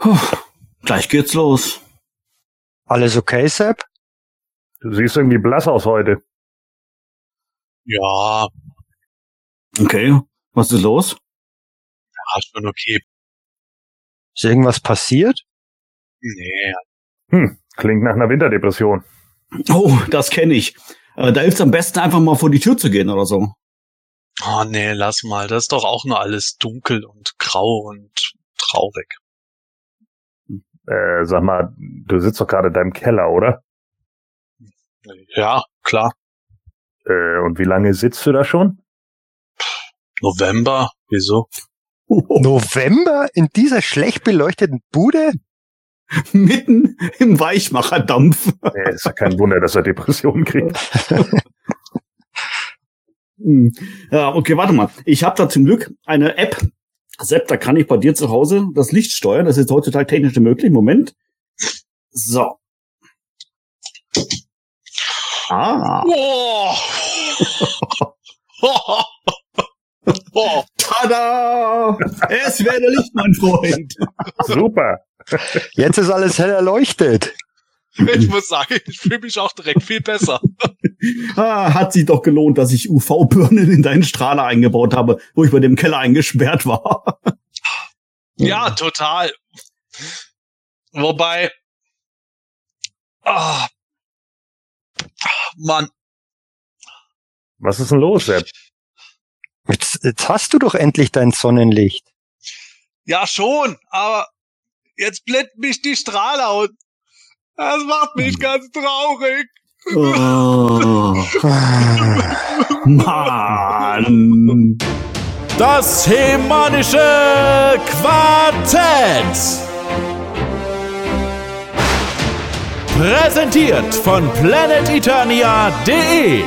Puh, gleich geht's los. Alles okay, Sepp? Du siehst irgendwie blass aus heute. Ja, Okay, was ist los? ja, schon okay. Ist irgendwas passiert? Nee, Hm, klingt nach einer Winterdepression. Oh, das kenne ich. Äh, da hilft's am besten einfach mal vor die Tür zu gehen oder so. oh nee, lass mal. Das ist doch auch nur alles dunkel und grau und traurig. Äh, sag mal, du sitzt doch gerade in deinem Keller, oder? Ja, klar. Äh, und wie lange sitzt du da schon? November, wieso? November in dieser schlecht beleuchteten Bude? Mitten im Weichmacherdampf. Äh, ist ja kein Wunder, dass er Depressionen kriegt. Hm. Ja, okay, warte mal. Ich habe da zum Glück eine App. Sepp, da kann ich bei dir zu Hause das Licht steuern. Das ist heutzutage technisch möglich. Moment. So. Ah, Oh. oh. oh. tada! Es werde Licht, mein Freund. Super. Jetzt ist alles hell erleuchtet. Ich muss sagen, ich fühle mich auch direkt viel besser. Ah, hat sich doch gelohnt, dass ich UV-Birnen in deinen Strahler eingebaut habe, wo ich bei dem Keller eingesperrt war. Ja, total. Wobei, ah, Mann, Was ist denn los, Sepp? Jetzt, jetzt hast du doch endlich dein Sonnenlicht. ja schon, aber jetzt blendet mich die Strahler und das macht mich ganz traurig. Oh, Mann. Das hemanische Quartett. Präsentiert von planeteternia.de.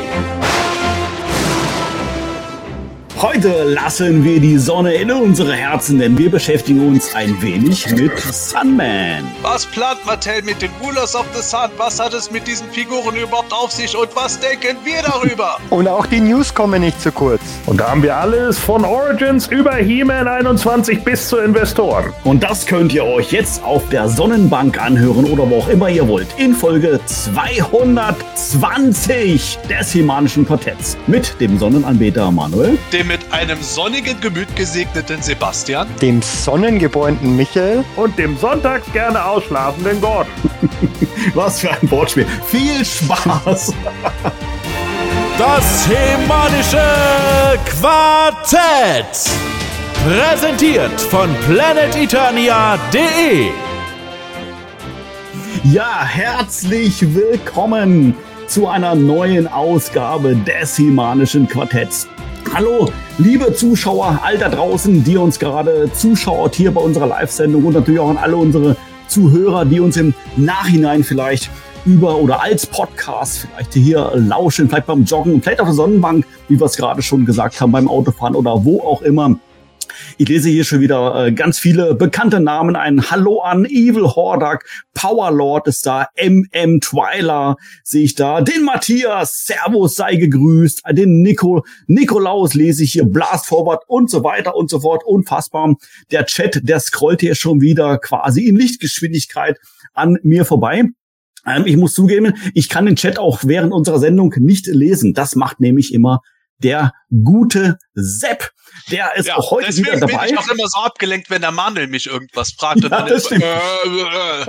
Heute lassen wir die Sonne in unsere Herzen, denn wir beschäftigen uns ein wenig mit Sunman. Was plant Mattel mit den Rulers of the Sun? Was hat es mit diesen Figuren überhaupt auf sich und was denken wir darüber? Und auch die News kommen nicht zu kurz. Und da haben wir alles von Origins über He-Man 21 bis zu Investoren. Und das könnt ihr euch jetzt auf der Sonnenbank anhören oder wo auch immer ihr wollt. In Folge 220 des Himanischen Quartetts mit dem Sonnenanbeter Manuel. Dem mit einem sonnigen Gemüt gesegneten Sebastian. Dem sonnengebräunten Michael. Und dem sonntags gerne ausschlafenden Gordon. Was für ein Wortspiel. Viel Spaß. Das hemanische Quartett. Präsentiert von planeteternia.de. Ja, herzlich willkommen zu einer neuen Ausgabe des Himanischen Quartetts. Hallo, liebe Zuschauer all da draußen, die uns gerade zuschaut hier bei unserer Live-Sendung und natürlich auch an alle unsere Zuhörer, die uns im Nachhinein vielleicht über oder als Podcast vielleicht hier lauschen, vielleicht beim Joggen, vielleicht auf der Sonnenbank, wie wir es gerade schon gesagt haben, beim Autofahren oder wo auch immer. Ich lese hier schon wieder äh, ganz viele bekannte Namen ein. Hallo an Evil Hordak, Powerlord ist da, MM Twyla sehe ich da, den Matthias, Servus sei gegrüßt, den Nico, Nikolaus lese ich hier, Blast Forward und so weiter und so fort. Unfassbar. Der Chat, der scrollt hier schon wieder quasi in Lichtgeschwindigkeit an mir vorbei. Ähm, ich muss zugeben, ich kann den Chat auch während unserer Sendung nicht lesen. Das macht nämlich immer der gute Sepp. Der ist auch heute wieder dabei. bin ich auch immer so abgelenkt, wenn der Manuel mich irgendwas fragt. Und Ja, dann das ist, stimmt. äh,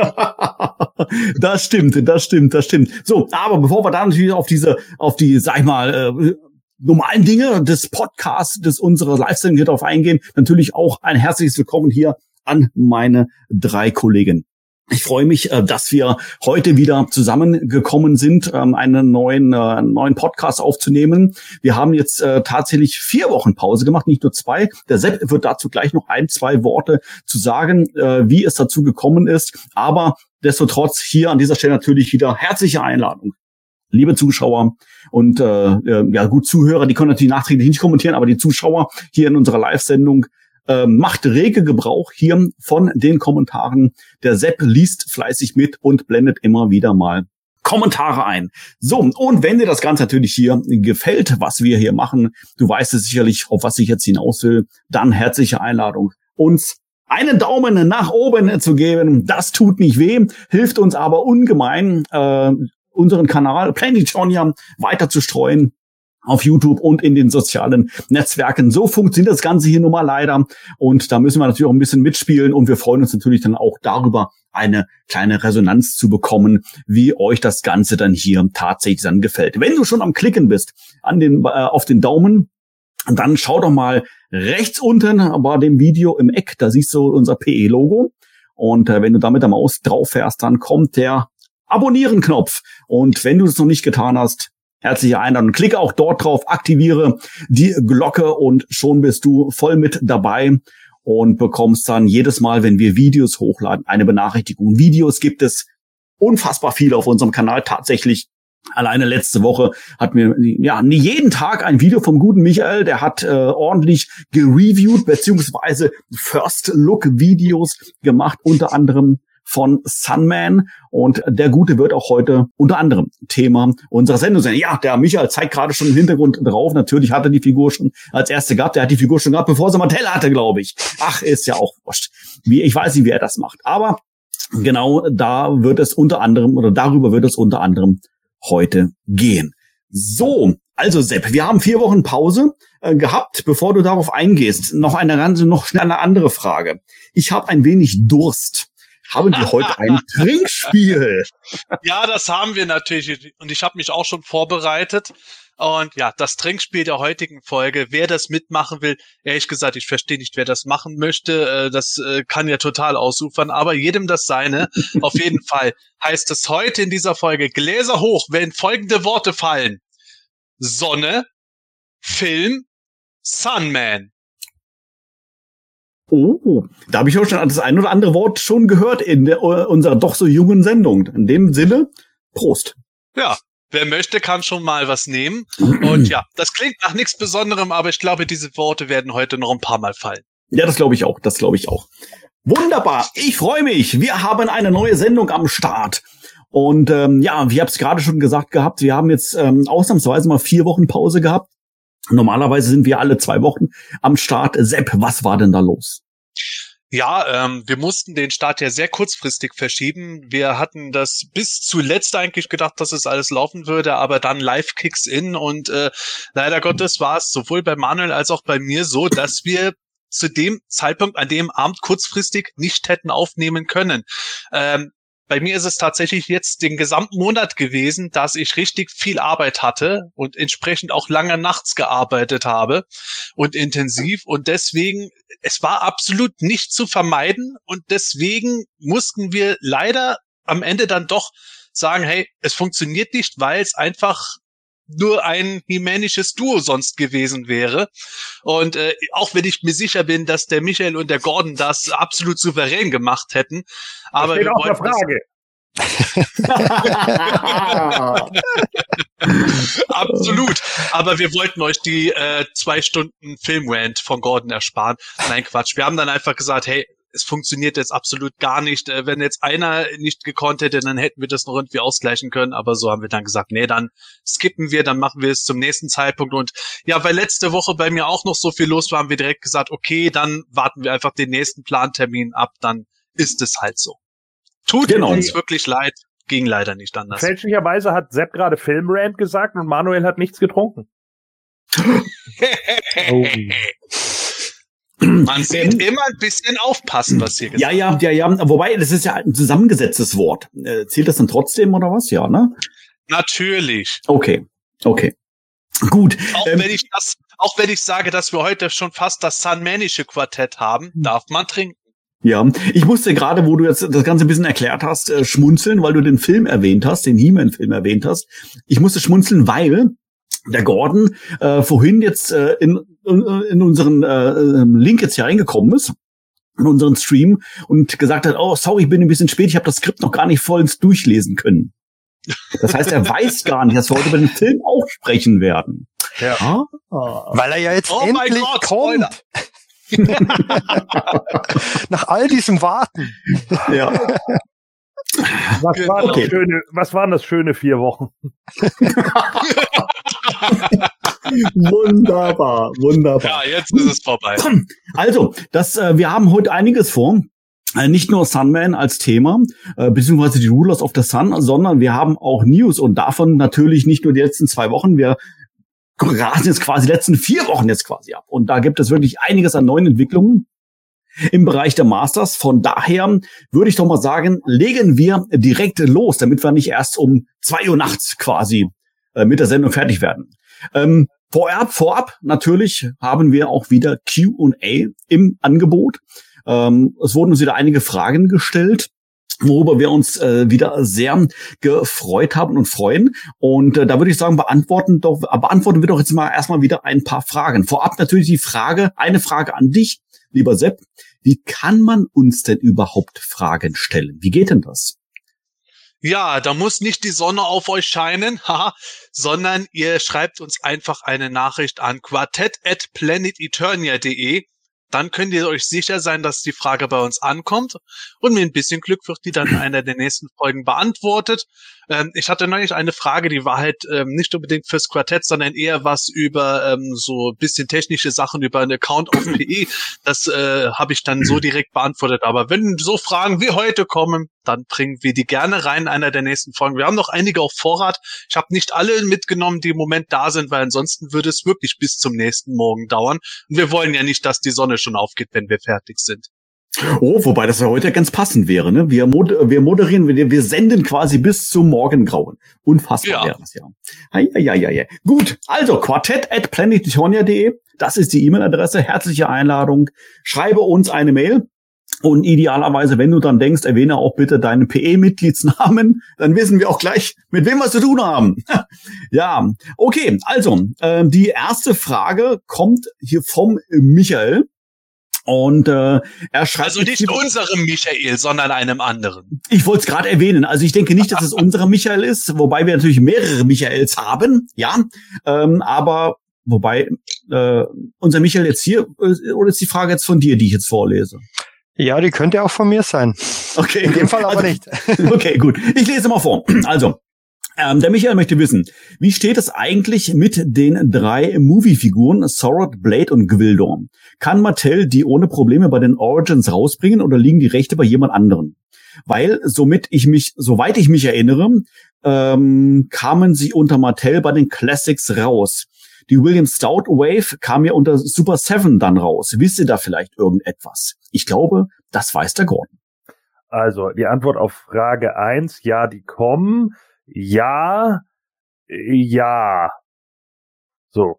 äh, das stimmt, das stimmt, das stimmt. So, aber bevor wir da natürlich auf diese, auf die, sag ich mal, äh, normalen Dinge des Podcasts, des unserer Live-Sendung hier drauf eingehen, natürlich auch ein herzliches Willkommen hier an meine drei Kollegen. Ich freue mich, äh, dass wir heute wieder zusammengekommen sind, ähm, einen neuen, äh, neuen Podcast aufzunehmen. Wir haben jetzt äh, tatsächlich vier Wochen Pause gemacht, nicht nur zwei. Der Sepp wird dazu gleich noch ein, zwei Worte zu sagen, wie es dazu gekommen ist. Aber destotrotz hier an dieser Stelle natürlich wieder herzliche Einladung. Liebe Zuschauer und äh, ja gut Zuhörer, die können natürlich nachträglich nicht kommentieren, aber die Zuschauer hier in unserer Live-Sendung äh, macht rege Gebrauch hier von den Kommentaren. Der Sepp liest fleißig mit und blendet immer wieder mal Kommentare ein. So, und wenn dir das Ganze natürlich hier gefällt, was wir hier machen, du weißt es sicherlich, auf was ich jetzt hinaus will, dann herzliche Einladung, uns einen Daumen nach oben zu geben. Das tut nicht weh, hilft uns aber ungemein, äh, unseren Kanal Planet Jonia weiter zu streuen auf YouTube und in den sozialen Netzwerken. So funktioniert das Ganze hier nun mal leider. Und da müssen wir natürlich auch ein bisschen mitspielen. Und wir freuen uns natürlich dann auch darüber, eine kleine Resonanz zu bekommen, wie euch das Ganze dann hier tatsächlich dann gefällt. Wenn du schon am Klicken bist an den, äh, auf den Daumen, dann schau doch mal rechts unten bei dem Video im Eck, da siehst du unser PE-Logo. Und äh, wenn du da mit der Maus drauf fährst, dann kommt der Abonnieren-Knopf. Und wenn du es noch nicht getan hast, herzliche Einladung. Klicke auch dort drauf, aktiviere die Glocke und schon bist du voll mit dabei und bekommst dann jedes Mal, wenn wir Videos hochladen, eine Benachrichtigung. Videos gibt es unfassbar viele auf unserem Kanal tatsächlich. Alleine letzte Woche hatten wir ja jeden Tag ein Video vom guten Michael, der hat äh, ordentlich gereviewt beziehungsweise First Look Videos gemacht, unter anderem von Sunman. Und der Gute wird auch heute unter anderem Thema unserer Sendung sein. Ja, der Michael zeigt gerade schon im Hintergrund drauf. Natürlich hat er die Figur schon als erste gehabt. Der hat die Figur schon gehabt, bevor sie Mattel hatte, glaube ich. Ach, ist ja auch wurscht. Wie, ich weiß nicht, wie er das macht. Aber genau da wird es unter anderem oder darüber wird es unter anderem heute gehen. So, also Sepp, wir haben vier Wochen Pause äh, gehabt. Bevor du darauf eingehst, noch eine ganze, noch schnell eine andere Frage. Ich habe ein wenig Durst haben wir heute ein Trinkspiel. Ja, das haben wir natürlich. Und ich habe mich auch schon vorbereitet. Und ja, das Trinkspiel der heutigen Folge, wer das mitmachen will, ehrlich gesagt, ich verstehe nicht, wer das machen möchte. Äh, das äh, kann ja total ausufern, aber jedem das seine. Auf jeden Fall heißt es heute in dieser Folge Gläser hoch, wenn folgende Worte fallen. Sonne, Film, Sunman. Oh, da habe ich auch schon das ein oder andere Wort schon gehört in der, äh, unserer doch so jungen Sendung. In dem Sinne, Prost. Ja, wer möchte, kann schon mal was nehmen. Und ja, das klingt nach nichts Besonderem, aber ich glaube, diese Worte werden heute noch ein paar Mal fallen. Ja, das glaube ich auch. Das glaube ich auch. Wunderbar. Ich freue mich. Wir haben eine neue Sendung am Start. Und ähm, ja, wie habe es gerade schon gesagt gehabt, wir haben jetzt ähm, ausnahmsweise mal vier Wochen Pause gehabt. Normalerweise sind wir alle zwei Wochen am Start. Sepp, was war denn da los? Ja, ähm, wir mussten den Start ja sehr kurzfristig verschieben. Wir hatten das bis zuletzt eigentlich gedacht, dass es alles laufen würde, aber dann live kicks in und äh, leider Gottes war es sowohl bei Manuel als auch bei mir so, dass wir zu dem Zeitpunkt an dem Abend kurzfristig nicht hätten aufnehmen können. Ähm, bei mir ist es tatsächlich jetzt den gesamten Monat gewesen, dass ich richtig viel Arbeit hatte und entsprechend auch lange nachts gearbeitet habe und intensiv. Und deswegen, es war absolut nicht zu vermeiden. Und deswegen mussten wir leider am Ende dann doch sagen, hey, es funktioniert nicht, weil es einfach nur ein himänisches Duo sonst gewesen wäre. Und äh, auch wenn ich mir sicher bin, dass der Michael und der Gordon das absolut souverän gemacht hätten. Aber das steht auch eine Frage. Absolut. Aber wir wollten euch die äh, zwei Stunden Filmrand von Gordon ersparen. Nein, Quatsch. Wir haben dann einfach gesagt, hey, es funktioniert jetzt absolut gar nicht. Äh, wenn jetzt einer nicht gekonnt hätte, dann hätten wir das noch irgendwie ausgleichen können. Aber so haben wir dann gesagt, nee, dann skippen wir, dann machen wir es zum nächsten Zeitpunkt. Und ja, weil letzte Woche bei mir auch noch so viel los war, haben wir direkt gesagt, okay, dann warten wir einfach den nächsten Plantermin ab, dann ist es halt so. Tut genau. uns wirklich leid, ging leider nicht anders. Fälschlicherweise hat Sepp gerade Filmrand gesagt und Manuel hat nichts getrunken. oh. Man sieht immer ein bisschen aufpassen, was hier gesagt Ja, ja, ja, ja. Wobei, das ist ja ein zusammengesetztes Wort. Äh, zählt das dann trotzdem oder was? Ja, ne? Natürlich. Okay, okay. Gut. Auch ähm, wenn ich das, auch wenn ich sage, dass wir heute schon fast das Sunmanische Quartett haben, darf man trinken. Ja, ich musste gerade, wo du jetzt das Ganze ein bisschen erklärt hast, äh, schmunzeln, weil du den Film erwähnt hast, den He-Man-Film erwähnt hast. Ich musste schmunzeln, weil der Gordon äh, vorhin jetzt äh, in, in, in unseren äh, ähm, Link jetzt hier reingekommen ist in unseren Stream und gesagt hat, oh sorry, ich bin ein bisschen spät, ich habe das Skript noch gar nicht vollends durchlesen können. Das heißt, er weiß gar nicht, dass wir heute über den Film auch sprechen werden. Ja. Ah. Weil er ja jetzt oh endlich Gott, kommt. Nach all diesem Warten. Ja. Was, war okay. das schöne, was waren das schöne vier Wochen? wunderbar, wunderbar. Ja, jetzt ist es vorbei. Also, das, äh, wir haben heute einiges vor. Äh, Nicht nur Sunman als Thema, äh, beziehungsweise die Rulers of the Sun, sondern wir haben auch News und davon natürlich nicht nur die letzten zwei Wochen. Wir rasen jetzt quasi die letzten vier Wochen jetzt quasi ab. Und da gibt es wirklich einiges an neuen Entwicklungen im Bereich der Masters. Von daher würde ich doch mal sagen, legen wir direkt los, damit wir nicht erst um zwei Uhr nachts quasi äh, mit der Sendung fertig werden. Ähm, vorab, vorab natürlich haben wir auch wieder Q&A im Angebot. Ähm, es wurden uns wieder einige Fragen gestellt worüber wir uns äh, wieder sehr gefreut haben und freuen. Und äh, da würde ich sagen, beantworten doch, beantworten wir doch jetzt mal erstmal wieder ein paar Fragen. Vorab natürlich die Frage, eine Frage an dich, lieber Sepp. Wie kann man uns denn überhaupt Fragen stellen? Wie geht denn das? Ja, da muss nicht die Sonne auf euch scheinen, haha, sondern ihr schreibt uns einfach eine Nachricht an quartett at planeteternia.de dann könnt ihr euch sicher sein, dass die Frage bei uns ankommt. Und mit ein bisschen Glück wird die dann in einer der nächsten Folgen beantwortet. Ähm, ich hatte neulich eine Frage, die war halt ähm, nicht unbedingt fürs Quartett, sondern eher was über ähm, so bisschen technische Sachen über einen Account auf PE. Das äh, habe ich dann so direkt beantwortet. Aber wenn so Fragen wie heute kommen, dann bringen wir die gerne rein in einer der nächsten Folgen. Wir haben noch einige auf Vorrat. Ich habe nicht alle mitgenommen, die im Moment da sind, weil ansonsten würde es wirklich bis zum nächsten Morgen dauern. Und wir wollen ja nicht, dass die Sonne schon aufgeht, wenn wir fertig sind. Oh, wobei das ja heute ganz passend wäre. Ne? Wir, mod wir moderieren, wir, wir senden quasi bis zum Morgengrauen. Unfassbar Ja. wäre das ja. Ei, ei, ei, ei, ei. Gut, also quartett at planetitonia.de, das ist die E-Mail-Adresse. Herzliche Einladung. Schreibe uns eine Mail. Und idealerweise, wenn du dann denkst, erwähne auch bitte deinen PE-Mitgliedsnamen, dann wissen wir auch gleich, mit wem wir es zu tun haben. ja, okay, also äh, die erste Frage kommt hier vom Michael. Und äh, er schreibt Also nicht unserem Michael, sondern einem anderen. ich wollte es gerade erwähnen. Also ich denke nicht, dass es unser Michael ist, wobei wir natürlich mehrere Michaels haben, ja. Ähm, aber wobei äh, unser Michael jetzt hier äh, oder ist die Frage jetzt von dir, die ich jetzt vorlese? Ja, die könnte auch von mir sein. Okay, In dem Fall aber also, nicht. Okay, gut. Ich lese mal vor. Also, ähm, der Michael möchte wissen, wie steht es eigentlich mit den drei Movie-Figuren Sorod, Blade und Gwildor? Kann Mattel die ohne Probleme bei den Origins rausbringen oder liegen die Rechte bei jemand anderen? Weil, somit ich mich, soweit ich mich erinnere, ähm, kamen sie unter Mattel bei den Classics raus. Die William Stout Wave kam ja unter Super Seven dann raus. Wisst ihr da vielleicht irgendetwas? Ich glaube, das weiß der Gordon. Also, die Antwort auf Frage eins: ja, die kommen. Ja, äh, ja. So.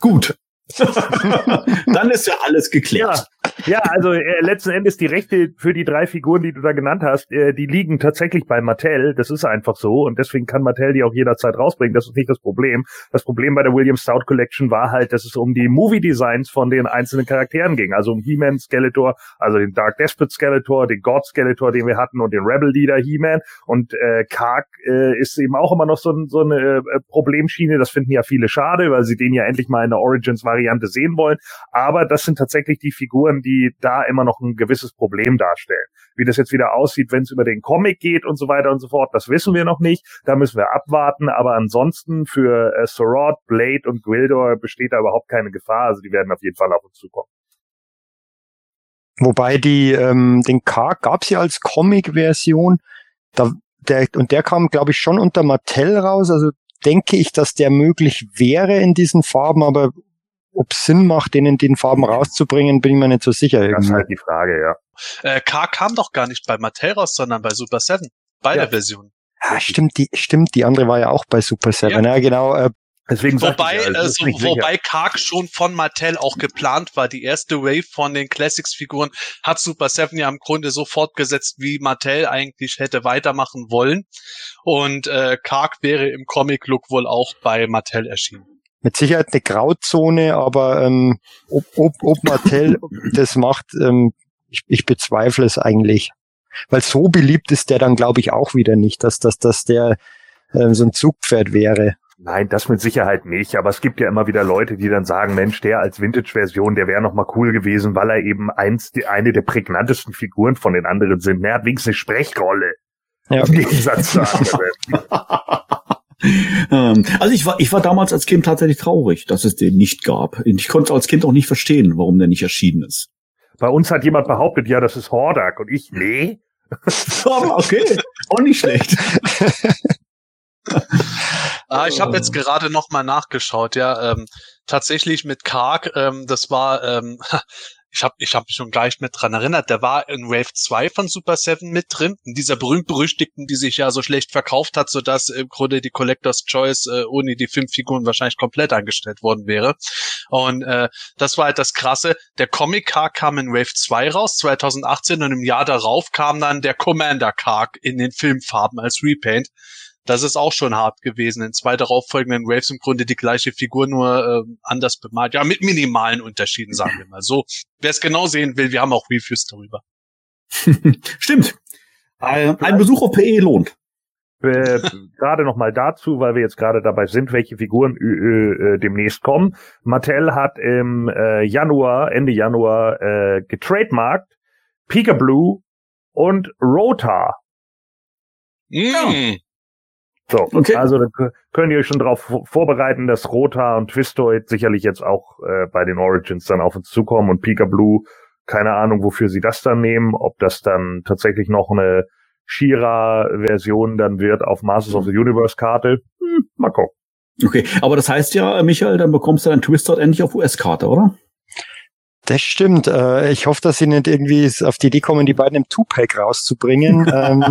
Gut. Dann ist ja alles geklärt. Ja, also äh, letzten Endes die Rechte für die drei Figuren, die du da genannt hast, äh, die liegen tatsächlich bei Mattel. Das ist einfach so und deswegen kann Mattel die auch jederzeit rausbringen. Das ist nicht das Problem. Das Problem bei der William Stout Collection war halt, dass es um die Movie Designs von den einzelnen Charakteren ging. Also um He-Man Skeletor, also den Dark Despot Skeletor, den God Skeletor, den wir hatten und den Rebel Leader He-Man und äh, Karg äh, ist eben auch immer noch so, so eine äh, Problemschiene. Das finden ja viele schade, weil sie den ja endlich mal in der Origins-Variante sehen wollen. Aber das sind tatsächlich die Figuren, die da immer noch ein gewisses Problem darstellen. Wie das jetzt wieder aussieht, wenn es über den Comic geht und so weiter und so fort, das wissen wir noch nicht. Da müssen wir abwarten. Aber ansonsten für äh, Sorod, Blade und Gwildor besteht da überhaupt keine Gefahr. Also die werden auf jeden Fall auf uns zukommen. Wobei die, ähm, den Karg gab's ja als Comic-Version. Da, der, und der kam, glaube ich, schon unter Mattel raus. Also denke ich, dass der möglich wäre in diesen Farben, aber ob Sinn macht, den in den Farben rauszubringen, bin ich mir nicht so sicher. Das ist irgendwie. halt die Frage, ja. Äh, K kam doch gar nicht bei Mattel raus, sondern bei Super Seven. Beide Ja. Versionen. Ja, stimmt, die, stimmt, die andere war ja auch bei Super Seven. Ja, genau. Äh, Deswegen Wobei, ich ja, es ist so, nicht sicher. wobei Karg schon von Mattel auch geplant war. Die erste Wave von den Classics-Figuren hat Super Seven ja im Grunde so fortgesetzt, wie Mattel eigentlich hätte weitermachen wollen. Und äh, Karg wäre im Comic-Look wohl auch bei Mattel erschienen. Mit Sicherheit eine Grauzone, aber ähm, ob, ob, ob Mattel das macht, ähm, ich, ich bezweifle es eigentlich. Weil so beliebt ist der dann, glaube ich, auch wieder nicht, dass, dass, dass der ähm, so ein Zugpferd wäre. Nein, das mit Sicherheit nicht. Aber es gibt ja immer wieder Leute, die dann sagen, Mensch, der als Vintage-Version, der wäre noch mal cool gewesen, weil er eben eins, die, eine der prägnantesten Figuren von den anderen sind. Er hat wenigstens eine Sprechrolle. Ja. Im Gegensatz zu anderen. Ähm, also ich war, ich war damals als Kind tatsächlich traurig, dass es den nicht gab. Ich konnte als Kind auch nicht verstehen, warum der nicht erschienen ist. Bei uns hat jemand behauptet, ja, das ist Hordak. Und ich, nee. Aber okay, auch nicht schlecht. Ah, ich habe jetzt gerade noch mal nachgeschaut, ja. Ähm, tatsächlich mit Karg, ähm, das war, ähm, ich habe ich hab mich schon gleich mit dran erinnert, der war in Wave 2 von Super 7 mit drin, in dieser berühmt-berüchtigten, die sich ja so schlecht verkauft hat, sodass im Grunde die Collector's Choice äh, ohne die fünf Figuren wahrscheinlich komplett eingestellt worden wäre. Und äh, das war halt das Krasse. Der Comic Karg kam in Wave 2 raus, 2018, und im Jahr darauf kam dann der Commander Karg in den Filmfarben als Repaint. Das ist auch schon hart gewesen. In zwei darauffolgenden Waves im Grunde die gleiche Figur, nur äh, anders bemalt. Ja, mit minimalen Unterschieden, sagen wir mal so. Wer es genau sehen will, wir haben auch Reviews darüber. Stimmt. Ein, ein Besuch auf PE lohnt. Äh, gerade noch mal dazu, weil wir jetzt gerade dabei sind, welche Figuren äh, äh, demnächst kommen. Mattel hat im äh, Januar, Ende Januar, äh, getrademarkt Peekaboo und Rotar. Mm. So, Okay. also könnt ihr euch schon darauf vorbereiten, dass Rota und Twistoid sicherlich jetzt auch äh, bei den Origins dann auf uns zukommen und Peekaboo, keine Ahnung, wofür sie das dann nehmen, ob das dann tatsächlich noch eine Shira-Version dann wird auf Masters of the Universe-Karte. Hm, mal gucken. Okay, aber das heißt ja, Michael, dann bekommst du dein Twister endlich auf US-Karte, oder? Das stimmt. Äh, ich hoffe, dass sie nicht irgendwie auf die Idee kommen, die beiden im Two-Pack rauszubringen, ähm,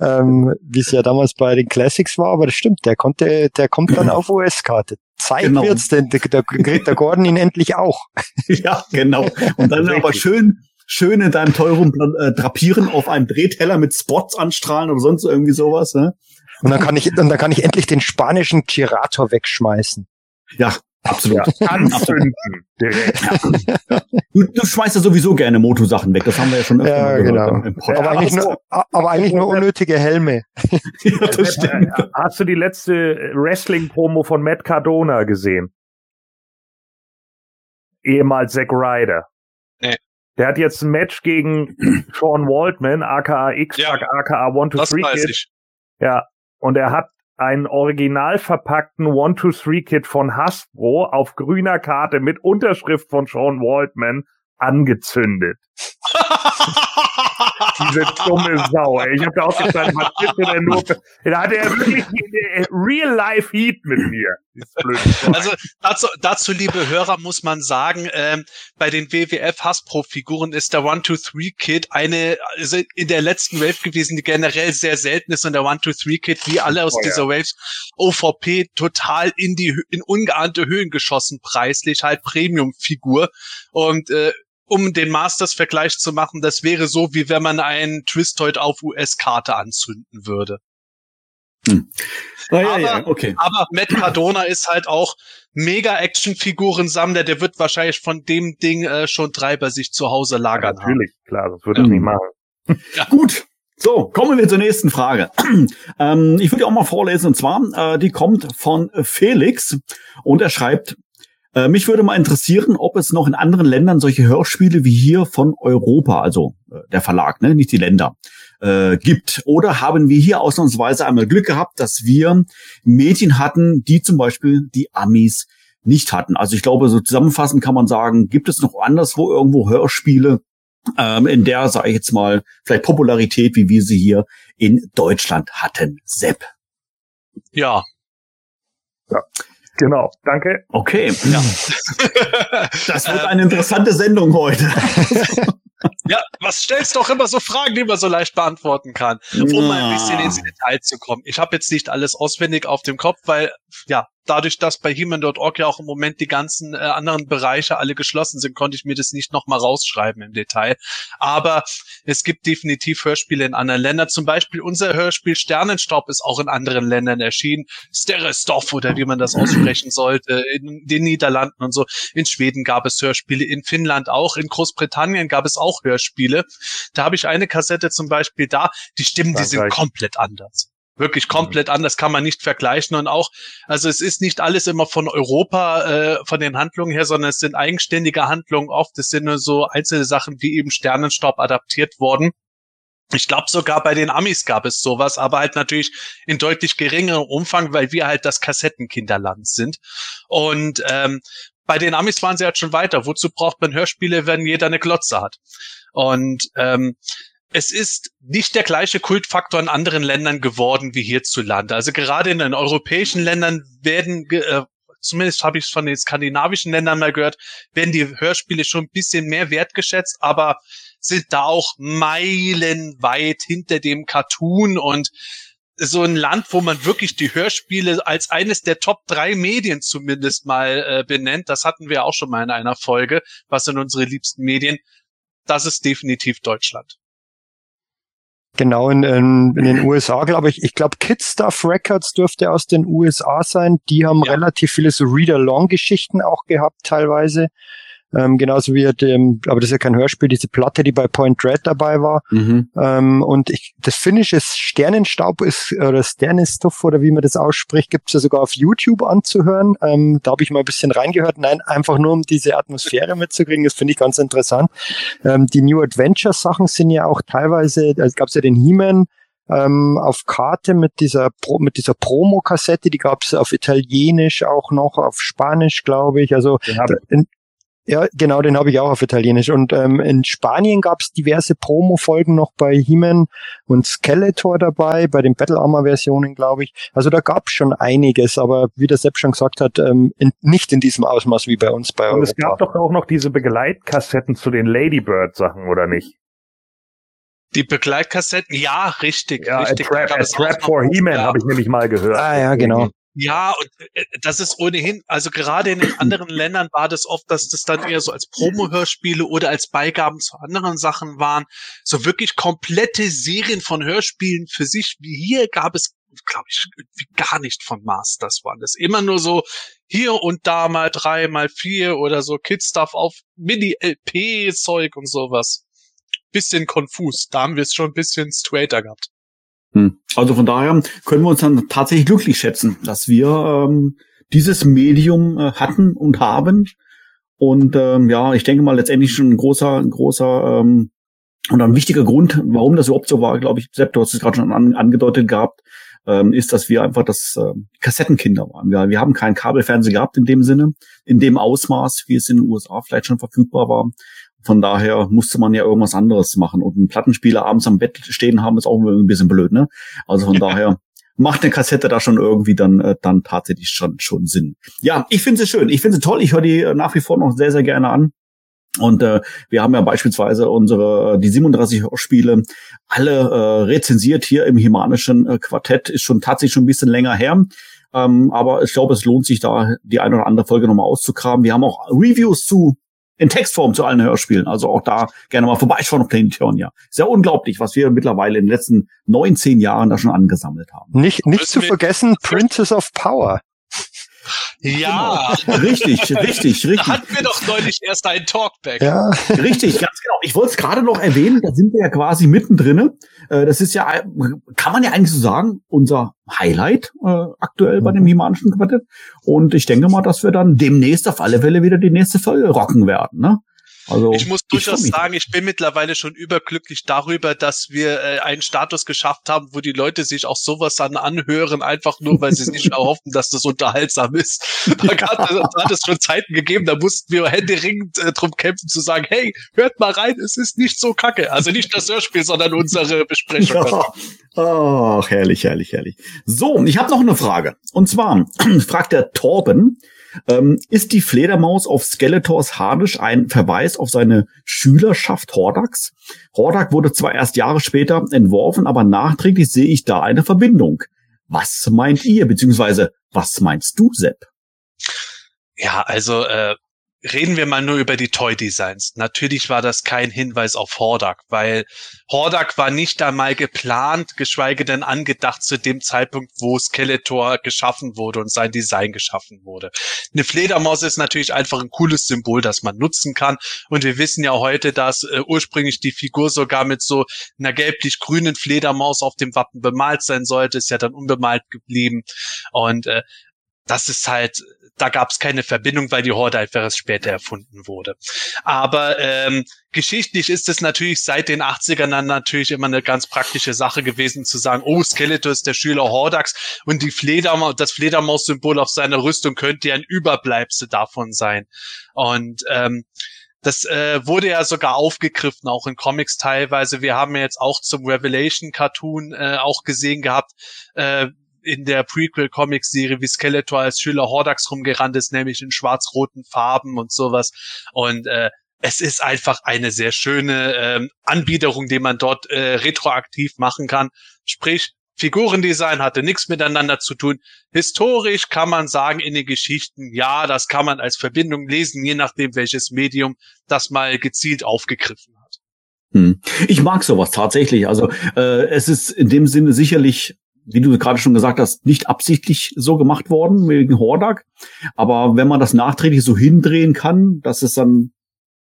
ähm, wie es ja damals bei den Classics war. Aber das stimmt, der konnte, der kommt dann auf US-Karte. Zeit Genau. wird's, denn da kriegt der Gordon ihn endlich auch. ja, genau. Und dann aber schön, schön in deinem teuren äh, drapieren auf einem Drehteller mit Spots anstrahlen oder sonst irgendwie sowas. Ne? Und dann kann ich, und dann kann ich endlich den spanischen Girator wegschmeißen. Ja, absolut. Ja, anzünden. Du, du schmeißt ja sowieso gerne Motosachen weg. Das haben wir ja schon öfter Ja, mal gehört. genau. im Podcast. Aber eigentlich nur, aber eigentlich nur unnötige Helme. ja, das stimmt. Äh, Hast du die letzte Wrestling-Promo von Matt Cardona gesehen? Ehemals Zack Ryder. Nee. Der hat jetzt ein Match gegen Sean Waldman, aka X-Pac, aka One to Three. Ja. Und er hat einen original verpackten One to Three Kit von Hasbro auf grüner Karte mit Unterschrift von Sean Waldman angezündet. Diese dumme Sau, ey. Ich habe da auch gesagt, was ist denn nur Da hatte er wirklich äh, real life Heat mit mir. Also dazu, dazu, liebe Hörer, muss man sagen, ähm, bei den WWF Hasbro-Figuren ist der One-Two-Three-Kit eine, also in der letzten Wave gewesen, die generell sehr selten ist und der One-Two-Three-Kit, wie alle aus Oh, ja. dieser Waves, OVP total in die, in ungeahnte Höhen geschossen, preislich, halt Premium-Figur und, äh, um den Masters-Vergleich zu machen, das wäre so, wie wenn man einen Twistoid auf US-Karte anzünden würde. Ah, ja, Aber- ja, okay. Aber Matt Cardona ist halt auch mega Action-Figuren-Sammler. Der wird wahrscheinlich von dem Ding äh, schon drei bei sich zu Hause lagern haben. Natürlich, klar, das würde ich Mhm. nicht machen. Gut. So, kommen wir zur nächsten Frage. ähm, ich würde die auch mal vorlesen, und zwar, äh, die kommt von Felix und er schreibt, äh, mich würde mal interessieren, ob es noch in anderen Ländern solche Hörspiele wie hier von Europa, also äh, der Verlag, ne, nicht die Länder, äh, gibt. Oder haben wir hier ausnahmsweise einmal Glück gehabt, dass wir Medien hatten, die zum Beispiel die Amis nicht hatten. Also ich glaube, so zusammenfassend kann man sagen, gibt es noch anderswo irgendwo Hörspiele, ähm, in der, sage ich jetzt mal, vielleicht Popularität, wie wir sie hier in Deutschland hatten. Sepp. Ja. Genau, danke. Okay, ja. Das wird eine interessante Sendung heute. ja, was stellst doch immer so Fragen, die man so leicht beantworten kann, um mal ein bisschen ins Detail zu kommen. Ich habe jetzt nicht alles auswendig auf dem Kopf, weil ja, dadurch, dass bei Heman.org ja auch im Moment die ganzen äh, anderen Bereiche alle geschlossen sind, konnte ich mir das nicht nochmal rausschreiben im Detail. Aber es gibt definitiv Hörspiele in anderen Ländern. Zum Beispiel unser Hörspiel Sternenstaub ist auch in anderen Ländern erschienen. Sterestov oder wie man das aussprechen sollte, in den Niederlanden und so. In Schweden gab es Hörspiele, in Finnland auch, in Großbritannien gab es auch Hörspiele. Da habe ich eine Kassette zum Beispiel da, die Stimmen, die sind komplett anders. Wirklich komplett anders, kann man nicht vergleichen. Und auch, also es ist nicht alles immer von Europa, äh, von den Handlungen her, sondern es sind eigenständige Handlungen oft. Es sind nur so einzelne Sachen wie eben Sternenstaub adaptiert worden. Ich glaube sogar bei den Amis gab es sowas, aber halt natürlich in deutlich geringerem Umfang, weil wir halt das Kassettenkinderland sind. Und ähm, bei den Amis waren sie halt schon weiter. Wozu braucht man Hörspiele, wenn jeder eine Glotze hat? Und ähm, es ist nicht der gleiche Kultfaktor in anderen Ländern geworden wie hierzulande. Also gerade in den europäischen Ländern werden, äh, zumindest habe ich es von den skandinavischen Ländern mal gehört, werden die Hörspiele schon ein bisschen mehr wertgeschätzt, aber sind da auch meilenweit hinter dem Cartoon und so ein Land, wo man wirklich die Hörspiele als eines der Top drei Medien zumindest mal äh, benennt. Das hatten wir auch schon mal in einer Folge. Was sind unsere liebsten Medien? Das ist definitiv Deutschland. Genau, in, in, in den USA, glaube ich. Ich glaube, Kid Stuff Records dürfte aus den USA sein. Die haben ja. relativ viele so Read-Along-Geschichten auch gehabt, teilweise. Ähm, genauso wie dem, aber das ist ja kein Hörspiel, diese Platte, die bei Point Dread dabei war. Mhm. Ähm, und ich, das finnische Sternenstaub ist, oder Sternenstoff oder wie man das ausspricht, gibt's ja sogar auf YouTube anzuhören. Ähm, da habe ich mal ein bisschen reingehört. Nein, einfach nur um diese Atmosphäre mitzukriegen. Das finde ich ganz interessant. Ähm, die New Adventure Sachen sind ja auch teilweise, da gab's ja den He-Man, ähm, auf Karte mit dieser Pro, mit dieser Promo-Kassette, die gab's auf Italienisch auch noch, auf Spanisch, glaube ich. Also in, ja, genau, den habe ich auch auf Italienisch. Und ähm, in Spanien gab es diverse Promo-Folgen noch bei He-Man und Skeletor dabei, bei den Battle Armor-Versionen, glaube ich. Also da gab es schon einiges, aber wie der Sepp schon gesagt hat, ähm, in, nicht in diesem Ausmaß wie bei uns bei Und Europa. es gab doch auch noch diese Begleitkassetten zu den Ladybird-Sachen, oder nicht? Die Begleitkassetten, ja, richtig, ja, richtig. A Trap, a Trap for He-Man ja. habe ich nämlich mal gehört. Ah ja, genau. Ja, und äh, das ist ohnehin, also gerade in den anderen Ländern war das oft, dass das dann eher so als Promo-Hörspiele oder als Beigaben zu anderen Sachen waren. So wirklich komplette Serien von Hörspielen für sich, wie hier gab es, glaube ich, gar nicht von Masters waren das. Immer nur so hier und da mal drei, mal vier oder so Kid-Stuff auf Mini-LP-Zeug und sowas. Bisschen konfus. Da haben wir es schon ein bisschen straighter gehabt. Hm. Also von daher können wir uns dann tatsächlich glücklich schätzen, dass wir ähm, dieses Medium äh, hatten und haben. Und ähm, ja, ich denke mal letztendlich schon ein großer, ein großer ähm, und ein wichtiger Grund, warum das überhaupt so war, glaube ich, Sepp, du hast es gerade schon an, angedeutet gehabt, ähm, ist, dass wir einfach das äh, Kassettenkinder waren. Wir, wir haben keinen Kabelfernsehen gehabt in dem Sinne, in dem Ausmaß, wie es in den USA vielleicht schon verfügbar war. Von daher musste man ja irgendwas anderes machen. Und einen Plattenspieler abends am Bett stehen haben, ist auch ein bisschen blöd, ne? Also von daher macht eine Kassette da schon irgendwie dann äh, dann tatsächlich schon schon Sinn. Ja, ich finde sie schön. Ich finde sie toll. Ich höre die äh, nach wie vor noch sehr sehr gerne an. Und äh, wir haben ja beispielsweise unsere äh, die 37 Hörspiele alle äh, rezensiert hier im Himanischen äh, Quartett. Ist schon tatsächlich schon ein bisschen länger her. Ähm, aber ich glaube, es lohnt sich da die eine oder andere Folge nochmal auszukramen. Wir haben auch Reviews zu in Textform zu allen Hörspielen. Also auch da gerne mal vorbeischauen auf Planetonia. Ist ja unglaublich, was wir mittlerweile in den letzten 19 Jahren da schon angesammelt haben. Nicht, nicht zu vergessen, Princess of Power. Ja. Genau. Richtig, richtig, richtig. Da hatten wir doch neulich erst einen Talkback. Ja. Richtig, ganz genau. Ich wollte es gerade noch erwähnen, da sind wir ja quasi mittendrin. Äh, das ist ja, kann man ja eigentlich so sagen, unser Highlight äh, aktuell bei dem Himanischen Quartett. Und ich denke mal, dass wir dann demnächst auf alle Fälle wieder die nächste Folge rocken werden. Ne? Also, ich muss durchaus ich sagen, ich bin mittlerweile schon überglücklich darüber, dass wir äh, einen Status geschafft haben, wo die Leute sich auch sowas dann anhören, einfach nur, weil sie sich erhoffen, dass das unterhaltsam ist. Da, ja. hat, da hat es schon Zeiten gegeben, da mussten wir händeringend äh, drum kämpfen, zu sagen, hey, hört mal rein, es ist nicht so kacke. Also nicht das Hörspiel, sondern unsere Besprechung. Ach, herrlich, herrlich, herrlich. So, ich habe noch eine Frage. Und zwar fragt der Torben, ähm, ist die Fledermaus auf Skeletors Harnisch ein Verweis auf seine Schülerschaft Hordaks? Hordak wurde zwar erst Jahre später entworfen, aber nachträglich sehe ich da eine Verbindung. Was meint ihr, beziehungsweise was meinst du, Sepp? Ja, also äh, reden wir mal nur über die Toy Designs. Natürlich war das kein Hinweis auf Hordak, weil Hordak war nicht einmal geplant, geschweige denn angedacht zu dem Zeitpunkt, wo Skeletor geschaffen wurde und sein Design geschaffen wurde. Eine Fledermaus ist natürlich einfach ein cooles Symbol, das man nutzen kann. Und wir wissen ja heute, dass äh, ursprünglich die Figur sogar mit so einer gelblich-grünen Fledermaus auf dem Wappen bemalt sein sollte, ist ja dann unbemalt geblieben. Und äh, das ist halt, da gab es keine Verbindung, weil die Horde einfach erst später erfunden wurde. Aber ähm, geschichtlich ist es natürlich seit den 80ern dann natürlich immer eine ganz praktische Sache gewesen, zu sagen, oh, Skeletor ist der Schüler Hordax und die Fledermaus, das Fledermaus-Symbol auf seiner Rüstung könnte ja ein Überbleibsel davon sein. Und ähm, das äh, wurde ja sogar aufgegriffen, auch in Comics teilweise. Wir haben ja jetzt auch zum Revelation-Cartoon äh, auch gesehen gehabt, äh, in der Prequel-Comic-Serie, wie Skeletor als Schüler Hordax rumgerannt ist, nämlich in schwarz-roten Farben und sowas. Und äh, es ist einfach eine sehr schöne ähm, Anbiederung, die man dort äh, retroaktiv machen kann. Sprich, Figurendesign hatte nichts miteinander zu tun. Historisch kann man sagen in den Geschichten, ja, das kann man als Verbindung lesen, je nachdem welches Medium das mal gezielt aufgegriffen hat. Hm. Ich mag sowas tatsächlich. Also äh, es ist in dem Sinne sicherlich wie du gerade schon gesagt hast, nicht absichtlich so gemacht worden wegen Hordak. Aber wenn man das nachträglich so hindrehen kann, dass es dann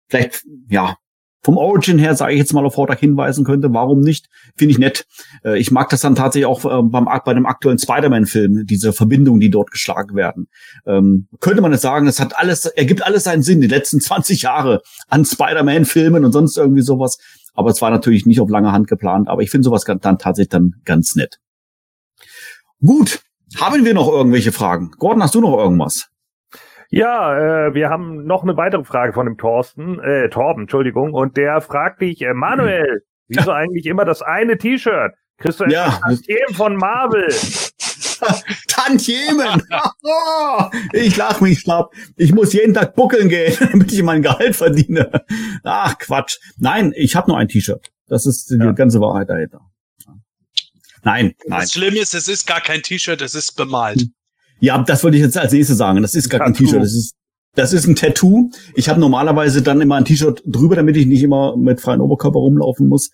vielleicht, ja, vom Origin her, sage ich jetzt mal, auf Hordak hinweisen könnte, warum nicht? Finde ich nett. Äh, ich mag das dann tatsächlich auch äh, beim, bei dem aktuellen Spider-Man-Film, diese Verbindungen, die dort geschlagen werden. Ähm, könnte man jetzt sagen, es hat alles, ergibt alles seinen Sinn, die letzten 20 Jahre an Spider-Man-Filmen und sonst irgendwie sowas. Aber es war natürlich nicht auf lange Hand geplant, aber ich finde sowas dann tatsächlich dann ganz nett. Gut, haben wir noch irgendwelche Fragen? Gordon, hast du noch irgendwas? Ja, äh, wir haben noch eine weitere Frage von dem Thorsten, äh, Torben, Entschuldigung, und der fragt dich, äh, Manuel, wieso eigentlich immer das eine T-Shirt? Kriegst du ja. Tantiemen von Marvel? Tantiemen! ich lach mich schlapp. Ich muss jeden Tag buckeln gehen, damit ich mein Gehalt verdiene. Ach, Quatsch. Nein, ich habe nur ein T-Shirt. Das ist die ja. ganze Wahrheit dahinter. Nein, nein. Das Schlimme ist, es ist gar kein T-Shirt, es ist bemalt. Ja, das wollte ich jetzt als nächstes sagen. Das ist gar kein T-Shirt, das ist das ist ein Tattoo. Ich habe normalerweise dann immer ein T-Shirt drüber, damit ich nicht immer mit freiem Oberkörper rumlaufen muss.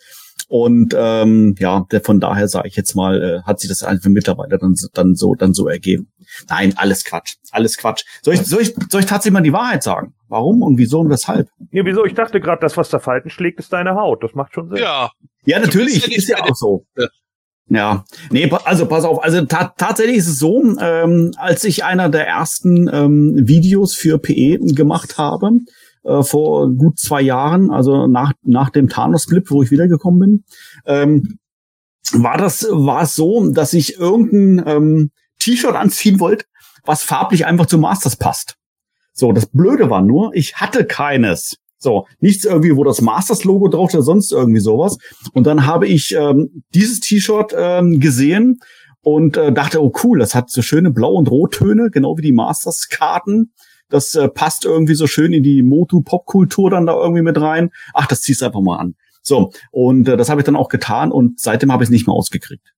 Und ähm, ja, der, von daher sage ich jetzt mal, äh, hat sich das einfach mittlerweile dann, dann so dann so ergeben. Nein, alles Quatsch, alles Quatsch. Soll ich, soll ich, soll ich tatsächlich mal die Wahrheit sagen? Warum und wieso und weshalb? Ja, wieso? Ich dachte gerade, das, was da Falten schlägt, ist deine Haut. Das macht schon Sinn. Ja. Ja, natürlich, ist ja auch so. Ja, nee, also pass auf, also ta tatsächlich ist es so, ähm, als ich einer der ersten ähm, Videos für PE gemacht habe, äh, vor gut zwei Jahren, also nach, nach dem Thanos-Clip, wo ich wiedergekommen bin, ähm, war das, war es so, dass ich irgendein ähm, T-Shirt anziehen wollte, was farblich einfach zu Masters passt. So, das Blöde war nur, ich hatte keines. So, nichts irgendwie, wo das Masters-Logo drauf ist oder sonst irgendwie sowas. Und dann habe ich ähm, dieses T-Shirt ähm, gesehen und äh, dachte, oh cool, das hat so schöne Blau- und Rottöne, genau wie die Masters-Karten. Das äh, passt irgendwie so schön in die Motu-Pop-Kultur dann da irgendwie mit rein. Ach, das ziehst einfach mal an. So, und äh, das habe ich dann auch getan und seitdem habe ich es nicht mehr ausgekriegt.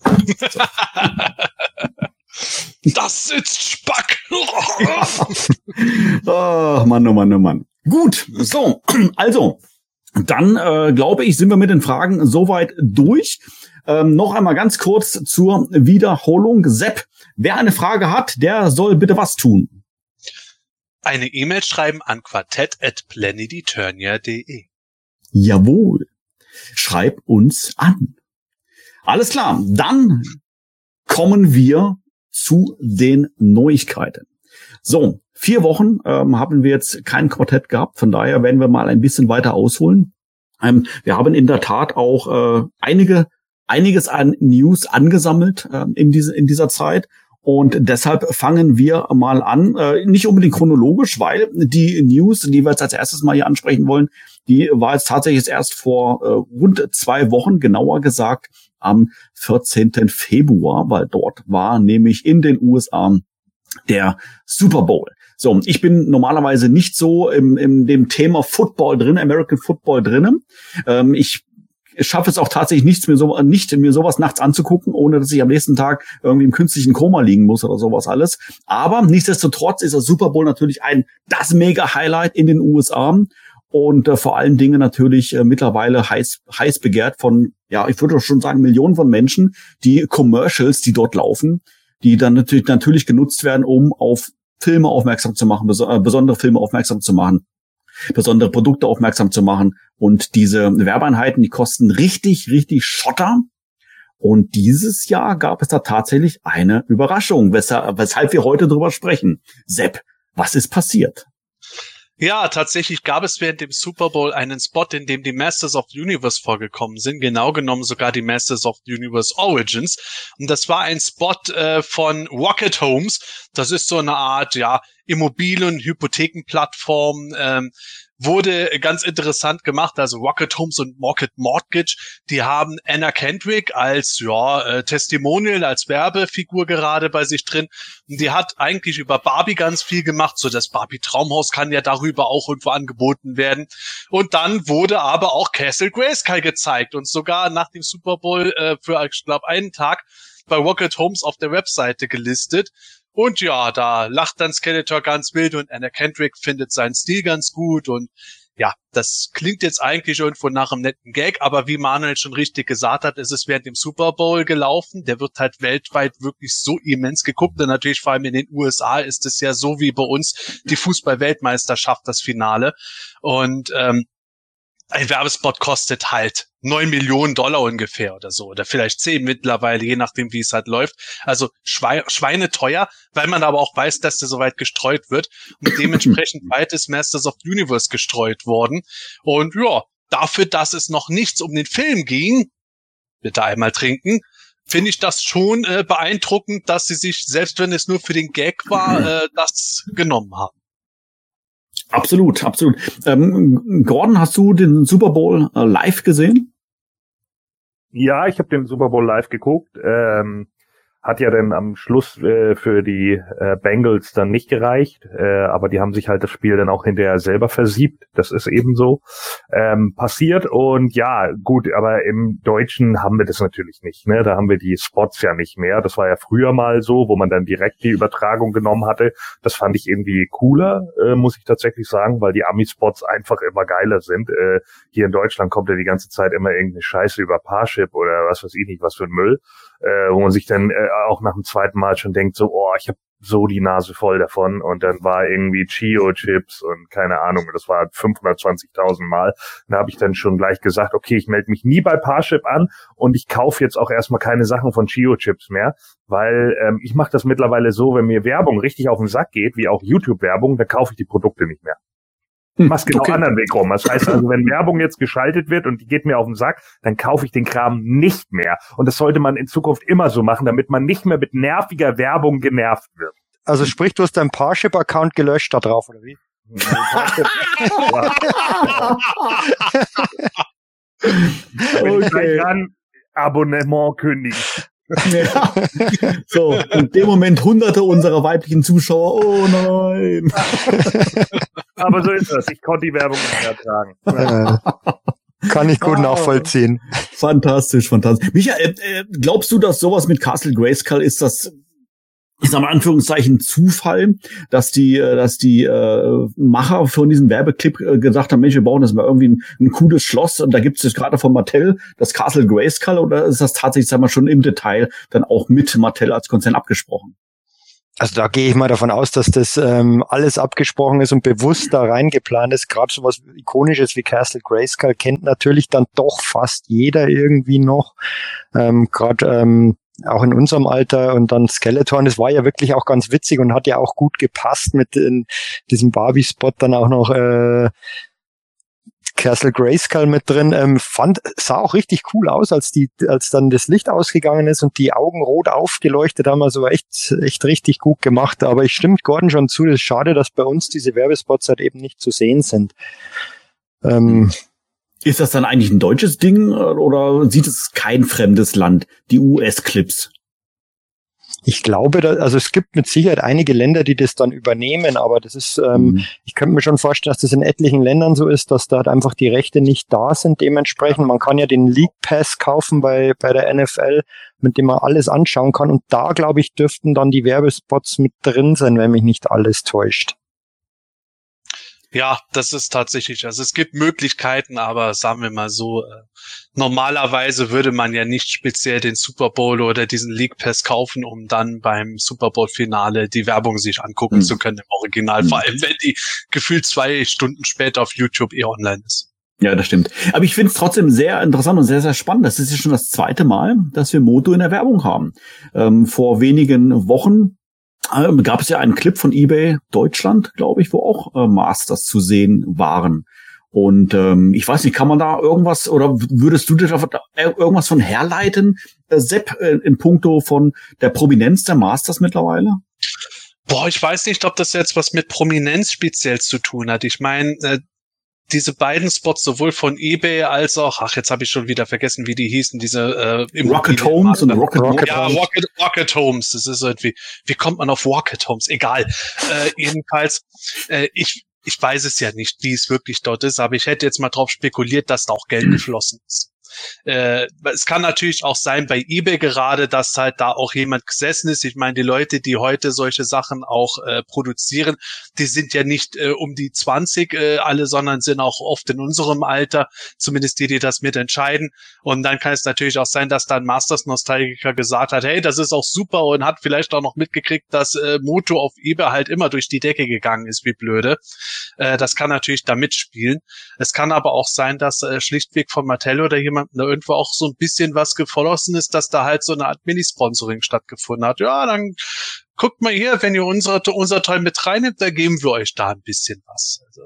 So. Das sitzt Spack. oh, Mann, oh Mann, oh Mann. Gut, so, also, dann äh, glaube ich, sind wir mit den Fragen soweit durch. Ähm, noch einmal ganz kurz zur Wiederholung. Sepp, wer eine Frage hat, der soll bitte was tun. Eine E-Mail schreiben an quartett.planeteturnia.de. Jawohl. Schreib uns an. Alles klar, dann kommen wir zu den Neuigkeiten. So, vier Wochen ähm, haben wir jetzt kein Quartett gehabt, von daher werden wir mal ein bisschen weiter ausholen. Ähm, wir haben in der Tat auch äh, einige einiges an News angesammelt äh, in, diese, in dieser Zeit. Und deshalb fangen wir mal an, äh, nicht unbedingt chronologisch, weil die News, die wir jetzt als erstes mal hier ansprechen wollen, die war jetzt tatsächlich erst vor äh, rund zwei Wochen, genauer gesagt am 14. Februar, weil dort war nämlich in den USA der Super Bowl. So, ich bin normalerweise nicht so im, im dem Thema Football drin, American Football drinnen. Ähm, ich schaffe es auch tatsächlich nichts mir so nicht mir sowas nachts anzugucken, ohne dass ich am nächsten Tag irgendwie im künstlichen Koma liegen muss oder sowas alles. Aber nichtsdestotrotz ist der Super Bowl natürlich ein das mega Highlight in den USA und äh, vor allen Dingen natürlich äh, mittlerweile heiß heiß begehrt von ja, ich würde schon sagen Millionen von Menschen, die Commercials, die dort laufen, die dann natürlich natürlich genutzt werden, um auf Filme aufmerksam zu machen, bes äh, besondere Filme aufmerksam zu machen besondere Produkte aufmerksam zu machen. Und diese Werbeeinheiten, die kosten richtig, richtig Schotter. Und dieses Jahr gab es da tatsächlich eine Überraschung, weshalb, weshalb wir heute drüber sprechen. Sepp, was ist passiert? Ja, tatsächlich gab es während dem Super Bowl einen Spot, in dem die Masters of the Universe vorgekommen sind. Genau genommen sogar die Masters of the Universe Origins. Und das war ein Spot äh, von Rocket Homes. Das ist so eine Art, ja, Immobilien, Hypothekenplattform, ähm, wurde ganz interessant gemacht. Also Rocket Homes und Rocket Mortgage, die haben Anna Kendrick als ja äh, Testimonial, als Werbefigur gerade bei sich drin. Und die hat eigentlich über Barbie ganz viel gemacht. So das Barbie Traumhaus kann ja darüber auch irgendwo angeboten werden. Und dann wurde aber auch Castle Grayskull gezeigt und sogar nach dem Super Bowl äh, für ich glaube einen Tag bei Rocket Homes auf der Webseite gelistet. Und ja, da lacht dann Skeletor ganz wild und Anna Kendrick findet seinen Stil ganz gut und ja, das klingt jetzt eigentlich irgendwo nach einem netten Gag, aber wie Manuel schon richtig gesagt hat, ist es während dem Super Bowl gelaufen. Der wird halt weltweit wirklich so immens geguckt und natürlich vor allem in den USA ist es ja so wie bei uns die Fußball-Weltmeisterschaft, das Finale. Und ähm, ein Werbespot kostet halt neun Millionen Dollar ungefähr oder so oder vielleicht zehn mittlerweile, je nachdem wie es halt läuft. Also Schwe Schweine teuer, weil man aber auch weiß, dass der soweit gestreut wird und dementsprechend weit ist Masters of the Universe gestreut worden. Und ja, dafür, dass es noch nichts um den Film ging, bitte einmal trinken, finde ich das schon äh, beeindruckend, dass sie sich, selbst wenn es nur für den Gag war, äh, das genommen haben. Absolut, absolut. Ähm, Gordon, hast du den Super Bowl äh, live gesehen? Ja, ich habe den Super Bowl live geguckt. Ähm, hat ja dann am Schluss äh, für die äh, Bengals dann nicht gereicht, äh, aber die haben sich halt das Spiel dann auch hinterher selber versiebt. Das ist eben so ähm, passiert und ja, gut, aber im Deutschen haben wir das natürlich nicht. Ne? Da haben wir die Spots ja nicht mehr. Das war ja früher mal so, wo man dann direkt die Übertragung genommen hatte. Das fand ich irgendwie cooler, äh, muss ich tatsächlich sagen, weil die Ami-Spots einfach immer geiler sind. Äh, hier in Deutschland kommt ja die ganze Zeit immer irgendeine Scheiße über Parship oder was weiß ich nicht, was für ein Müll äh, wo man sich dann äh, auch nach dem zweiten Mal schon denkt, so, oh, ich habe so die Nase voll davon und dann war irgendwie Chio-Chips und keine Ahnung, das war 520.000 Mal. Da habe ich dann schon gleich gesagt, okay, ich melde mich nie bei Parship an und ich kaufe jetzt auch erstmal keine Sachen von Chio-Chips mehr, weil ähm, ich mache das mittlerweile so, wenn mir Werbung richtig auf den Sack geht, wie auch YouTube-Werbung, dann kaufe ich die Produkte nicht mehr. Hm, mach's genau okay. anderen Weg rum. Das heißt also, wenn Werbung jetzt geschaltet wird und die geht mir auf den Sack, dann kaufe ich den Kram nicht mehr. Und das sollte man in Zukunft immer so machen, damit man nicht mehr mit nerviger Werbung genervt wird. Also sprich, du hast deinen Parship-Account gelöscht da drauf, oder wie? okay. Dann Abonnement kündigen. Ja. So, in dem Moment hunderte unserer weiblichen Zuschauer, oh nein. Aber so ist das. Ich konnte die Werbung nicht ertragen. Äh, kann ich gut ah, nachvollziehen. Fantastisch, fantastisch. Michael, äh, glaubst du, dass sowas mit Castle Grayskull ist das ich sage mal Anführungszeichen Zufall, dass die, äh, dass die äh, Macher von diesem Werbeclip äh, gesagt haben, Mensch, wir bauen das mal irgendwie ein, ein cooles Schloss und da gibt es gerade von Mattel das Castle Grayskull oder ist das tatsächlich, sag mal, schon im Detail dann auch mit Mattel als Konzern abgesprochen? Also da gehe ich mal davon aus, dass das ähm, alles abgesprochen ist und bewusst da reingeplant ist. Gerade so was Ikonisches wie Castle Grayskull kennt natürlich dann doch fast jeder irgendwie noch. Ähm, Gerade ähm, auch in unserem Alter und dann Skeleton, das war ja wirklich auch ganz witzig und hat ja auch gut gepasst mit in diesem Barbie-Spot dann auch noch äh, Castle Grayskull mit drin. Ähm, fand, sah auch richtig cool aus, als die, als dann das Licht ausgegangen ist und die Augen rot aufgeleuchtet haben. Also echt, echt richtig gut gemacht. Aber ich stimmt Gordon schon zu, es ist schade, dass bei uns diese Werbespots halt eben nicht zu sehen sind. Ähm, ist das dann eigentlich ein deutsches Ding äh, oder sieht es kein fremdes Land, die US-Clips? Ich glaube, da, also es gibt mit Sicherheit einige Länder, die das dann übernehmen, aber das ist, ähm, mhm. ich könnte mir schon vorstellen, dass das in etlichen Ländern so ist, dass da halt einfach die Rechte nicht da sind. Dementsprechend, man kann ja den League Pass kaufen bei, bei der NFL, mit dem man alles anschauen kann. Und da, glaube ich, dürften dann die Werbespots mit drin sein, wenn mich nicht alles täuscht. Ja, das ist tatsächlich, also es gibt Möglichkeiten, aber sagen wir mal so, äh, normalerweise würde man ja nicht speziell den Super Bowl oder diesen League Pass kaufen, um dann beim Super Bowl Finale die Werbung sich angucken mhm. zu können im Original, mhm. vor allem wenn die gefühlt zwei Stunden später auf YouTube eh online ist. Ja, das stimmt. Aber ich finde es trotzdem sehr interessant und sehr, sehr spannend. Das ist ja schon das zweite Mal, dass wir Moto in der Werbung haben. Ähm, vor wenigen Wochen ähm, gab es ja einen Clip von eBay Deutschland, glaube ich, wo auch äh, Masters zu sehen waren. Und ähm, ich weiß nicht, kann man da irgendwas oder würdest du dir da irgendwas von herleiten, äh, Sepp, äh, in puncto von der Prominenz der Masters mittlerweile? Boah, ich weiß nicht, ob das jetzt was mit Prominenz speziell zu tun hat. Ich meine, äh, diese beiden Spots sowohl von eBay als auch, ach, jetzt habe ich schon wieder vergessen, wie die hießen, diese äh, Rocket Homes und Rocket, Rocket Ja, Rocket, Rocket Homes. Das ist irgendwie, wie kommt man auf Rocket Homes? Egal. Äh, jedenfalls, äh, ich, ich weiß es ja nicht, wie es wirklich dort ist, aber ich hätte jetzt mal drauf spekuliert, dass da auch Geld geflossen ist. Äh, es kann natürlich auch sein bei eBay gerade, dass halt da auch jemand gesessen ist. Ich meine, die Leute, die heute solche Sachen auch äh, produzieren, die sind ja nicht äh, um die 20 äh, alle, sondern sind auch oft in unserem Alter, zumindest die, die das mitentscheiden. Und dann kann es natürlich auch sein, dass dann Masters Nostalgiker gesagt hat, hey, das ist auch super und hat vielleicht auch noch mitgekriegt, dass äh, Moto auf eBay halt immer durch die Decke gegangen ist, wie blöde. Äh, das kann natürlich da mitspielen. Es kann aber auch sein, dass äh, schlichtweg von Mattel oder jemand da irgendwo auch so ein bisschen was geflossen ist, dass da halt so eine Art Mini-Sponsoring stattgefunden hat. Ja, dann guckt mal hier, wenn ihr unsere, unser Teil mit reinnimmt, da geben wir euch da ein bisschen was. Also,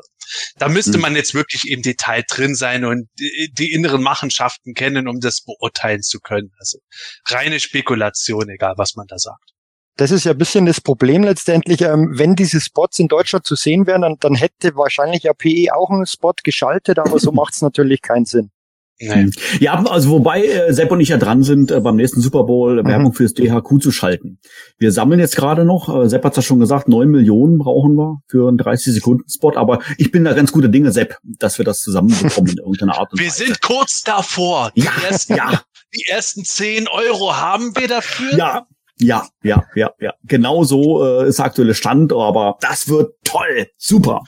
da müsste hm. man jetzt wirklich im Detail drin sein und die, die, inneren Machenschaften kennen, um das beurteilen zu können. Also reine Spekulation, egal was man da sagt. Das ist ja ein bisschen das Problem letztendlich. Ähm, wenn diese Spots in Deutschland zu sehen wären, dann, dann hätte wahrscheinlich APE auch einen Spot geschaltet, aber so macht es natürlich keinen Sinn. Nee. Ja, also wobei äh, Sepp und ich ja dran sind, äh, beim nächsten Super Bowl mhm. Werbung fürs DHQ zu schalten. Wir sammeln jetzt gerade noch, äh, Sepp hat's ja schon gesagt, neun Millionen brauchen wir für einen 30-Sekunden-Spot, aber ich bin da ganz guter Dinge, Sepp, dass wir das zusammenbekommen in irgendeiner Art und wir Weise. Wir sind kurz davor. Ja, die ersten, ja. Die ersten zehn Euro haben wir dafür. Ja, ja, ja, ja, ja. Genau so äh, ist der aktuelle Stand, aber das wird toll, super.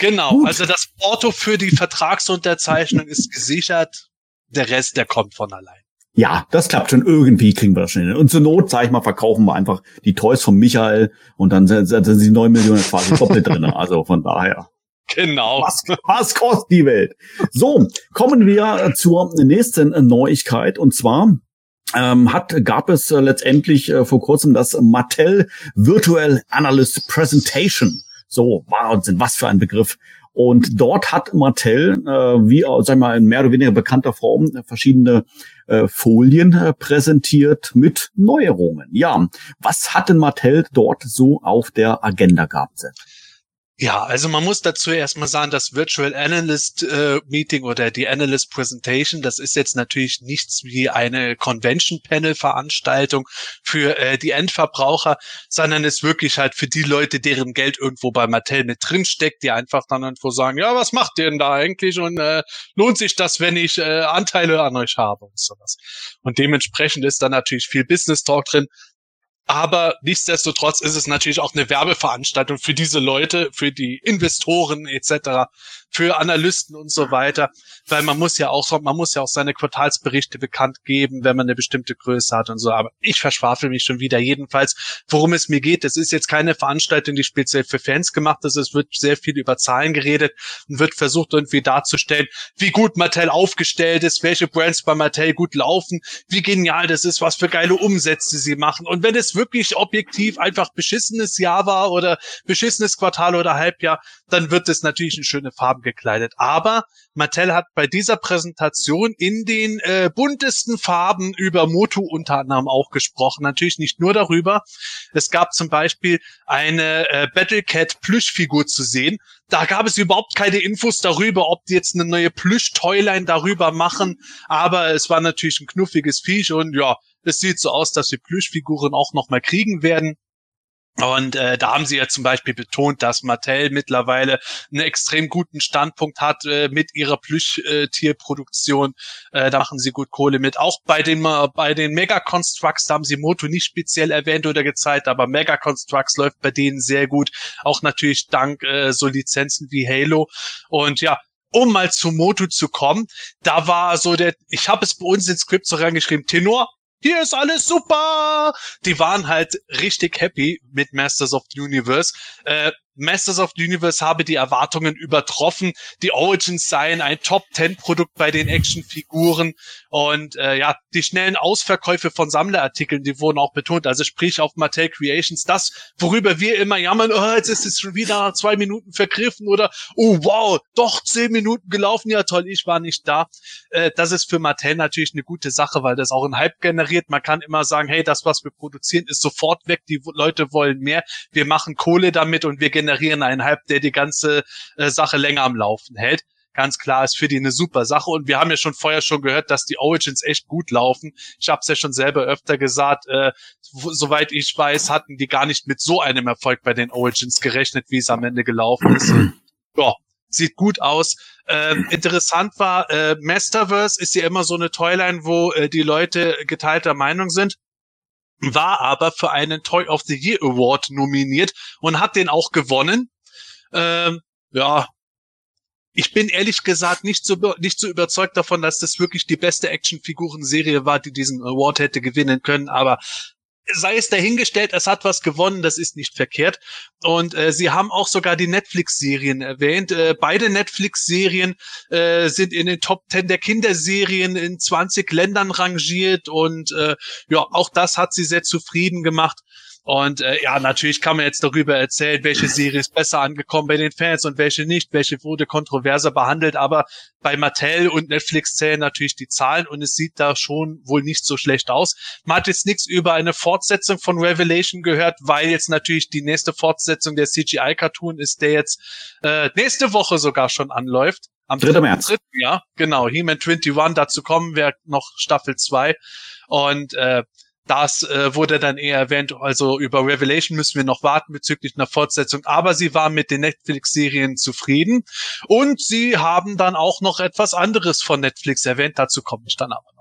Genau, Gut. also das Porto für die Vertragsunterzeichnung ist gesichert. Der Rest, der kommt von allein. Ja, das klappt schon. Irgendwie kriegen wir das schnell. Und zur Not, sag ich mal, verkaufen wir einfach die Toys von Michael und dann sind, sind die neun Millionen quasi doppelt drin. Also von daher. Genau. Was, was kostet die Welt? So, kommen wir zur nächsten Neuigkeit und zwar ähm, hat, gab es äh, letztendlich äh, vor kurzem das Mattel Virtual Analyst Presentation. So, Wahnsinn, was für ein Begriff. Und dort hat Mattel, äh, wie sag mal, in mehr oder weniger bekannter Form, äh, verschiedene äh, Folien äh, präsentiert mit Neuerungen. Ja, was hat denn Mattel dort so auf der Agenda gehabt? Ja, also man muss dazu erstmal sagen, das Virtual Analyst äh, Meeting oder die Analyst Presentation, das ist jetzt natürlich nichts wie eine Convention Panel Veranstaltung für äh, die Endverbraucher, sondern ist wirklich halt für die Leute, deren Geld irgendwo bei Mattel mit drin steckt, die einfach dann irgendwo sagen, ja, was macht ihr denn da eigentlich und äh, lohnt sich das, wenn ich äh, Anteile an euch habe und sowas. Und dementsprechend ist da natürlich viel Business Talk drin, aber nichtsdestotrotz ist es natürlich auch eine Werbeveranstaltung für diese Leute, für die Investoren etc für Analysten und so weiter, weil man muss ja auch, man muss ja auch seine Quartalsberichte bekannt geben, wenn man eine bestimmte Größe hat und so. Aber ich verschwafel mich schon wieder. Jedenfalls, worum es mir geht, das ist jetzt keine Veranstaltung, die speziell für Fans gemacht ist. Es wird sehr viel über Zahlen geredet und wird versucht irgendwie darzustellen, wie gut Mattel aufgestellt ist, welche Brands bei Mattel gut laufen, wie genial das ist, was für geile Umsätze sie machen. Und wenn es wirklich objektiv einfach beschissenes Jahr war oder beschissenes Quartal oder Halbjahr, dann wird es natürlich eine schöne Farben gekleidet. Aber Mattel hat bei dieser Präsentation in den äh, buntesten Farben über Motu unter anderem auch gesprochen. Natürlich nicht nur darüber. Es gab zum Beispiel eine äh, Battlecat Plüschfigur zu sehen. Da gab es überhaupt keine Infos darüber, ob die jetzt eine neue Plüsch-Toyline darüber machen. Aber es war natürlich ein knuffiges Viech und ja, es sieht so aus, dass wir Plüschfiguren auch noch mal kriegen werden. Und äh, da haben sie ja zum Beispiel betont, dass Mattel mittlerweile einen extrem guten Standpunkt hat äh, mit ihrer Plüschtierproduktion. Äh, da machen sie gut Kohle mit. Auch bei den äh, bei den Mega Constructs, haben sie Moto nicht speziell erwähnt oder gezeigt, aber Mega Constructs läuft bei denen sehr gut. Auch natürlich dank äh, so Lizenzen wie Halo. Und ja, um mal zu Moto zu kommen, da war so der, ich habe es bei uns ins Skript so reingeschrieben, Tenor, hier ist alles super. Die waren halt richtig happy mit Masters of the Universe. Äh, Masters of the Universe habe die Erwartungen übertroffen. Die Origins seien ein Top-10-Produkt bei den Actionfiguren. Und äh, ja, die schnellen Ausverkäufe von Sammlerartikeln, die wurden auch betont. Also sprich auf Mattel Creations, das, worüber wir immer jammern, oh, jetzt ist es schon wieder zwei Minuten vergriffen oder oh wow, doch zehn Minuten gelaufen, ja toll, ich war nicht da. Äh, das ist für Mattel natürlich eine gute Sache, weil das auch einen Hype generiert. Man kann immer sagen, hey, das, was wir produzieren, ist sofort weg. Die Leute wollen mehr. Wir machen Kohle damit und wir generieren einen Hype, der die ganze äh, Sache länger am Laufen hält. Ganz klar ist für die eine super Sache und wir haben ja schon vorher schon gehört, dass die Origins echt gut laufen. Ich habe es ja schon selber öfter gesagt, äh, soweit ich weiß, hatten die gar nicht mit so einem Erfolg bei den Origins gerechnet, wie es am Ende gelaufen ist. ja, sieht gut aus. Ähm, interessant war, äh, Masterverse ist ja immer so eine Toyline, wo äh, die Leute geteilter Meinung sind war aber für einen Toy of the Year Award nominiert und hat den auch gewonnen. Ähm, ja, ich bin ehrlich gesagt nicht so, nicht so überzeugt davon, dass das wirklich die beste Actionfiguren-Serie war, die diesen Award hätte gewinnen können, aber sei es dahingestellt, es hat was gewonnen, das ist nicht verkehrt. Und äh, sie haben auch sogar die Netflix-Serien erwähnt. Äh, beide Netflix-Serien äh, sind in den Top 10 der Kinderserien in 20 Ländern rangiert und äh, ja, auch das hat sie sehr zufrieden gemacht. Und äh, ja, natürlich kann man jetzt darüber erzählen, welche Serie ist besser angekommen bei den Fans und welche nicht, welche wurde kontroverser behandelt. Aber bei Mattel und Netflix zählen natürlich die Zahlen und es sieht da schon wohl nicht so schlecht aus. Man hat jetzt nichts über eine Fortsetzung von Revelation gehört, weil jetzt natürlich die nächste Fortsetzung der CGI-Cartoon ist, der jetzt äh, nächste Woche sogar schon anläuft. Am 3. März. 3. Ja, genau. He-Man 21, dazu kommen wir noch Staffel 2. Und äh, das äh, wurde dann eher erwähnt. Also über Revelation müssen wir noch warten bezüglich einer Fortsetzung. Aber sie waren mit den Netflix-Serien zufrieden. Und sie haben dann auch noch etwas anderes von Netflix erwähnt. Dazu komme ich dann aber.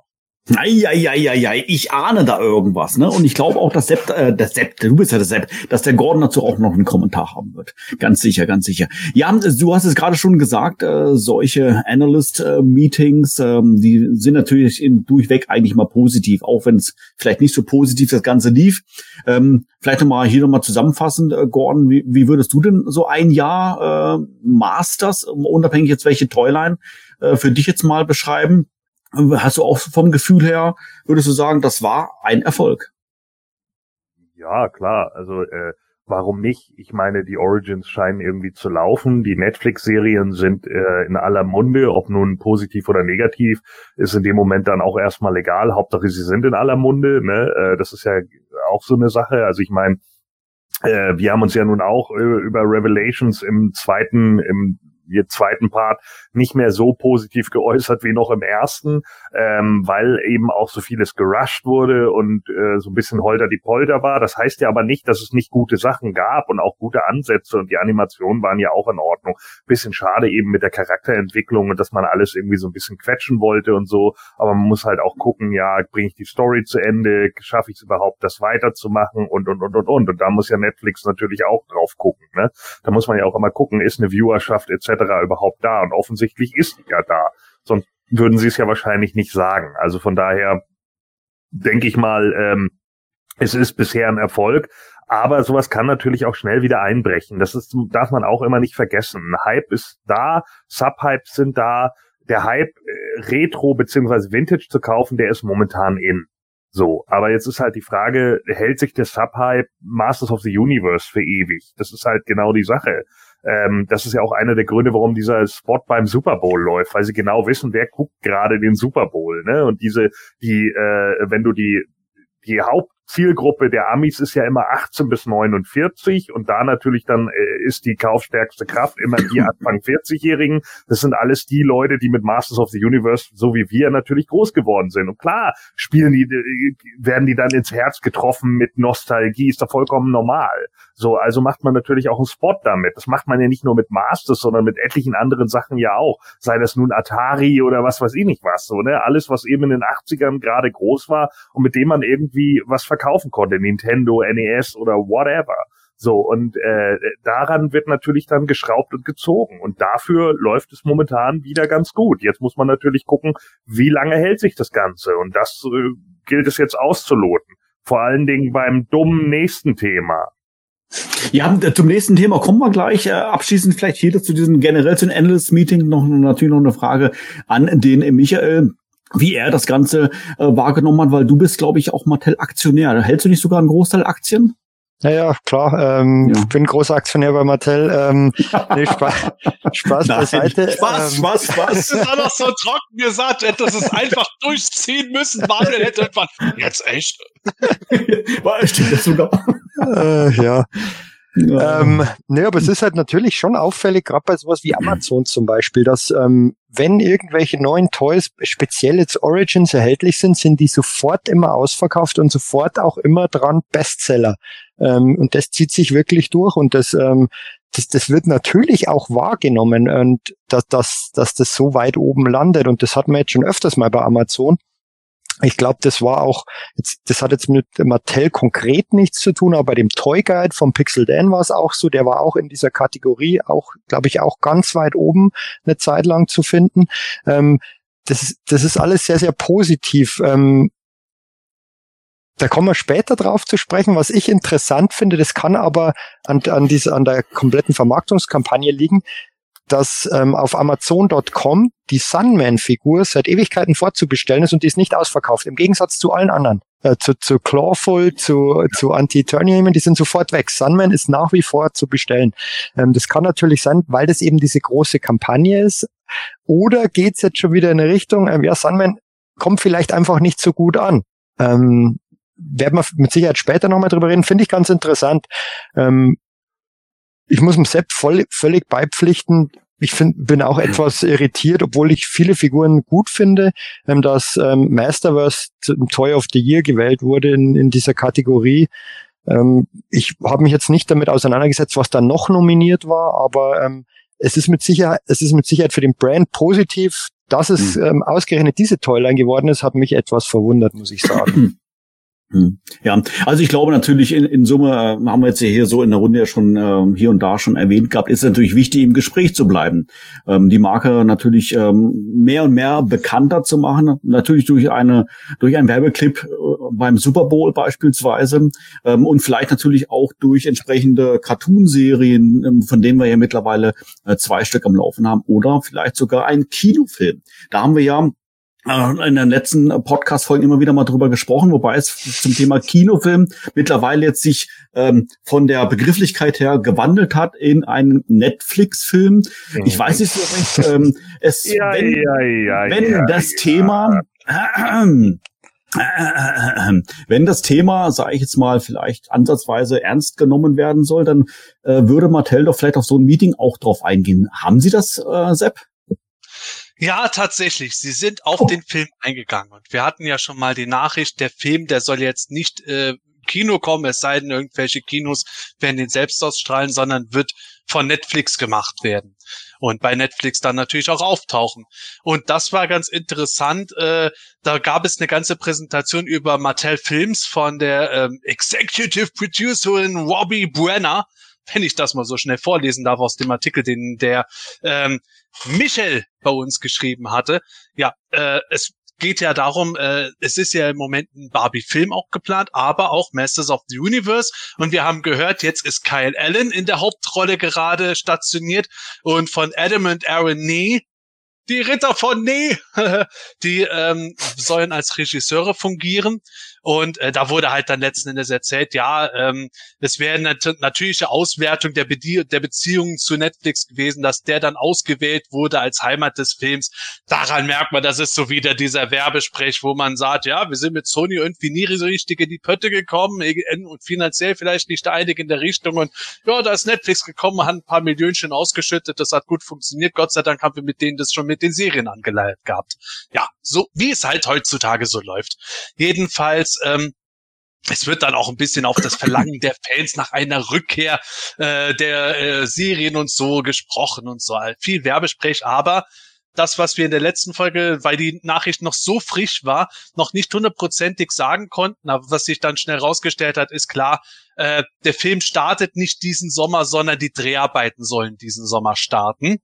Eieieiei, ich ahne da irgendwas, ne? Und ich glaube auch, dass Sepp, äh, der Sepp, du bist ja der Sepp, dass der Gordon dazu auch noch einen Kommentar haben wird. Ganz sicher, ganz sicher. Ja, du hast es gerade schon gesagt, äh, solche Analyst-Meetings, äh, die sind natürlich in, durchweg eigentlich mal positiv, auch wenn es vielleicht nicht so positiv das Ganze lief. Ähm, vielleicht nochmal hier nochmal zusammenfassend, äh, Gordon, wie, wie würdest du denn so ein Jahr äh, Masters, unabhängig jetzt welche Toyline, äh, für dich jetzt mal beschreiben? Hast du auch vom Gefühl her, würdest du sagen, das war ein Erfolg? Ja, klar. Also äh, warum nicht? Ich meine, die Origins scheinen irgendwie zu laufen. Die Netflix-Serien sind äh, in aller Munde, ob nun positiv oder negativ, ist in dem Moment dann auch erstmal egal. Hauptsache, sie sind in aller Munde. Ne? Äh, das ist ja auch so eine Sache. Also ich meine, äh, wir haben uns ja nun auch äh, über Revelations im zweiten, im ihr zweiten Part nicht mehr so positiv geäußert wie noch im ersten, ähm, weil eben auch so vieles gerusht wurde und äh, so ein bisschen holter die Polter war. Das heißt ja aber nicht, dass es nicht gute Sachen gab und auch gute Ansätze und die Animationen waren ja auch in Ordnung. Bisschen schade eben mit der Charakterentwicklung und dass man alles irgendwie so ein bisschen quetschen wollte und so, aber man muss halt auch gucken, ja, bringe ich die Story zu Ende, schaffe ich es überhaupt, das weiterzumachen und und und und und und da muss ja Netflix natürlich auch drauf gucken, ne? Da muss man ja auch immer gucken, ist eine Viewerschaft etc überhaupt da? Und offensichtlich ist die ja da. Sonst würden sie es ja wahrscheinlich nicht sagen. Also von daher denke ich mal, ähm, es ist bisher ein Erfolg. Aber sowas kann natürlich auch schnell wieder einbrechen. Das ist, darf man auch immer nicht vergessen. Ein Hype ist da, Subhypes sind da. Der Hype, äh, Retro beziehungsweise Vintage zu kaufen, der ist momentan in. So, aber jetzt ist halt die Frage, hält sich der Subhype Masters of the Universe für ewig? Das ist halt genau die Sache. Ähm, das ist ja auch einer der Gründe, warum dieser Spot beim Super Bowl läuft, weil sie genau wissen, wer guckt gerade den Super Bowl. Ne? Und diese, die, äh, wenn du die die Haupt Zielgruppe der Amis ist ja immer 18 bis 49 und da natürlich dann äh, ist die kaufstärkste Kraft immer die Anfang 40-Jährigen. Das sind alles die Leute, die mit Masters of the Universe, so wie wir, natürlich groß geworden sind. Und klar, spielen die, äh, werden die dann ins Herz getroffen mit Nostalgie, ist da vollkommen normal. So, also macht man natürlich auch einen Spot damit. Das macht man ja nicht nur mit Masters, sondern mit etlichen anderen Sachen ja auch. Sei das nun Atari oder was weiß ich nicht was, so, ne? Alles, was eben in den 80ern gerade groß war und mit dem man irgendwie was verkaufen konnte, Nintendo, NES oder whatever. So, und äh, daran wird natürlich dann geschraubt und gezogen. Und dafür läuft es momentan wieder ganz gut. Jetzt muss man natürlich gucken, wie lange hält sich das Ganze. Und das äh, gilt es jetzt auszuloten. Vor allen Dingen beim dummen nächsten Thema. Ja, zum nächsten Thema kommen wir gleich. Äh, abschließend vielleicht hier zu diesem generell zu den Analyst-Meeting noch natürlich noch eine Frage an den Michael wie er das Ganze äh, wahrgenommen hat, weil du bist, glaube ich, auch Mattel-Aktionär. Hältst du nicht sogar einen Großteil Aktien? Ja, ja, klar. Ähm, ja. Ich bin großer Aktionär bei Mattel. Ähm, nee, Spaß, Spaß beiseite. Spaß, ähm, Spaß, Spaß. Das ist auch noch so trocken gesagt, hättest es einfach durchziehen müssen. Manuel hätte irgendwann, jetzt echt? Stimmt das sogar? Äh, ja. Ja. Ähm, ne, aber es ist halt natürlich schon auffällig, gerade bei sowas wie Amazon zum Beispiel, dass ähm, wenn irgendwelche neuen Toys speziell jetzt Origins erhältlich sind, sind die sofort immer ausverkauft und sofort auch immer dran Bestseller. Ähm, und das zieht sich wirklich durch und das, ähm, das, das wird natürlich auch wahrgenommen und dass, dass, dass das so weit oben landet. Und das hat man jetzt schon öfters mal bei Amazon. Ich glaube, das war auch, jetzt, das hat jetzt mit Mattel konkret nichts zu tun, aber bei dem Toy Guide vom Pixel Dan war es auch so, der war auch in dieser Kategorie auch, glaube ich, auch ganz weit oben eine Zeit lang zu finden. Ähm, das, das ist alles sehr, sehr positiv. Ähm, da kommen wir später drauf zu sprechen. Was ich interessant finde, das kann aber an, an, diese, an der kompletten Vermarktungskampagne liegen, dass ähm, auf Amazon.com die Sunman-Figur seit Ewigkeiten vorzubestellen ist und die ist nicht ausverkauft, im Gegensatz zu allen anderen. Äh, zu, zu Clawful, zu, zu Anti-Eternium, die sind sofort weg. Sunman ist nach wie vor zu bestellen. Ähm, das kann natürlich sein, weil das eben diese große Kampagne ist. Oder geht's jetzt schon wieder in eine Richtung, ähm, ja, Sunman kommt vielleicht einfach nicht so gut an. Ähm, werden wir mit Sicherheit später nochmal drüber reden, finde ich ganz interessant. Ähm, ich muss dem Sepp voll, völlig beipflichten. Ich find, bin auch etwas irritiert, obwohl ich viele Figuren gut finde, ähm, dass ähm, Masterverse zum Toy of the Year gewählt wurde in, in dieser Kategorie. Ähm, ich habe mich jetzt nicht damit auseinandergesetzt, was da noch nominiert war, aber ähm, es ist mit Sicherheit, es ist mit Sicherheit für den Brand positiv, dass es mhm. ähm, ausgerechnet diese Toyline geworden ist, hat mich etwas verwundert, muss ich sagen. Hm. Ja, also ich glaube natürlich in, in Summe äh, haben wir jetzt hier so in der Runde ja schon äh, hier und da schon erwähnt gehabt, ist natürlich wichtig im Gespräch zu bleiben, ähm, die Marke natürlich ähm, mehr und mehr bekannter zu machen, natürlich durch eine durch einen Werbeclip äh, beim Super Bowl beispielsweise ähm, und vielleicht natürlich auch durch entsprechende Cartoonserien, ähm, von denen wir ja mittlerweile äh, zwei Stück am Laufen haben oder vielleicht sogar einen Kinofilm. Da haben wir ja in den letzten Podcast-Folgen immer wieder mal drüber gesprochen, wobei es zum Thema Kinofilm mittlerweile jetzt sich ähm, von der Begrifflichkeit her gewandelt hat in einen Netflix-Film. Ich weiß nicht so recht, ähm, es, ja, wenn, ja, ja, wenn das Thema äh, äh, wenn das Thema, sage ich jetzt mal, vielleicht ansatzweise ernst genommen werden soll, dann äh, würde Mattel doch vielleicht auf so ein Meeting auch drauf eingehen. Haben Sie das, äh, Sepp? Ja, tatsächlich. Sie sind auf oh. den Film eingegangen. Und wir hatten ja schon mal die Nachricht, der Film, der soll jetzt nicht äh, Kino kommen, es sei denn, irgendwelche Kinos werden den selbst ausstrahlen, sondern wird von Netflix gemacht werden. Und bei Netflix dann natürlich auch auftauchen. Und das war ganz interessant. Äh, da gab es eine ganze Präsentation über Mattel Films von der ähm, Executive Producerin Robbie Brenner wenn ich das mal so schnell vorlesen darf aus dem Artikel, den der ähm, Michel bei uns geschrieben hatte. Ja, äh, es geht ja darum, äh, es ist ja im Moment ein Barbie-Film auch geplant, aber auch Masters of the Universe. Und wir haben gehört, jetzt ist Kyle Allen in der Hauptrolle gerade stationiert und von Adam und Aaron Nee die Ritter von Nee, die ähm, sollen als Regisseure fungieren. Und äh, da wurde halt dann letzten Endes erzählt, ja, ähm, es wäre eine natürliche Auswertung der, Be der Beziehungen zu Netflix gewesen, dass der dann ausgewählt wurde als Heimat des Films. Daran merkt man, das ist so wieder dieser Werbesprech, wo man sagt, ja, wir sind mit Sony irgendwie nie so richtig in die Pötte gekommen und finanziell vielleicht nicht einig in der Richtung. Und ja, da ist Netflix gekommen, hat ein paar Millionchen ausgeschüttet, das hat gut funktioniert. Gott sei Dank haben wir mit denen das schon mit den Serien angeleitet gehabt. Ja, so wie es halt heutzutage so läuft. Jedenfalls ähm, es wird dann auch ein bisschen auf das Verlangen der Fans nach einer Rückkehr äh, der äh, Serien und so gesprochen und so. Viel Werbesprech, aber das, was wir in der letzten Folge, weil die Nachricht noch so frisch war, noch nicht hundertprozentig sagen konnten, aber was sich dann schnell rausgestellt hat, ist klar, äh, der Film startet nicht diesen Sommer, sondern die Dreharbeiten sollen diesen Sommer starten.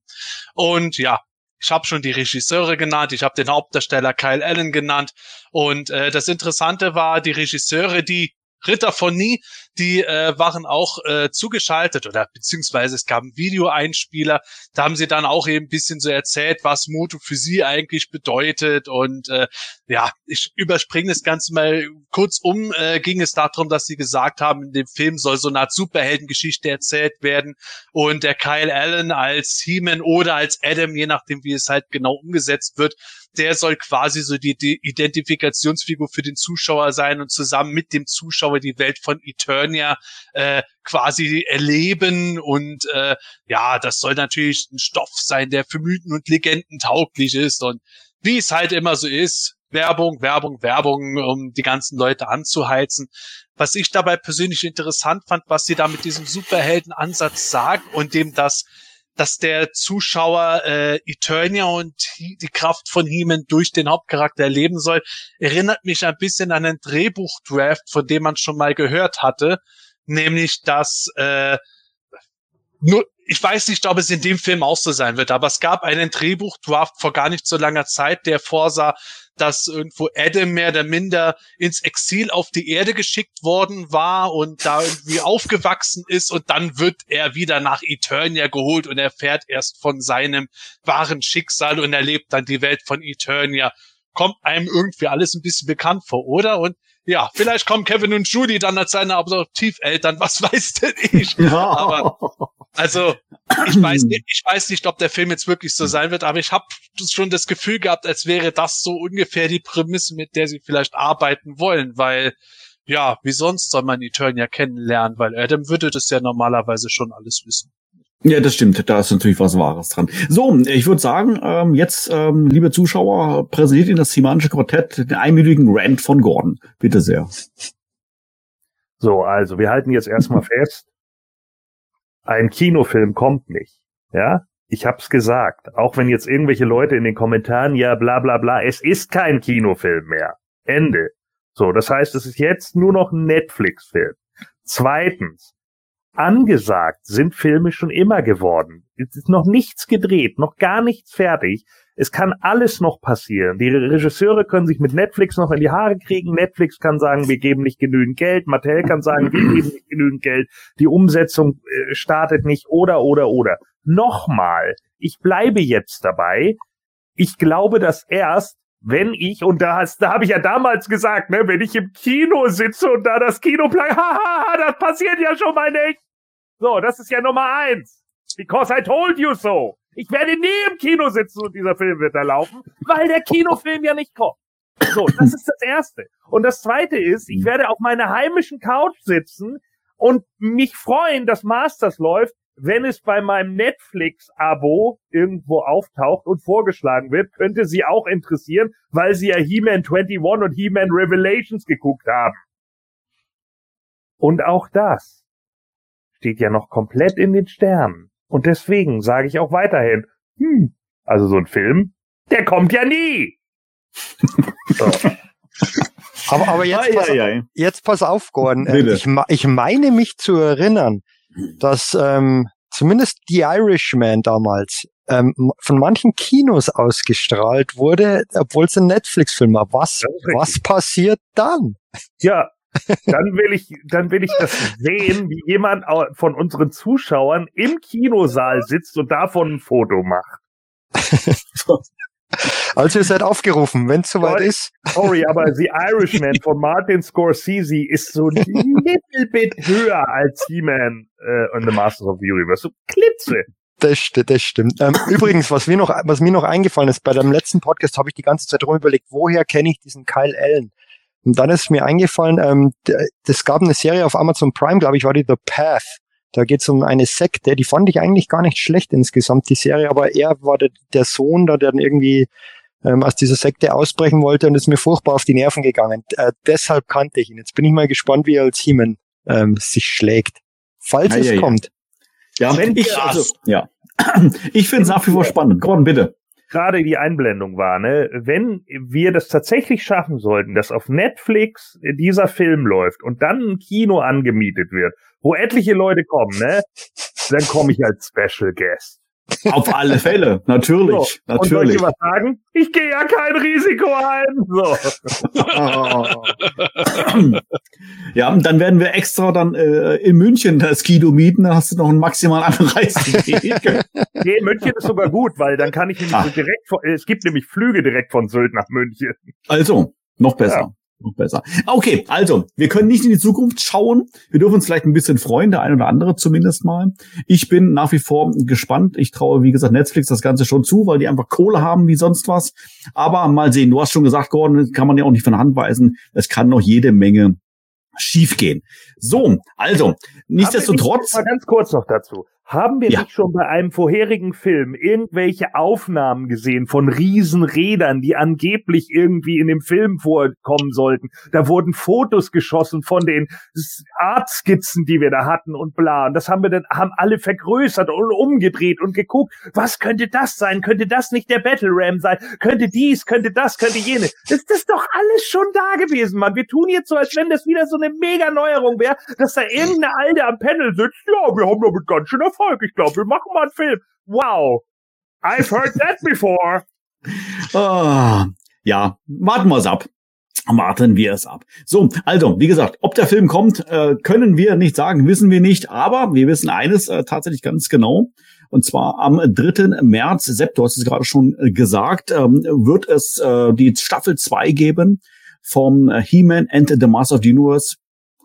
Und ja, ich habe schon die Regisseure genannt, ich habe den Hauptdarsteller Kyle Allen genannt. Und äh, das Interessante war, die Regisseure, die Ritter von Nie, die äh, waren auch äh, zugeschaltet oder beziehungsweise es gab einen Videoeinspieler. Da haben sie dann auch eben ein bisschen so erzählt, was Moto für sie eigentlich bedeutet. Und äh, ja, ich überspringe das Ganze mal kurz um. Äh, ging es darum, dass sie gesagt haben, in dem Film soll so eine Art Superheldengeschichte erzählt werden und der Kyle Allen als He-Man oder als Adam, je nachdem wie es halt genau umgesetzt wird, der soll quasi so die, die Identifikationsfigur für den Zuschauer sein und zusammen mit dem Zuschauer die Welt von Eternia äh, quasi erleben und äh, ja, das soll natürlich ein Stoff sein, der für Mythen und Legenden tauglich ist und wie es halt immer so ist, Werbung, Werbung, Werbung, um die ganzen Leute anzuheizen. Was ich dabei persönlich interessant fand, was sie da mit diesem Superheldenansatz sagen und dem das dass der Zuschauer äh, Eternia und die Kraft von He-Man durch den Hauptcharakter erleben soll, erinnert mich ein bisschen an einen Drehbuchdraft, von dem man schon mal gehört hatte, nämlich dass äh, nur ich weiß nicht, ob es in dem Film auch so sein wird, aber es gab einen Drehbuchdraft vor gar nicht so langer Zeit, der vorsah, dass irgendwo Adam mehr oder minder ins Exil auf die Erde geschickt worden war und da irgendwie aufgewachsen ist und dann wird er wieder nach Eternia geholt und erfährt erst von seinem wahren Schicksal und erlebt dann die Welt von Eternia. Kommt einem irgendwie alles ein bisschen bekannt vor, oder? Und ja, vielleicht kommen Kevin und Judy dann als seine Adoptiveltern, was weiß denn ich. Ja. Aber also ich weiß nicht, ich weiß nicht, ob der Film jetzt wirklich so sein wird, aber ich habe schon das Gefühl gehabt, als wäre das so ungefähr die Prämisse, mit der sie vielleicht arbeiten wollen, weil ja, wie sonst soll man Eternia kennenlernen, weil Adam würde das ja normalerweise schon alles wissen. Ja, das stimmt. Da ist natürlich was Wahres dran. So, ich würde sagen, ähm, jetzt, ähm, liebe Zuschauer, präsentiert Ihnen das Simanische Quartett den einmütigen Rant von Gordon. Bitte sehr. So, also wir halten jetzt erstmal fest, ein Kinofilm kommt nicht. Ja, ich hab's gesagt. Auch wenn jetzt irgendwelche Leute in den Kommentaren, ja, bla bla bla, es ist kein Kinofilm mehr. Ende. So, das heißt, es ist jetzt nur noch ein Netflix-Film. Zweitens, angesagt sind Filme schon immer geworden. Es ist noch nichts gedreht, noch gar nichts fertig. Es kann alles noch passieren. Die Regisseure können sich mit Netflix noch in die Haare kriegen. Netflix kann sagen, wir geben nicht genügend Geld. Mattel kann sagen, wir geben nicht genügend Geld. Die Umsetzung äh, startet nicht oder, oder, oder. Nochmal, ich bleibe jetzt dabei. Ich glaube, dass erst wenn ich, und da, hast, da habe ich ja damals gesagt, ne, wenn ich im Kino sitze und da das Kino plagt, haha, das passiert ja schon mal nicht. So, das ist ja Nummer eins. Because I told you so. Ich werde nie im Kino sitzen und dieser Film wird da laufen, weil der Kinofilm ja nicht kommt. So, das ist das Erste. Und das Zweite ist, ich werde auf meiner heimischen Couch sitzen und mich freuen, dass Masters läuft, wenn es bei meinem Netflix-Abo irgendwo auftaucht und vorgeschlagen wird, könnte sie auch interessieren, weil sie ja He-Man 21 und He-Man Revelations geguckt haben. Und auch das steht ja noch komplett in den Sternen. Und deswegen sage ich auch weiterhin, hm, also so ein Film, der kommt ja nie. so. Aber, aber jetzt, pass, jetzt pass auf, Gordon. Bitte. Ich, ich meine mich zu erinnern, dass ähm, zumindest The Irishman damals ähm, von manchen Kinos ausgestrahlt wurde, obwohl es ein Netflix-Film war. Was, was passiert dann? Ja, dann will ich, dann will ich das sehen, wie jemand von unseren Zuschauern im Kinosaal sitzt und davon ein Foto macht. Also ihr seid aufgerufen, wenn es soweit ist. Sorry, aber The Irishman von Martin Scorsese ist so ein little bit höher als He-Man äh, und The Masters of the Universe. So klitze. Das, das stimmt. Ähm, übrigens, was mir noch, was mir noch eingefallen ist, bei dem letzten Podcast habe ich die ganze Zeit rum überlegt, woher kenne ich diesen Kyle Allen? Und dann ist mir eingefallen, ähm, das gab eine Serie auf Amazon Prime, glaube ich, war die The Path. Da geht es um eine Sekte, die fand ich eigentlich gar nicht schlecht insgesamt, die Serie, aber er war der, der Sohn, da, der dann irgendwie ähm, aus dieser Sekte ausbrechen wollte und ist mir furchtbar auf die Nerven gegangen. Äh, deshalb kannte ich ihn. Jetzt bin ich mal gespannt, wie er als He-Man ähm, sich schlägt. Falls ja, es ja, kommt. Ja, ja ich, also, ja. ich finde es nach wie vor spannend. Gordon, bitte gerade die Einblendung war, ne, wenn wir das tatsächlich schaffen sollten, dass auf Netflix dieser Film läuft und dann ein Kino angemietet wird, wo etliche Leute kommen, ne, dann komme ich als Special Guest. Auf alle Fälle, natürlich, So. Und soll natürlich. ich was sagen? Ich gehe ja kein Risiko ein. So. ja, und dann werden wir extra dann äh, in München das Kino mieten, dann hast du noch einen maximalen Anreiseweg. Nee, München ist sogar gut, weil dann kann ich nämlich Ah. so direkt von, es gibt nämlich Flüge direkt von Sylt nach München. also, noch besser. Ja. Noch besser. Okay, also, wir können nicht in die Zukunft schauen. Wir dürfen uns vielleicht ein bisschen freuen, der ein oder andere zumindest mal. Ich bin nach wie vor gespannt. Ich traue, wie gesagt, Netflix das Ganze schon zu, weil die einfach Kohle haben wie sonst was. Aber mal sehen, du hast schon gesagt, Gordon, kann man ja auch nicht von der Hand weisen. Es kann noch jede Menge schiefgehen. So, also, nichtsdestotrotz. Nicht, mal ganz kurz noch dazu. Haben wir Ja. nicht schon bei einem vorherigen Film irgendwelche Aufnahmen gesehen von Riesenrädern, die angeblich irgendwie in dem Film vorkommen sollten? Da wurden Fotos geschossen von den Artskizzen, die wir da hatten und bla. Und das haben wir dann, haben alle vergrößert und umgedreht und geguckt, was könnte das sein? Könnte das nicht der Battle Ram sein? Könnte dies, könnte das, könnte jene? Das, das ist doch alles schon da gewesen, Mann. Wir tun jetzt so, als wenn das wieder so eine mega Neuerung wäre, dass da irgendeine Alte am Panel sitzt. Ja, wir haben damit ganz schön Erfolg. Ich glaube, wir machen mal einen Film. Wow. I've heard that before. Ah, ja, warten wir es ab. Warten wir es ab. So, also, wie gesagt, ob der Film kommt, äh, können wir nicht sagen, wissen wir nicht, aber wir wissen eines äh, tatsächlich ganz genau. Und zwar am 3. März, Sepp, du hast es gerade schon gesagt, ähm, wird es äh, die Staffel 2 geben vom äh, He-Man and the Master of the Universe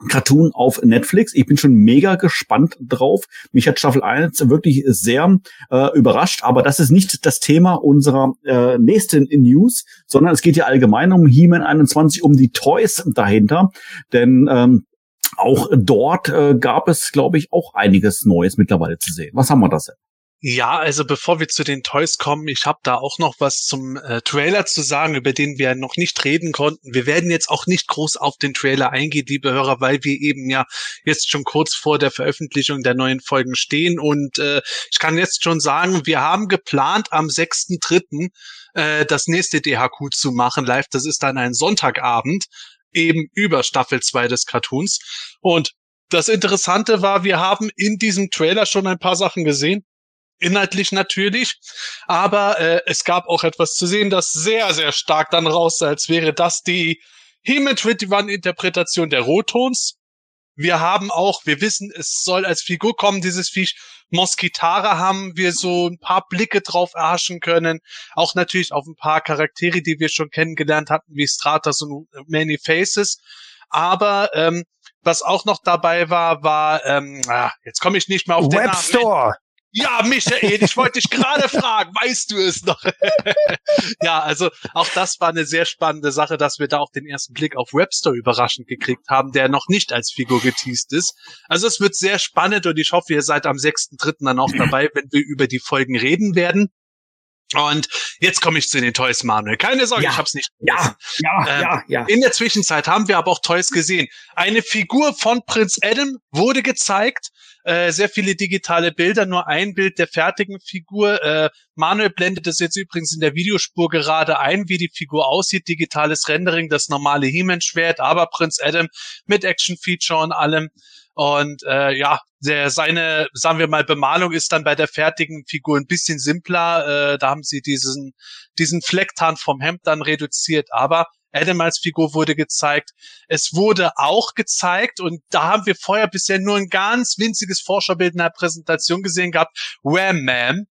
Cartoon auf Netflix. Ich bin schon mega gespannt drauf. Mich hat Staffel 1 wirklich sehr äh, überrascht, aber das ist nicht das Thema unserer äh, nächsten News, sondern es geht ja allgemein um He-Man 21, um die Toys dahinter, denn ähm, auch dort äh, gab es, glaube ich, auch einiges Neues mittlerweile zu sehen. Was haben wir da? Sepp? Ja, also bevor wir zu den Toys kommen, ich habe da auch noch was zum äh, Trailer zu sagen, über den wir noch nicht reden konnten. Wir werden jetzt auch nicht groß auf den Trailer eingehen, liebe Hörer, weil wir eben ja jetzt schon kurz vor der Veröffentlichung der neuen Folgen stehen. Und äh, ich kann jetzt schon sagen, wir haben geplant, am 6.3. Äh, das nächste DHQ zu machen live. Das ist dann ein Sonntagabend, eben über Staffel 2 des Cartoons. Und das Interessante war, wir haben in diesem Trailer schon ein paar Sachen gesehen inhaltlich natürlich, aber äh, es gab auch etwas zu sehen, das sehr, sehr stark dann raus als wäre das die He-Man 21-Interpretation der Rotons. Wir haben auch, wir wissen, es soll als Figur kommen, dieses Viech. Moskitara haben wir so ein paar Blicke drauf erhaschen können. Auch natürlich auf ein paar Charaktere, die wir schon kennengelernt hatten, wie Stratas und Many Faces. Aber ähm, was auch noch dabei war, war, ähm, ah, jetzt komme ich nicht mehr auf den Namen. Ja, Michael, ich wollte dich gerade fragen, weißt du es noch? ja, also auch das war eine sehr spannende Sache, dass wir da auch den ersten Blick auf Webster überraschend gekriegt haben, der noch nicht als Figur geteased ist. Also es wird sehr spannend und ich hoffe, ihr seid am 6.3. dann auch dabei, wenn wir über die Folgen reden werden. Und jetzt komme ich zu den Toys, Manuel. Keine Sorge, Ja. ich hab's nicht Ja, ja, Ähm, ja, ja. in der Zwischenzeit haben wir aber auch Toys gesehen. Eine Figur von Prinz Adam wurde gezeigt. Äh, sehr viele digitale Bilder, nur ein Bild der fertigen Figur. Äh, Manuel blendet es jetzt übrigens in der Videospur gerade ein, wie die Figur aussieht. Digitales Rendering, das normale He-Man-Schwert, aber Prinz Adam mit Action-Feature und allem. Und äh, ja, der, seine, sagen wir mal, Bemalung ist dann bei der fertigen Figur ein bisschen simpler. Äh, da haben sie diesen, diesen Flecktarn vom Hemd dann reduziert. Aber Adam als Figur wurde gezeigt. Es wurde auch gezeigt, und da haben wir vorher bisher nur ein ganz winziges Forscherbild in der Präsentation gesehen gehabt, Wham Man.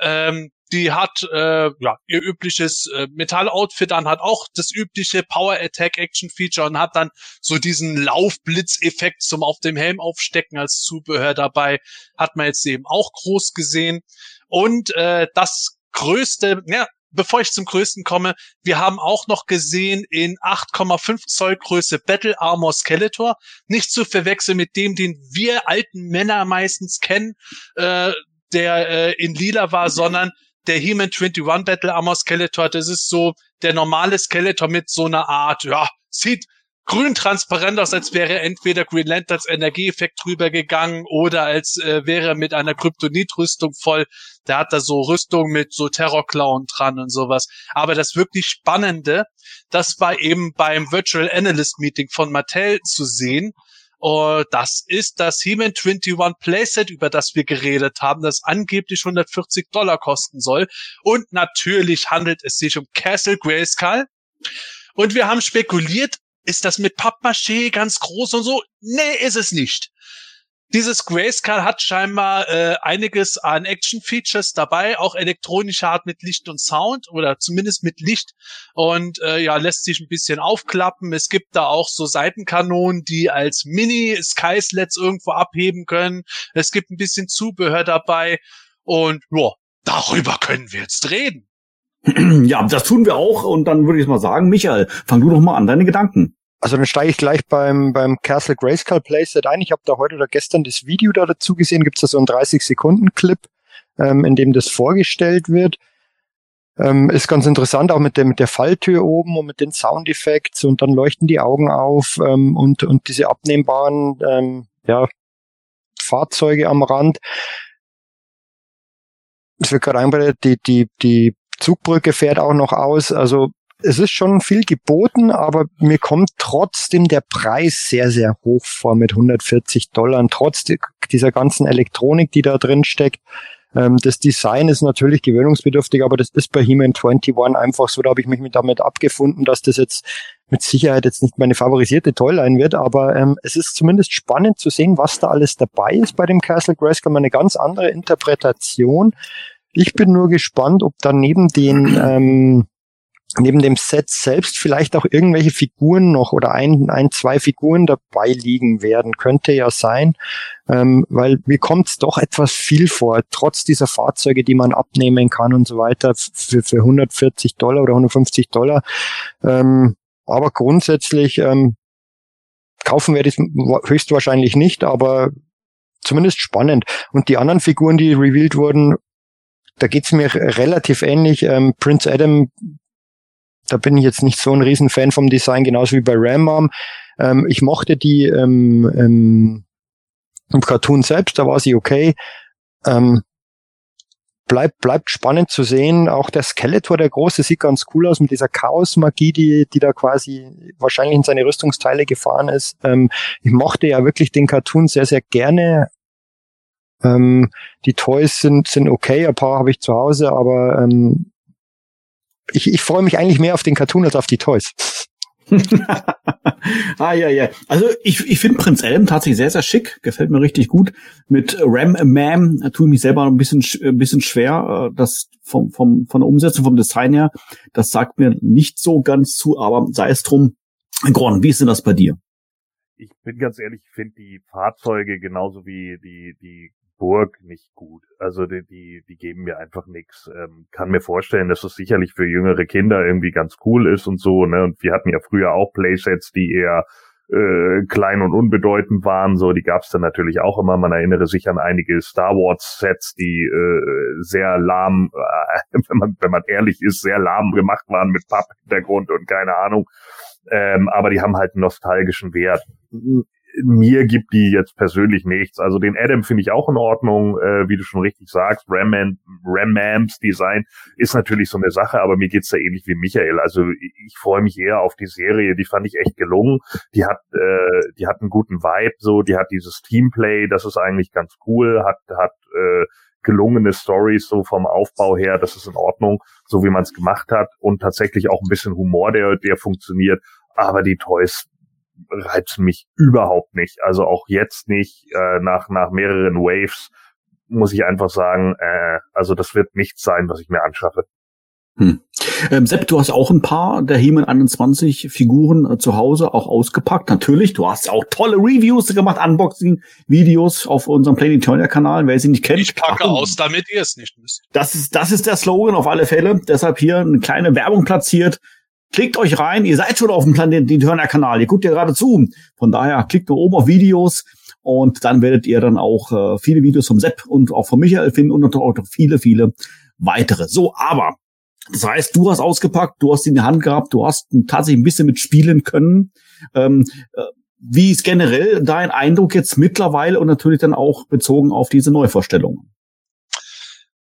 Ähm, die hat äh, ja ihr übliches äh, Metalloutfit an, hat auch das übliche Power Attack Action Feature und hat dann so diesen Laufblitzeffekt zum auf dem Helm aufstecken als Zubehör dabei. Hat man jetzt eben auch groß gesehen. Und äh, das größte, ja, bevor ich zum größten komme, wir haben auch noch gesehen in 8,5 Zoll Größe Battle Armor Skeletor. Nicht zu verwechseln mit dem, den wir alten Männer meistens kennen, äh, der äh, in lila war, sondern der He-Man 21 Battle Armor Skeletor. Das ist so der normale Skeletor mit so einer Art, ja, sieht grün transparent aus, als wäre entweder Green Lanterns Energieeffekt drüber gegangen oder als äh, wäre er mit einer Kryptonit-Rüstung voll. Der hat da so Rüstung mit so Terrorklauen dran und sowas. Aber das wirklich Spannende, das war eben beim Virtual Analyst Meeting von Mattel zu sehen. Uh, das ist das He-Man 21 Playset, über das wir geredet haben, das angeblich 140 Dollar kosten soll. Und natürlich handelt es sich um Castle Grayskull. Und wir haben spekuliert, ist das mit Pappmaché ganz groß und so? Nee, ist es nicht. Dieses Grayscale hat scheinbar äh, einiges an Action-Features dabei, auch elektronische Art mit Licht und Sound oder zumindest mit Licht und äh, ja, lässt sich ein bisschen aufklappen. Es gibt da auch so Seitenkanonen, die als Mini-Skyslets irgendwo abheben können. Es gibt ein bisschen Zubehör dabei und ja, darüber können wir jetzt reden. Ja, das tun wir auch und dann würde ich mal sagen, Michael, fang du doch mal an deine Gedanken. Also dann steige ich gleich beim, beim Castle Grayskull Playset ein. Ich habe da heute oder gestern das Video da dazu gesehen. Gibt es da so einen 30-Sekunden-Clip, ähm, in dem das vorgestellt wird. Ähm, ist ganz interessant, auch mit der, mit der Falltür oben und mit den Soundeffekts und dann leuchten die Augen auf ähm, und, und diese abnehmbaren ähm, ja, Fahrzeuge am Rand. Es wird gerade eingeblendet, die, die, die Zugbrücke fährt auch noch aus. Also es ist schon viel geboten, aber mir kommt trotzdem der Preis sehr, sehr hoch vor mit 140 Dollar, trotz dieser ganzen Elektronik, die da drin steckt. Ähm, das Design ist natürlich gewöhnungsbedürftig, aber das ist bei He-Man 21 einfach so, da habe ich mich damit abgefunden, dass das jetzt mit Sicherheit jetzt nicht meine favorisierte Toyline wird, aber ähm, es ist zumindest spannend zu sehen, was da alles dabei ist bei dem Castle Grayskull, eine ganz andere Interpretation. Ich bin nur gespannt, ob da neben den ähm, neben dem Set selbst vielleicht auch irgendwelche Figuren noch oder ein, ein zwei Figuren dabei liegen werden. Könnte ja sein, ähm, weil mir kommt es doch etwas viel vor, trotz dieser Fahrzeuge, die man abnehmen kann und so weiter, für, für 140 Dollar oder 150 Dollar. Ähm, aber grundsätzlich ähm, kaufen werde ich höchstwahrscheinlich nicht, aber zumindest spannend. Und die anderen Figuren, die revealed wurden, da geht's mir relativ ähnlich. Ähm, Prince Adam da bin ich jetzt nicht so ein Riesenfan vom Design, genauso wie bei Ram. Ähm, ich mochte die ähm, ähm, im Cartoon selbst, da war sie okay. Ähm, bleibt, bleibt spannend zu sehen. Auch der Skeletor, der große, sieht ganz cool aus mit dieser Chaos-Magie, die, die da quasi wahrscheinlich in seine Rüstungsteile gefahren ist. Ähm, ich mochte ja wirklich den Cartoon sehr, sehr gerne. Ähm, die Toys sind, sind okay, ein paar habe ich zu Hause, aber ähm, ich, ich freue mich eigentlich mehr auf den Cartoon als auf die Toys. ah ja ja. Also ich, ich finde Prinz Elm tatsächlich sehr sehr schick, gefällt mir richtig gut. Mit Ram Mam tue ich mich selber ein bisschen ein bisschen schwer, äh, das vom vom von der Umsetzung vom Design her, das sagt mir nicht so ganz zu, aber sei es drum. Gron, wie ist denn das bei dir? Ich bin ganz ehrlich, ich finde die Fahrzeuge genauso wie die die Burg nicht gut. Also die, die, die geben mir einfach nichts. Ähm, kann mir vorstellen, dass es sicherlich für jüngere Kinder irgendwie ganz cool ist und so. Ne? Und wir hatten ja früher auch Playsets, die eher äh, klein und unbedeutend waren. So, die gab es dann natürlich auch immer. Man erinnere sich an einige Star Wars Sets, die äh, sehr lahm, äh, wenn man wenn man ehrlich ist, sehr lahm gemacht waren mit Papphintergrund und keine Ahnung. Ähm, aber die haben halt einen nostalgischen Wert mir gibt die jetzt persönlich nichts. Also den Adam finde ich auch in Ordnung, äh, wie du schon richtig sagst. Ram Ramams Design ist natürlich so eine Sache, aber mir geht's da ähnlich wie Michael. Also ich, freue mich eher auf die Serie. Die fand ich echt gelungen. Die hat, äh, die hat einen guten Vibe, so. Die hat dieses Teamplay, das ist eigentlich ganz cool. Hat, hat äh, gelungene Stories so vom Aufbau her, das ist in Ordnung, so wie man es gemacht hat und tatsächlich auch ein bisschen Humor, der der funktioniert. Aber die Toys reizen mich überhaupt nicht. Also auch jetzt nicht, äh, nach, nach mehreren Waves muss ich einfach sagen, äh, also das wird nichts sein, was ich mir anschaffe. Hm. Ähm, Sepp, du hast auch ein paar der He-Man 21 Figuren äh, zu Hause auch ausgepackt. Natürlich, du hast auch tolle Reviews gemacht, Unboxing-Videos auf unserem Planetonia-Kanal. Wer sie nicht kennt, ich packe Achtung. aus, damit ihr es nicht müsst. Das ist, das ist der Slogan auf alle Fälle. Deshalb hier eine kleine Werbung platziert. Klickt euch rein, ihr seid schon auf dem Planeten Turner Kanal, ihr guckt ja gerade zu. Von daher klickt nur oben auf Videos und dann werdet ihr dann auch äh, viele Videos vom Sepp und auch von Michael finden und auch noch viele, viele weitere. So, aber das heißt, du hast ausgepackt, du hast ihn in die Hand gehabt, du hast tatsächlich ein bisschen mit spielen können. Ähm, äh, wie ist generell dein Eindruck jetzt mittlerweile und natürlich dann auch bezogen auf diese Neuvorstellungen?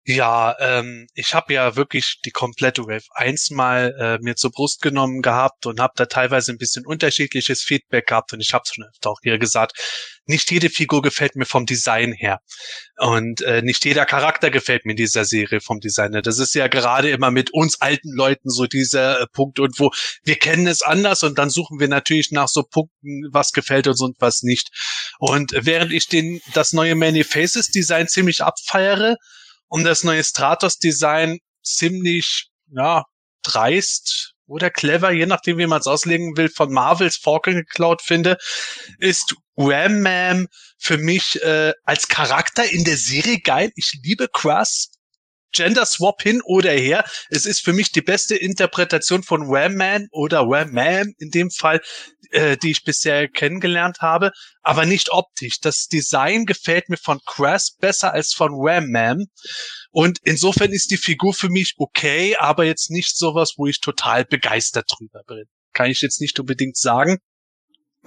Ja, ähm, ich habe ja wirklich die komplette Wave 1 mal äh, mir zur Brust genommen gehabt und habe da teilweise ein bisschen unterschiedliches Feedback gehabt und ich habe schon öfter auch hier gesagt, nicht jede Figur gefällt mir vom Design her und äh, nicht jeder Charakter gefällt mir in dieser Serie vom Design her. Das ist ja gerade immer mit uns alten Leuten so dieser äh, Punkt und wo wir kennen es anders und dann suchen wir natürlich nach so Punkten, was gefällt uns und was nicht. Und während ich den das neue Many Faces Design ziemlich abfeiere, und das neue Stratos-Design ziemlich, ja, dreist oder clever, je nachdem, wie man es auslegen will, von Marvels Falcon geklaut finde, ist Ram Man für mich äh, als Charakter in der Serie geil. Ich liebe Crust. Gender Swap hin oder her. Es ist für mich die beste Interpretation von Ram Man oder Ram Man in dem Fall, äh, die ich bisher kennengelernt habe, aber nicht optisch. Das Design gefällt mir von Crass besser als von Ram Man. Und insofern ist die Figur für mich okay, aber jetzt nicht sowas, wo ich total begeistert drüber bin. Kann ich jetzt nicht unbedingt sagen.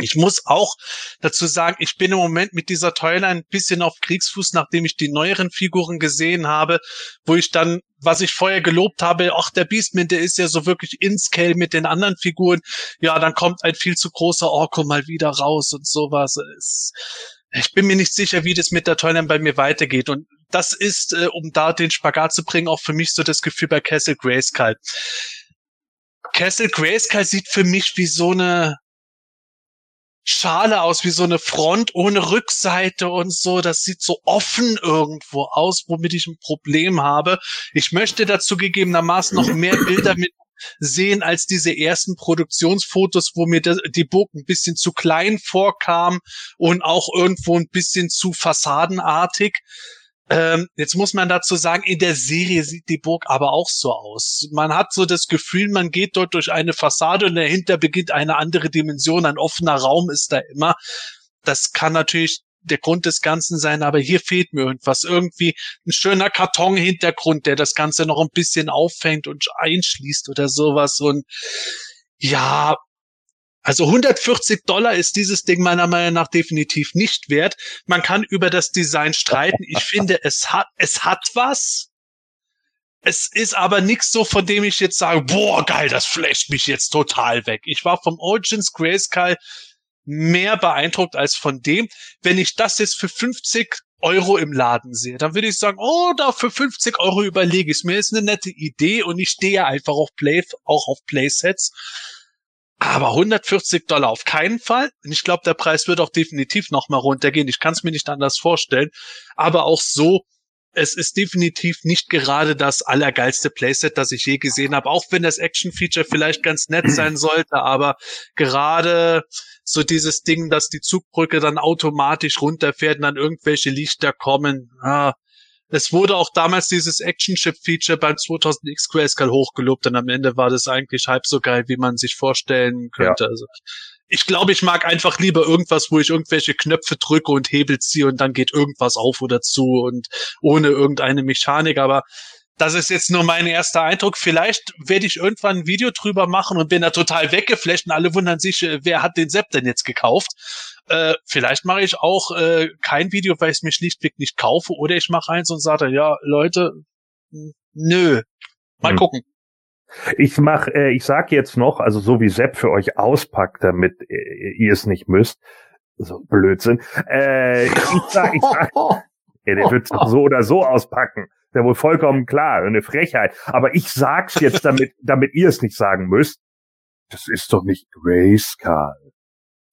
Ich muss auch dazu sagen, ich bin im Moment mit dieser Toyline ein bisschen auf Kriegsfuß, nachdem ich die neueren Figuren gesehen habe, wo ich dann, was ich vorher gelobt habe, ach, der Beastman, der ist ja so wirklich in Scale mit den anderen Figuren. Ja, dann kommt ein viel zu großer Orko mal wieder raus und sowas. Ich bin mir nicht sicher, wie das mit der Toyline bei mir weitergeht. Und das ist, äh, um da den Spagat zu bringen, auch für mich so das Gefühl bei Castle Grayskull. Castle Grayskull sieht für mich wie so eine Schale aus, wie so eine Front ohne Rückseite und so. Das sieht so offen irgendwo aus, womit ich ein Problem habe. Ich möchte dazu gegebenermaßen noch mehr Bilder mit sehen als diese ersten Produktionsfotos, wo mir die Burg ein bisschen zu klein vorkam und auch irgendwo ein bisschen zu fassadenartig. Ähm, jetzt muss man dazu sagen, in der Serie sieht die Burg aber auch so aus. Man hat so das Gefühl, man geht dort durch eine Fassade und dahinter beginnt eine andere Dimension. Ein offener Raum ist da immer. Das kann natürlich der Grund des Ganzen sein, aber hier fehlt mir irgendwas. Irgendwie ein schöner Kartonhintergrund, der das Ganze noch ein bisschen auffängt und einschließt oder sowas. Und ja, also 140 Dollar ist dieses Ding meiner Meinung nach definitiv nicht wert. Man kann über das Design streiten. Ich finde, es hat, es hat was. Es ist aber nichts so, von dem ich jetzt sage, boah, geil, das flasht mich jetzt total weg. Ich war vom Origins Grayskull mehr beeindruckt als von dem. Wenn ich das jetzt für 50 Euro im Laden sehe, dann würde ich sagen, oh, da für 50 Euro überlege ich es mir. Ist eine nette Idee und ich stehe einfach auf Play, auch auf Playsets. Aber 140 Dollar auf keinen Fall. Und ich glaube, der Preis wird auch definitiv nochmal runtergehen. Ich kann es mir nicht anders vorstellen. Aber auch so, es ist definitiv nicht gerade das allergeilste Playset, das ich je gesehen habe. Auch wenn das Action-Feature vielleicht ganz nett sein sollte. Aber gerade so dieses Ding, dass die Zugbrücke dann automatisch runterfährt und dann irgendwelche Lichter kommen. Ah, es wurde auch damals dieses Action-Chip-Feature beim 2000X Grayscale hochgelobt und am Ende war das eigentlich halb so geil, wie man sich vorstellen könnte. Ja. Also ich glaube, ich mag einfach lieber irgendwas, wo ich irgendwelche Knöpfe drücke und Hebel ziehe und dann geht irgendwas auf oder zu und ohne irgendeine Mechanik. Aber das ist jetzt nur mein erster Eindruck. Vielleicht werde ich irgendwann ein Video drüber machen und bin da total weggeflasht und alle wundern sich, äh, wer hat den Sepp denn jetzt gekauft? Äh, vielleicht mache ich auch äh, kein Video, weil ich es mir schlichtweg nicht kaufe, oder ich mache eins und sage, ja, Leute, nö. Mal hm. gucken. Ich mach, äh, ich sag jetzt noch, also so wie Sepp für euch auspackt, damit äh, ihr es nicht müsst. So Blödsinn. Äh, ich sag, ich sag, ja, der wird so oder so auspacken. Der wohl vollkommen klar, eine Frechheit. Aber ich sag's jetzt, damit, damit ihr es nicht sagen müsst. Das ist doch nicht Grayskull.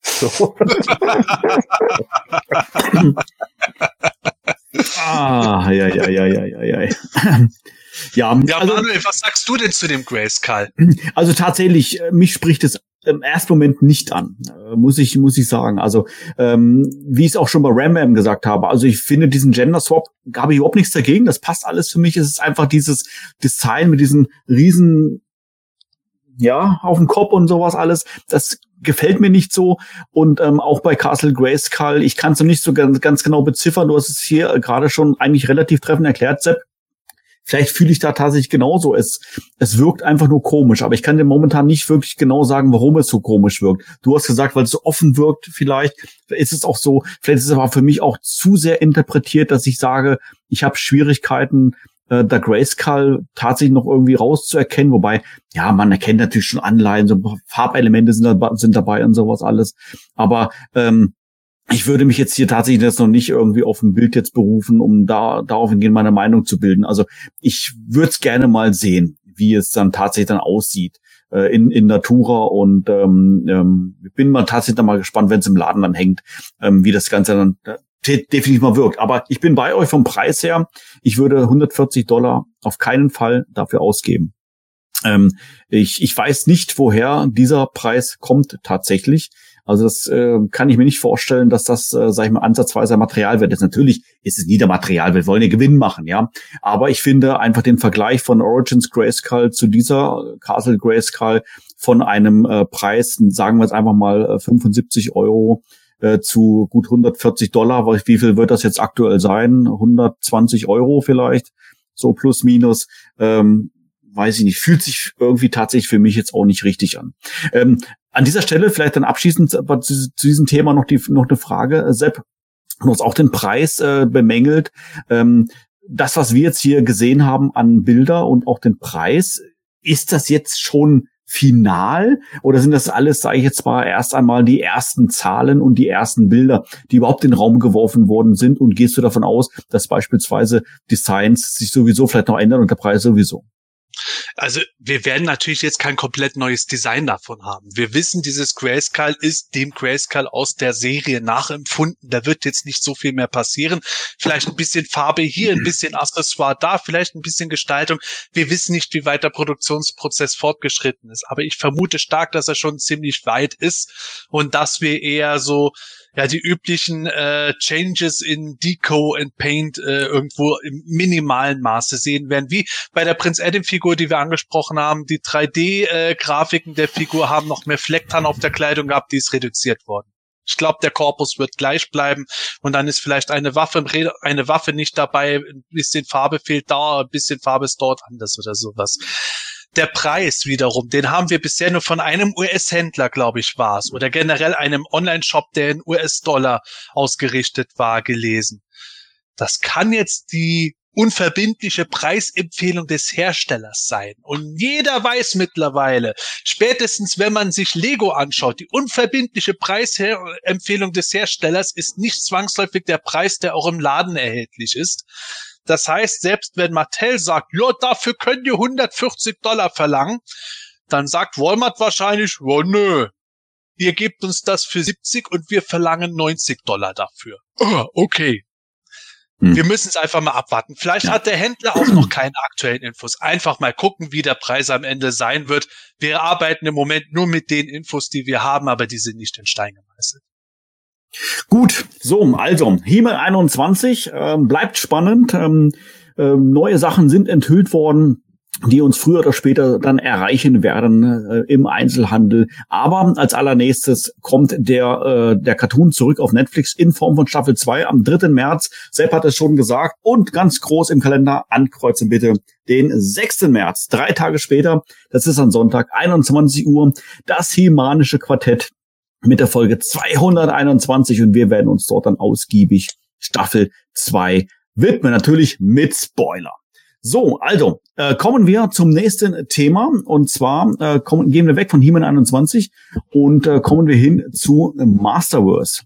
So. ah, ja, ja, ja, ja, ja, ja. Ja, ja also, Manuel, was sagst du denn zu dem Grayskull? Also tatsächlich, äh, mich spricht es im ersten Moment nicht an, äh, muss ich muss ich sagen. Also ähm, wie ich es auch schon bei Ram gesagt habe, also ich finde diesen Gender Swap habe ich überhaupt nichts dagegen. Das passt alles für mich. Es ist einfach dieses Design mit diesen riesen ja, auf dem Kopf und sowas alles. Das gefällt mir nicht so. Und ähm, auch bei Castle Grayskull, ich kann es noch nicht so ganz, ganz genau beziffern. Du hast es hier äh, gerade schon eigentlich relativ treffend erklärt, Sepp. Vielleicht fühle ich da tatsächlich genauso. Es, es wirkt einfach nur komisch, aber ich kann dir momentan nicht wirklich genau sagen, warum es so komisch wirkt. Du hast gesagt, weil es so offen wirkt, vielleicht ist es auch so, vielleicht ist es aber für mich auch zu sehr interpretiert, dass ich sage, ich habe Schwierigkeiten, äh, der Grayskull tatsächlich noch irgendwie rauszuerkennen, wobei, ja, man erkennt natürlich schon Anleihen, so Farbelemente sind, da, sind dabei und sowas alles. Aber ähm, ich würde mich jetzt hier tatsächlich jetzt noch nicht irgendwie auf ein Bild jetzt berufen, um da darauf hingehen, meine Meinung zu bilden. Also ich würde es gerne mal sehen, wie es dann tatsächlich dann aussieht äh, in, in Natura und ähm, ähm, bin mal tatsächlich dann mal gespannt, wenn es im Laden dann hängt, ähm, wie das Ganze dann definitiv mal wirkt. Aber ich bin bei euch vom Preis her. Ich würde 140 Dollar auf keinen Fall dafür ausgeben. Ähm, ich, ich weiß nicht, woher dieser Preis kommt tatsächlich. Also das äh, kann ich mir nicht vorstellen, dass das, äh, sag ich mal, ansatzweise Materialwert ist. Natürlich ist es nie der Materialwert, wir wollen ja Gewinn machen, ja. Aber ich finde einfach den Vergleich von Origins Grayskull zu dieser Castle Grayskull von einem äh, Preis, sagen wir jetzt einfach mal 75 äh, Euro, äh, zu gut 140 Dollar. Wie viel wird das jetzt aktuell sein? 120 Euro vielleicht, so plus minus. Ähm, weiß ich nicht, fühlt sich irgendwie tatsächlich für mich jetzt auch nicht richtig an. Ähm, an dieser Stelle vielleicht dann abschließend zu, zu diesem Thema noch die noch eine Frage, Sepp. Du hast auch den Preis äh, bemängelt. Ähm, das, was wir jetzt hier gesehen haben an Bilder und auch den Preis, ist das jetzt schon final oder sind das alles, sage ich jetzt mal, erst einmal die ersten Zahlen und die ersten Bilder, die überhaupt in den Raum geworfen worden sind und gehst du davon aus, dass beispielsweise Designs sich sowieso vielleicht noch ändern und der Preis sowieso? Also wir werden natürlich jetzt kein komplett neues Design davon haben. Wir wissen, dieses Grayskull ist dem Grayskull aus der Serie nachempfunden. Da wird jetzt nicht so viel mehr passieren. Vielleicht ein bisschen Farbe hier, ein bisschen Accessoire da, vielleicht ein bisschen Gestaltung. Wir wissen nicht, wie weit der Produktionsprozess fortgeschritten ist. Aber ich vermute stark, dass er schon ziemlich weit ist und dass wir eher so ja die üblichen äh, Changes in Deco and Paint äh, irgendwo im minimalen Maße sehen werden. Wie bei der Prinz Adam Figur, die wir angesprochen haben, die 3D-Grafiken äh, der Figur haben noch mehr Flecktarn auf der Kleidung gehabt, die ist reduziert worden. Ich glaube, der Korpus wird gleich bleiben und dann ist vielleicht eine Waffe, eine Waffe nicht dabei, ein bisschen Farbe fehlt da, ein bisschen Farbe ist dort anders oder sowas. Der Preis wiederum, den haben wir bisher nur von einem US-Händler, glaube ich, war es, oder generell einem Online-Shop, der in US-Dollar ausgerichtet war, gelesen. Das kann jetzt die unverbindliche Preisempfehlung des Herstellers sein. Und jeder weiß mittlerweile, spätestens wenn man sich Lego anschaut, die unverbindliche Preisempfehlung des Herstellers ist nicht zwangsläufig der Preis, der auch im Laden erhältlich ist. Das heißt, selbst wenn Mattel sagt, ja, dafür könnt ihr 140 Dollar verlangen, dann sagt Walmart wahrscheinlich, ja, nö, ihr gebt uns das für 70 und wir verlangen 90 Dollar dafür. Oh, okay. Hm. Wir müssen es einfach mal abwarten. Vielleicht hat der Händler auch noch keine aktuellen Infos. Einfach mal gucken, wie der Preis am Ende sein wird. Wir arbeiten im Moment nur mit den Infos, die wir haben, aber die sind nicht in Stein gemeißelt. Gut, so, also, Himmel 21, ähm, bleibt spannend. Ähm, äh, neue Sachen sind enthüllt worden die uns früher oder später dann erreichen werden äh, im Einzelhandel. Aber als allernächstes kommt der, äh, der Cartoon zurück auf Netflix in Form von Staffel 2 am 3. März. Sepp hat es schon gesagt. Und ganz groß im Kalender ankreuzen bitte den 6. März. Drei Tage später, das ist am Sonntag, 21 Uhr, das Himanische Quartett mit der Folge 221 und wir werden uns dort dann ausgiebig Staffel 2 widmen. Natürlich mit Spoiler. So, also äh, kommen wir zum nächsten Thema und zwar äh, kommen, gehen wir weg von He-Man 21 und äh, kommen wir hin zu Masterverse.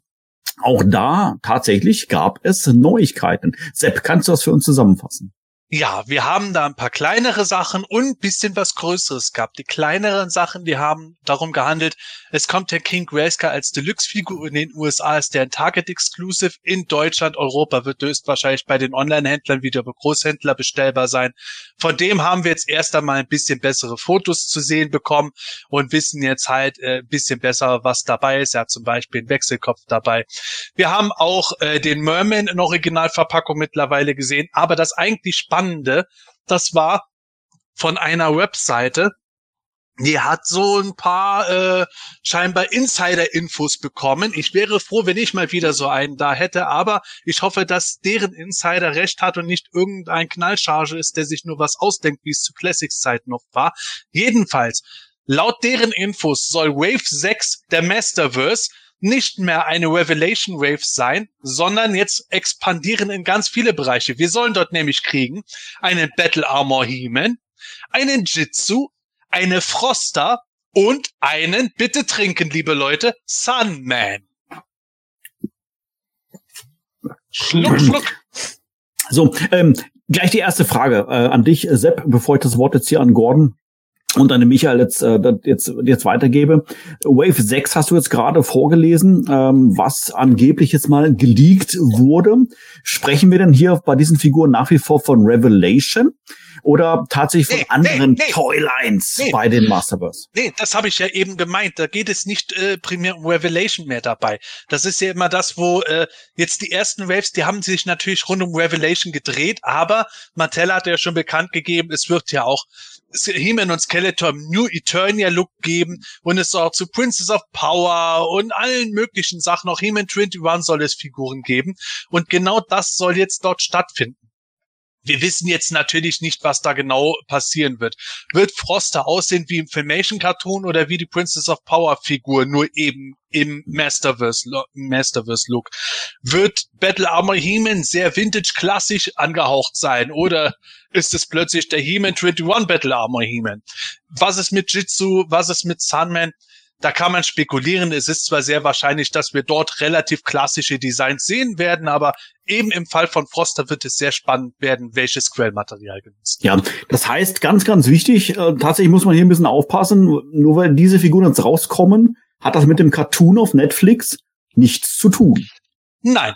Auch da tatsächlich gab es Neuigkeiten. Sepp, kannst du das für uns zusammenfassen? Ja, wir haben da ein paar kleinere Sachen und ein bisschen was Größeres gehabt. Die kleineren Sachen, die haben darum gehandelt, es kommt der King Grayskull als Deluxe-Figur in den USA, ist der ein Target-Exclusive. In Deutschland, Europa wird höchstwahrscheinlich bei den Online-Händlern wieder über Großhändler bestellbar sein. Von dem haben wir jetzt erst einmal ein bisschen bessere Fotos zu sehen bekommen und wissen jetzt halt äh, ein bisschen besser, was dabei ist. Er hat zum Beispiel einen Wechselkopf dabei. Wir haben auch äh, den Merman in Originalverpackung mittlerweile gesehen, aber das eigentlich Spannende, das war von einer Webseite, die hat so ein paar äh, scheinbar Insider-Infos bekommen. Ich wäre froh, wenn ich mal wieder so einen da hätte, aber ich hoffe, dass deren Insider recht hat und nicht irgendein Knallcharge ist, der sich nur was ausdenkt, wie es zu Classics Zeiten noch war. Jedenfalls, laut deren Infos soll Wave 6 der Masterverse nicht mehr eine Revelation Wave sein, sondern jetzt expandieren in ganz viele Bereiche. Wir sollen dort nämlich kriegen einen Battle Armor He-Man, einen Jitsu, eine Froster und einen, bitte trinken, liebe Leute, Sunman. Schluck, schluck. So, ähm, gleich die erste Frage äh, an dich, Sepp, bevor ich das Wort jetzt hier an Gordon und an Michael jetzt, äh, jetzt, jetzt weitergebe. Wave 6 hast du jetzt gerade vorgelesen, ähm, was angeblich jetzt mal geleakt wurde. Sprechen wir denn hier bei diesen Figuren nach wie vor von Revelation? oder tatsächlich von nee, anderen nee, nee, Toylines bei den Masterverse? Nee, das habe ich ja eben gemeint. Da geht es nicht äh, primär um Revelation mehr dabei. Das ist ja immer das, wo äh, jetzt die ersten Waves, die haben sich natürlich rund um Revelation gedreht, aber Mattel hat ja schon bekannt gegeben, es wird ja auch He-Man und Skeletor New Eternia Look geben und es soll auch zu Princess of Power und allen möglichen Sachen, auch He-Man 21 soll es Figuren geben und genau das soll jetzt dort stattfinden. Wir wissen jetzt natürlich nicht, was da genau passieren wird. Wird Froster aussehen wie im Filmation Cartoon oder wie die Princess of Power Figur, nur eben im Masterverse, Masterverse Look? Wird Battle Armor He-Man sehr vintage klassisch angehaucht sein oder ist es plötzlich der He-Man 21 Battle Armor He-Man? Was ist mit Jitsu? Was ist mit Sunman? Da kann man spekulieren. Es ist zwar sehr wahrscheinlich, dass wir dort relativ klassische Designs sehen werden, aber eben im Fall von Froster wird es sehr spannend werden, welches Quellmaterial genutzt Ja, das heißt, ganz, ganz wichtig, äh, tatsächlich muss man hier ein bisschen aufpassen, nur weil diese Figuren jetzt rauskommen, hat das mit dem Cartoon auf Netflix nichts zu tun. Nein,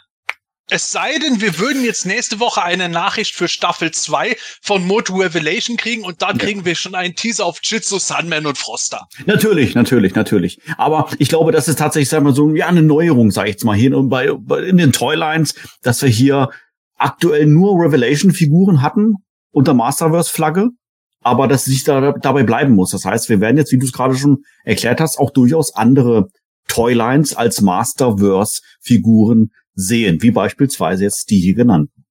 es sei denn, wir würden jetzt nächste Woche eine Nachricht für Staffel 2 von Moto Revelation kriegen und dann ja. kriegen wir schon einen Teaser auf Jitsu, Sunman und Froster. Natürlich, natürlich, natürlich. Aber ich glaube, das ist tatsächlich, sagen wir so, ja, eine Neuerung, sag ich jetzt mal, hier bei, bei in den Toylines, dass wir hier aktuell nur Revelation-Figuren hatten unter Masterverse-Flagge, aber dass sich da, dabei bleiben muss. Das heißt, wir werden jetzt, wie du es gerade schon erklärt hast, auch durchaus andere Toylines als Masterverse-Figuren sehen, wie beispielsweise jetzt die hier genannten.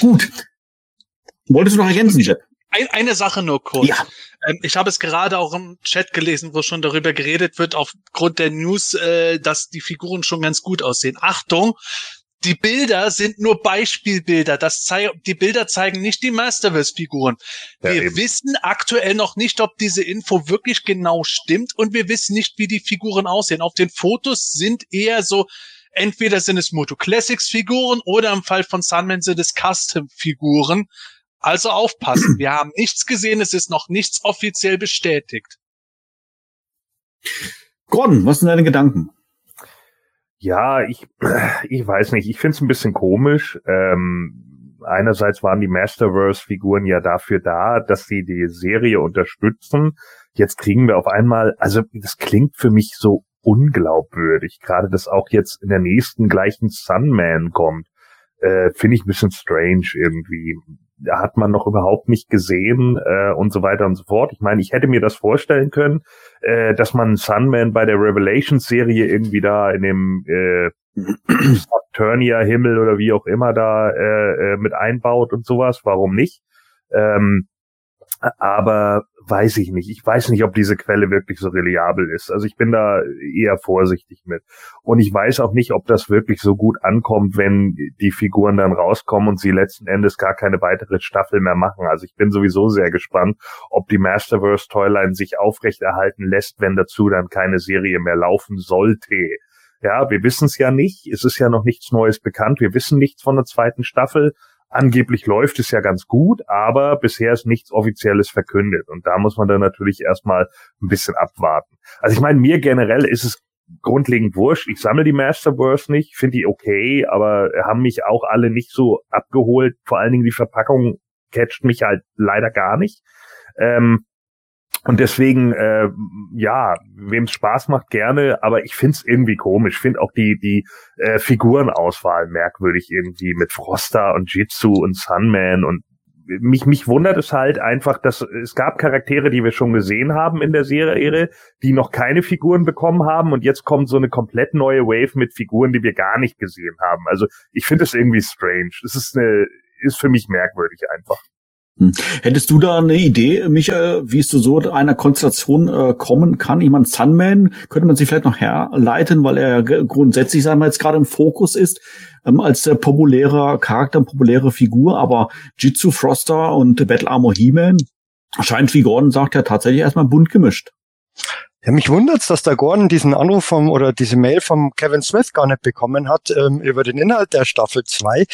Gut. Wolltest du noch ergänzen, Jeff? Ein, eine Sache nur kurz. Ja. Ähm, ich habe es gerade auch im Chat gelesen, wo schon darüber geredet wird, aufgrund der News, äh, dass die Figuren schon ganz gut aussehen. Achtung, die Bilder sind nur Beispielbilder. Das die Bilder zeigen nicht die Masterverse-Figuren. Ja, wir eben. wissen aktuell noch nicht, ob diese Info wirklich genau stimmt und wir wissen nicht, wie die Figuren aussehen. Auf den Fotos sind eher so Entweder sind es Moto Classics Figuren oder im Fall von Sunman sind es Custom Figuren. Also aufpassen. Wir haben nichts gesehen. Es ist noch nichts offiziell bestätigt. Gordon, was sind deine Gedanken? Ja, ich, ich weiß nicht. Ich finde es ein bisschen komisch. Ähm, einerseits waren die Masterverse-Figuren ja dafür da, dass sie die Serie unterstützen. Jetzt kriegen wir auf einmal, also das klingt für mich so unglaubwürdig. Gerade, dass auch jetzt in der nächsten gleichen Sunman kommt, äh, finde ich ein bisschen strange irgendwie. Da hat man noch überhaupt nicht gesehen äh, und so weiter und so fort. Ich meine, ich hätte mir das vorstellen können, äh, dass man Sunman bei der Revelations-Serie irgendwie da in dem äh, Saturnia-Himmel oder wie auch immer da äh, äh, mit einbaut und sowas. Warum nicht? Ähm, aber weiß ich nicht. Ich weiß nicht, ob diese Quelle wirklich so reliabel ist. Also ich bin da eher vorsichtig mit. Und ich weiß auch nicht, ob das wirklich so gut ankommt, wenn die Figuren dann rauskommen und sie letzten Endes gar keine weitere Staffel mehr machen. Also ich bin sowieso sehr gespannt, ob die Masterverse Toyline sich aufrechterhalten lässt, wenn dazu dann keine Serie mehr laufen sollte. Ja, wir wissen es ja nicht. Es ist ja noch nichts Neues bekannt. Wir wissen nichts von der zweiten Staffel. Angeblich läuft es ja ganz gut, aber bisher ist nichts Offizielles verkündet. Und da muss man dann natürlich erstmal ein bisschen abwarten. Also ich meine, mir generell ist es grundlegend wurscht. Ich sammle die Masterverse nicht, finde die okay, aber haben mich auch alle nicht so abgeholt. Vor allen Dingen die Verpackung catcht mich halt leider gar nicht. Ähm, und deswegen, äh, ja, wem es Spaß macht, gerne, aber ich find's irgendwie komisch. Ich finde auch die, die äh, Figurenauswahl merkwürdig irgendwie mit Froster und Jitsu und Sunman und mich, mich wundert es halt einfach, dass es gab Charaktere, die wir schon gesehen haben in der Serie, die noch keine Figuren bekommen haben und jetzt kommt so eine komplett neue Wave mit Figuren, die wir gar nicht gesehen haben. Also ich finde es irgendwie strange. Es ist eine, ist für mich merkwürdig einfach. Hm. Hättest du da eine Idee, Michael, wie es zu so einer Konstellation äh, kommen kann? Ich meine, Sunman könnte man sich vielleicht noch herleiten, weil er grundsätzlich, sagen wir jetzt gerade im Fokus ist, ähm, als der populäre Charakter, populäre Figur, aber Jitsu Froster und Battle Armor He-Man scheint, wie Gordon sagt, ja tatsächlich erstmal bunt gemischt. Ja, mich wundert's, dass der Gordon diesen Anruf vom oder diese Mail vom Kevin Smith gar nicht bekommen hat ähm, über den Inhalt der Staffel 2.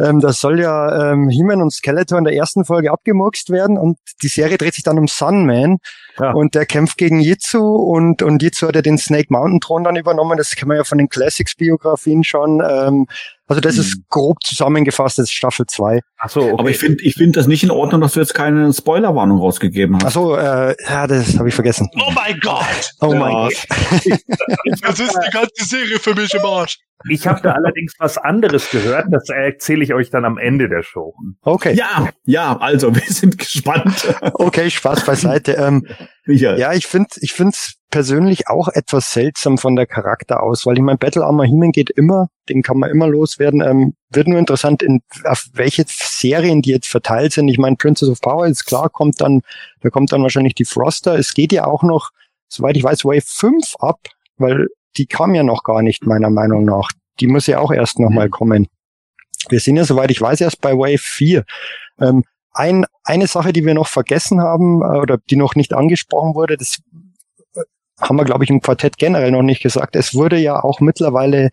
Ähm, das soll ja ähm, He-Man und Skeletor in der ersten Folge abgemurkst werden und die Serie dreht sich dann um Sunman ja. und der kämpft gegen Jitsu und und Jitsu hat ja den Snake Mountain Thron dann übernommen. Das kennen wir ja von den Classics Biografien schon. Ähm, also das hm. ist grob zusammengefasst, das ist Staffel 2. Ach so, okay. Aber ich finde ich finde das nicht in Ordnung, dass du jetzt keine Spoilerwarnung rausgegeben hast. Ach so, äh, ja, das habe ich vergessen. Oh mein Gott! Oh ja. mein Gott. das ist die ganze Serie für mich im Arsch. Ich habe da allerdings was anderes gehört, das erzähle ich euch dann am Ende der Show. Okay. Ja, ja, also wir sind gespannt. Okay, Spaß beiseite. Ähm, ja, ich finde ich find's persönlich auch etwas seltsam von der Charakterauswahl. Ich meine, Battle Armor He-Man geht immer, den kann man immer loswerden. Ähm, wird nur interessant, in, auf welche Serien die jetzt verteilt sind. Ich meine, Princess of Power ist klar, kommt dann, da kommt dann wahrscheinlich die Froster. Es geht ja auch noch, soweit ich weiß, Wave 5 ab, weil die kam ja noch gar nicht, meiner Meinung nach. Die muss ja auch erst nochmal mhm. kommen. Wir sind ja, soweit ich weiß, erst bei Wave 4. Ähm, ein, eine Sache, die wir noch vergessen haben äh, oder die noch nicht angesprochen wurde, das äh, haben wir, glaube ich, im Quartett generell noch nicht gesagt. Es wurde ja auch mittlerweile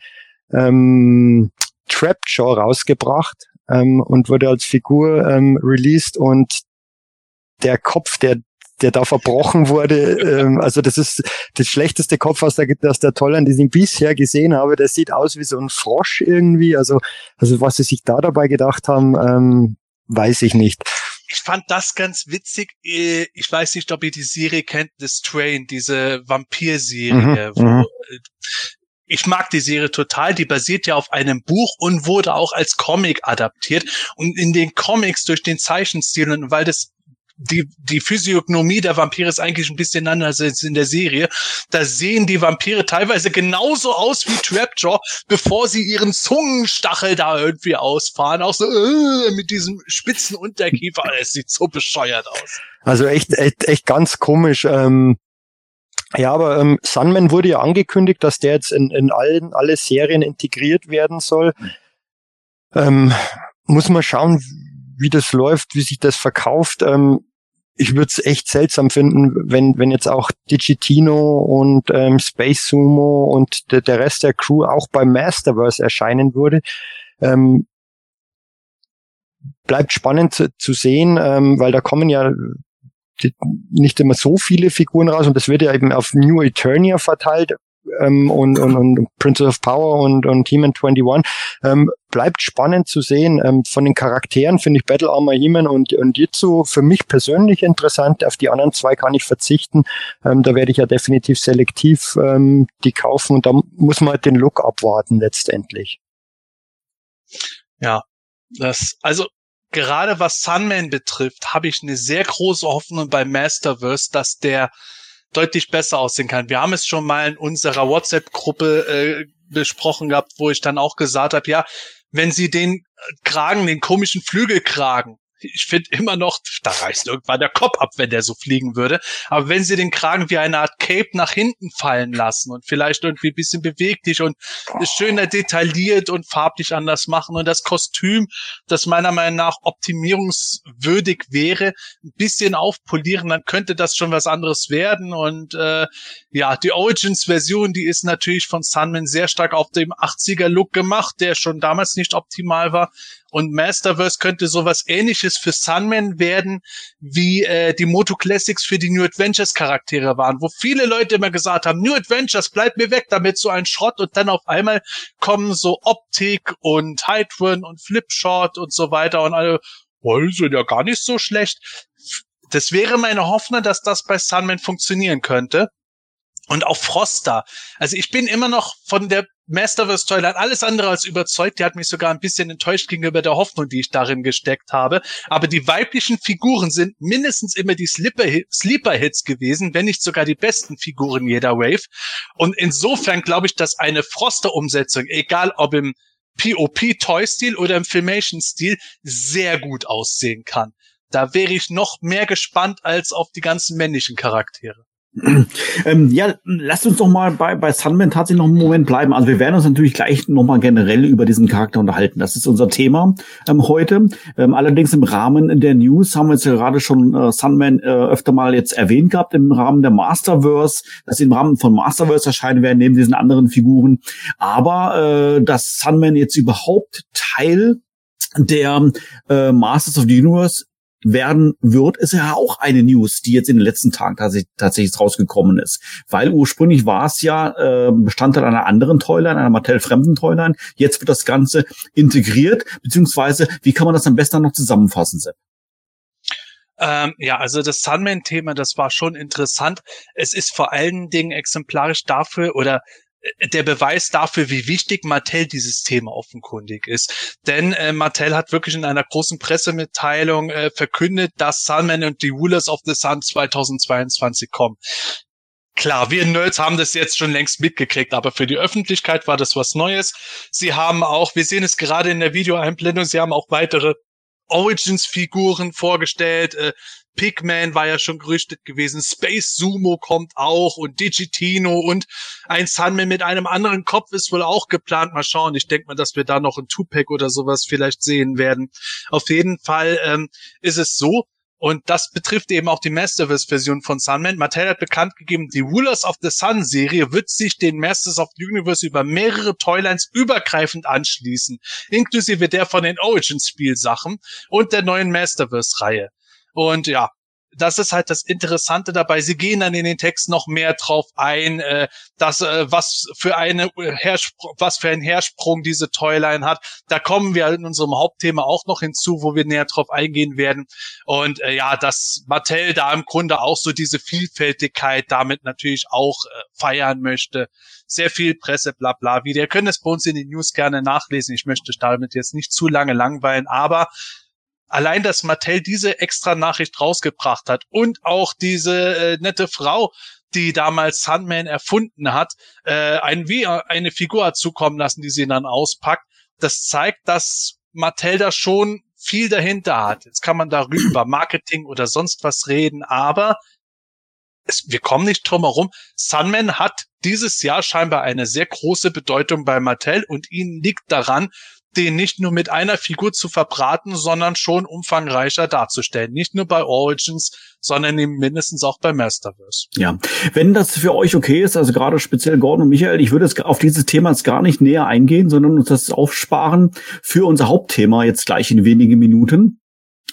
ähm, Trapjaw rausgebracht ähm, und wurde als Figur ähm, released und der Kopf, der der da verbrochen wurde. Ähm, also das ist das schlechteste Kopf aus der, aus der Tollen, die ich bisher gesehen habe. Der sieht aus wie so ein Frosch irgendwie. Also, also was sie sich da dabei gedacht haben, ähm, weiß ich nicht. Ich fand das ganz witzig. Äh, ich weiß nicht, ob ihr die Serie kennt, The Strain, diese Vampir-Serie, mhm, mhm. Äh, ich mag die Serie total. Die basiert ja auf einem Buch und wurde auch als Comic adaptiert. Und in den Comics durch den Zeichenstil und weil das die, die Physiognomie der Vampire ist eigentlich ein bisschen anders als in der Serie. Da sehen die Vampire teilweise genauso aus wie Trapjaw, bevor sie ihren Zungenstachel da irgendwie ausfahren. Auch so äh, mit diesem spitzen Unterkiefer. Es sieht so bescheuert aus. Also echt, echt, echt ganz komisch. Ähm ja, aber ähm, Sunman wurde ja angekündigt, dass der jetzt in, in allen alle Serien integriert werden soll. Ähm, muss man schauen, wie das läuft, wie sich das verkauft. Ähm, ich würde es echt seltsam finden, wenn, wenn jetzt auch Digitino und ähm, Space Sumo und de, der Rest der Crew auch beim Masterverse erscheinen würde. Ähm, bleibt spannend zu, zu sehen, ähm, weil da kommen ja nicht immer so viele Figuren raus und das wird ja eben auf New Eternia verteilt ähm, und, und, und Princess of Power und, und He-Man 21. Ähm, bleibt spannend zu sehen. Ähm, von den Charakteren finde ich Battle Armor He-Man und, und Jitsu für mich persönlich interessant. Auf die anderen zwei kann ich verzichten. Ähm, da werde ich ja definitiv selektiv ähm, die kaufen und da muss man halt den Look abwarten letztendlich. Ja, das, also gerade was Sunman betrifft, habe ich eine sehr große Hoffnung bei Masterverse, dass der deutlich besser aussehen kann. Wir haben es schon mal in unserer WhatsApp-Gruppe äh, besprochen gehabt, wo ich dann auch gesagt habe, ja, wenn sie den Kragen, den komischen Flügelkragen ich finde immer noch, da reißt irgendwann der Kopf ab, wenn der so fliegen würde. Aber wenn sie den Kragen wie eine Art Cape nach hinten fallen lassen und vielleicht irgendwie ein bisschen beweglich und schöner detailliert und farblich anders machen und das Kostüm, das meiner Meinung nach optimierungswürdig wäre, ein bisschen aufpolieren, dann könnte das schon was anderes werden. Und äh, ja, die Origins-Version, die ist natürlich von Sunman sehr stark auf dem 80er-Look gemacht, der schon damals nicht optimal war. Und Masterverse könnte sowas ähnliches für Sunman werden, wie äh, die Moto Classics für die New Adventures Charaktere waren, wo viele Leute immer gesagt haben, New Adventures, bleibt mir weg damit, so ein Schrott. Und dann auf einmal kommen so Optik und Hydron und Flipshot und so weiter und alle, oh, sind ja gar nicht so schlecht. Das wäre meine Hoffnung, dass das bei Sunman funktionieren könnte. Und auch Froster. Also ich bin immer noch von der Masterverse Toyline alles andere als überzeugt. Die hat mich sogar ein bisschen enttäuscht gegenüber der Hoffnung, die ich darin gesteckt habe. Aber die weiblichen Figuren sind mindestens immer die Sleeper-Hits gewesen, wenn nicht sogar die besten Figuren jeder Wave. Und insofern glaube ich, dass eine Froster-Umsetzung, egal ob im POP-Toy-Stil oder im Filmation-Stil, sehr gut aussehen kann. Da wäre ich noch mehr gespannt als auf die ganzen männlichen Charaktere. Ähm, ja, lasst uns doch mal bei, bei Sunman tatsächlich noch einen Moment bleiben. Also wir werden uns natürlich gleich noch mal generell über diesen Charakter unterhalten. Das ist unser Thema ähm, heute. Ähm, allerdings im Rahmen der News haben wir jetzt gerade schon äh, Sunman äh, öfter mal jetzt erwähnt gehabt im Rahmen der Masterverse, dass sie im Rahmen von Masterverse erscheinen werden neben diesen anderen Figuren. Aber äh, dass Sunman jetzt überhaupt Teil der äh, Masters of the Universe werden wird, ist ja auch eine News, die jetzt in den letzten Tagen tatsächlich, tatsächlich rausgekommen ist. Weil ursprünglich war es ja äh, Bestandteil einer anderen Toyline, einer Mattel-fremden Toyline. Jetzt wird das Ganze integriert, beziehungsweise wie kann man das am besten noch zusammenfassen, Sepp? Ähm, ja, also das Sunman-Thema, das war schon interessant. Es ist vor allen Dingen exemplarisch dafür oder der Beweis dafür, wie wichtig Mattel dieses Thema offenkundig ist. Denn äh, Mattel hat wirklich in einer großen Pressemitteilung äh, verkündet, dass Sunman und die Rulers of the Sun 2022 kommen. Klar, wir Nerds haben das jetzt schon längst mitgekriegt, aber für die Öffentlichkeit war das was Neues. Sie haben auch, wir sehen es gerade in der Videoeinblendung, sie haben auch weitere Origins-Figuren vorgestellt. Äh, Pigman war ja schon gerüchtet gewesen. Space Sumo kommt auch und Digitino und ein Sunman mit einem anderen Kopf ist wohl auch geplant. Mal schauen. Ich denke mal, dass wir da noch ein Tupac oder sowas vielleicht sehen werden. Auf jeden Fall ähm, ist es so, und das betrifft eben auch die Masterverse-Version von Sunman. Mattel hat bekannt gegeben, die Rulers of the Sun-Serie wird sich den Masters of the Universe über mehrere Toylines übergreifend anschließen, inklusive der von den Origins-Spielsachen und der neuen Masterverse-Reihe. Und ja, das ist halt das Interessante dabei. Sie gehen dann in den Text noch mehr drauf ein, äh, dass äh, was für eine Herspr was für ein Hersprung diese Toyline hat. Da kommen wir in unserem Hauptthema auch noch hinzu, wo wir näher drauf eingehen werden. Und äh, ja, dass Mattel da im Grunde auch so diese Vielfältigkeit damit natürlich auch äh, feiern möchte. Sehr viel Presse, bla bla. Wie ihr könnt es bei uns in den News gerne nachlesen. Ich möchte damit jetzt nicht zu lange langweilen, aber allein, dass Mattel diese extra Nachricht rausgebracht hat und auch diese äh, nette Frau, die damals Sandman erfunden hat, äh, ein, wie eine Figur hat zukommen lassen, die sie dann auspackt. Das zeigt, dass Mattel da schon viel dahinter hat. Jetzt kann man darüber über Marketing oder sonst was reden, aber es, wir kommen nicht drum herum. Sunman hat dieses Jahr scheinbar eine sehr große Bedeutung bei Mattel und ihnen liegt daran, den nicht nur mit einer Figur zu verbraten, sondern schon umfangreicher darzustellen. Nicht nur bei Origins, sondern eben mindestens auch bei Masterverse. Ja, wenn das für euch okay ist, also gerade speziell Gordon und Michael, ich würde jetzt auf dieses Thema jetzt gar nicht näher eingehen, sondern uns das aufsparen für unser Hauptthema jetzt gleich in wenigen Minuten.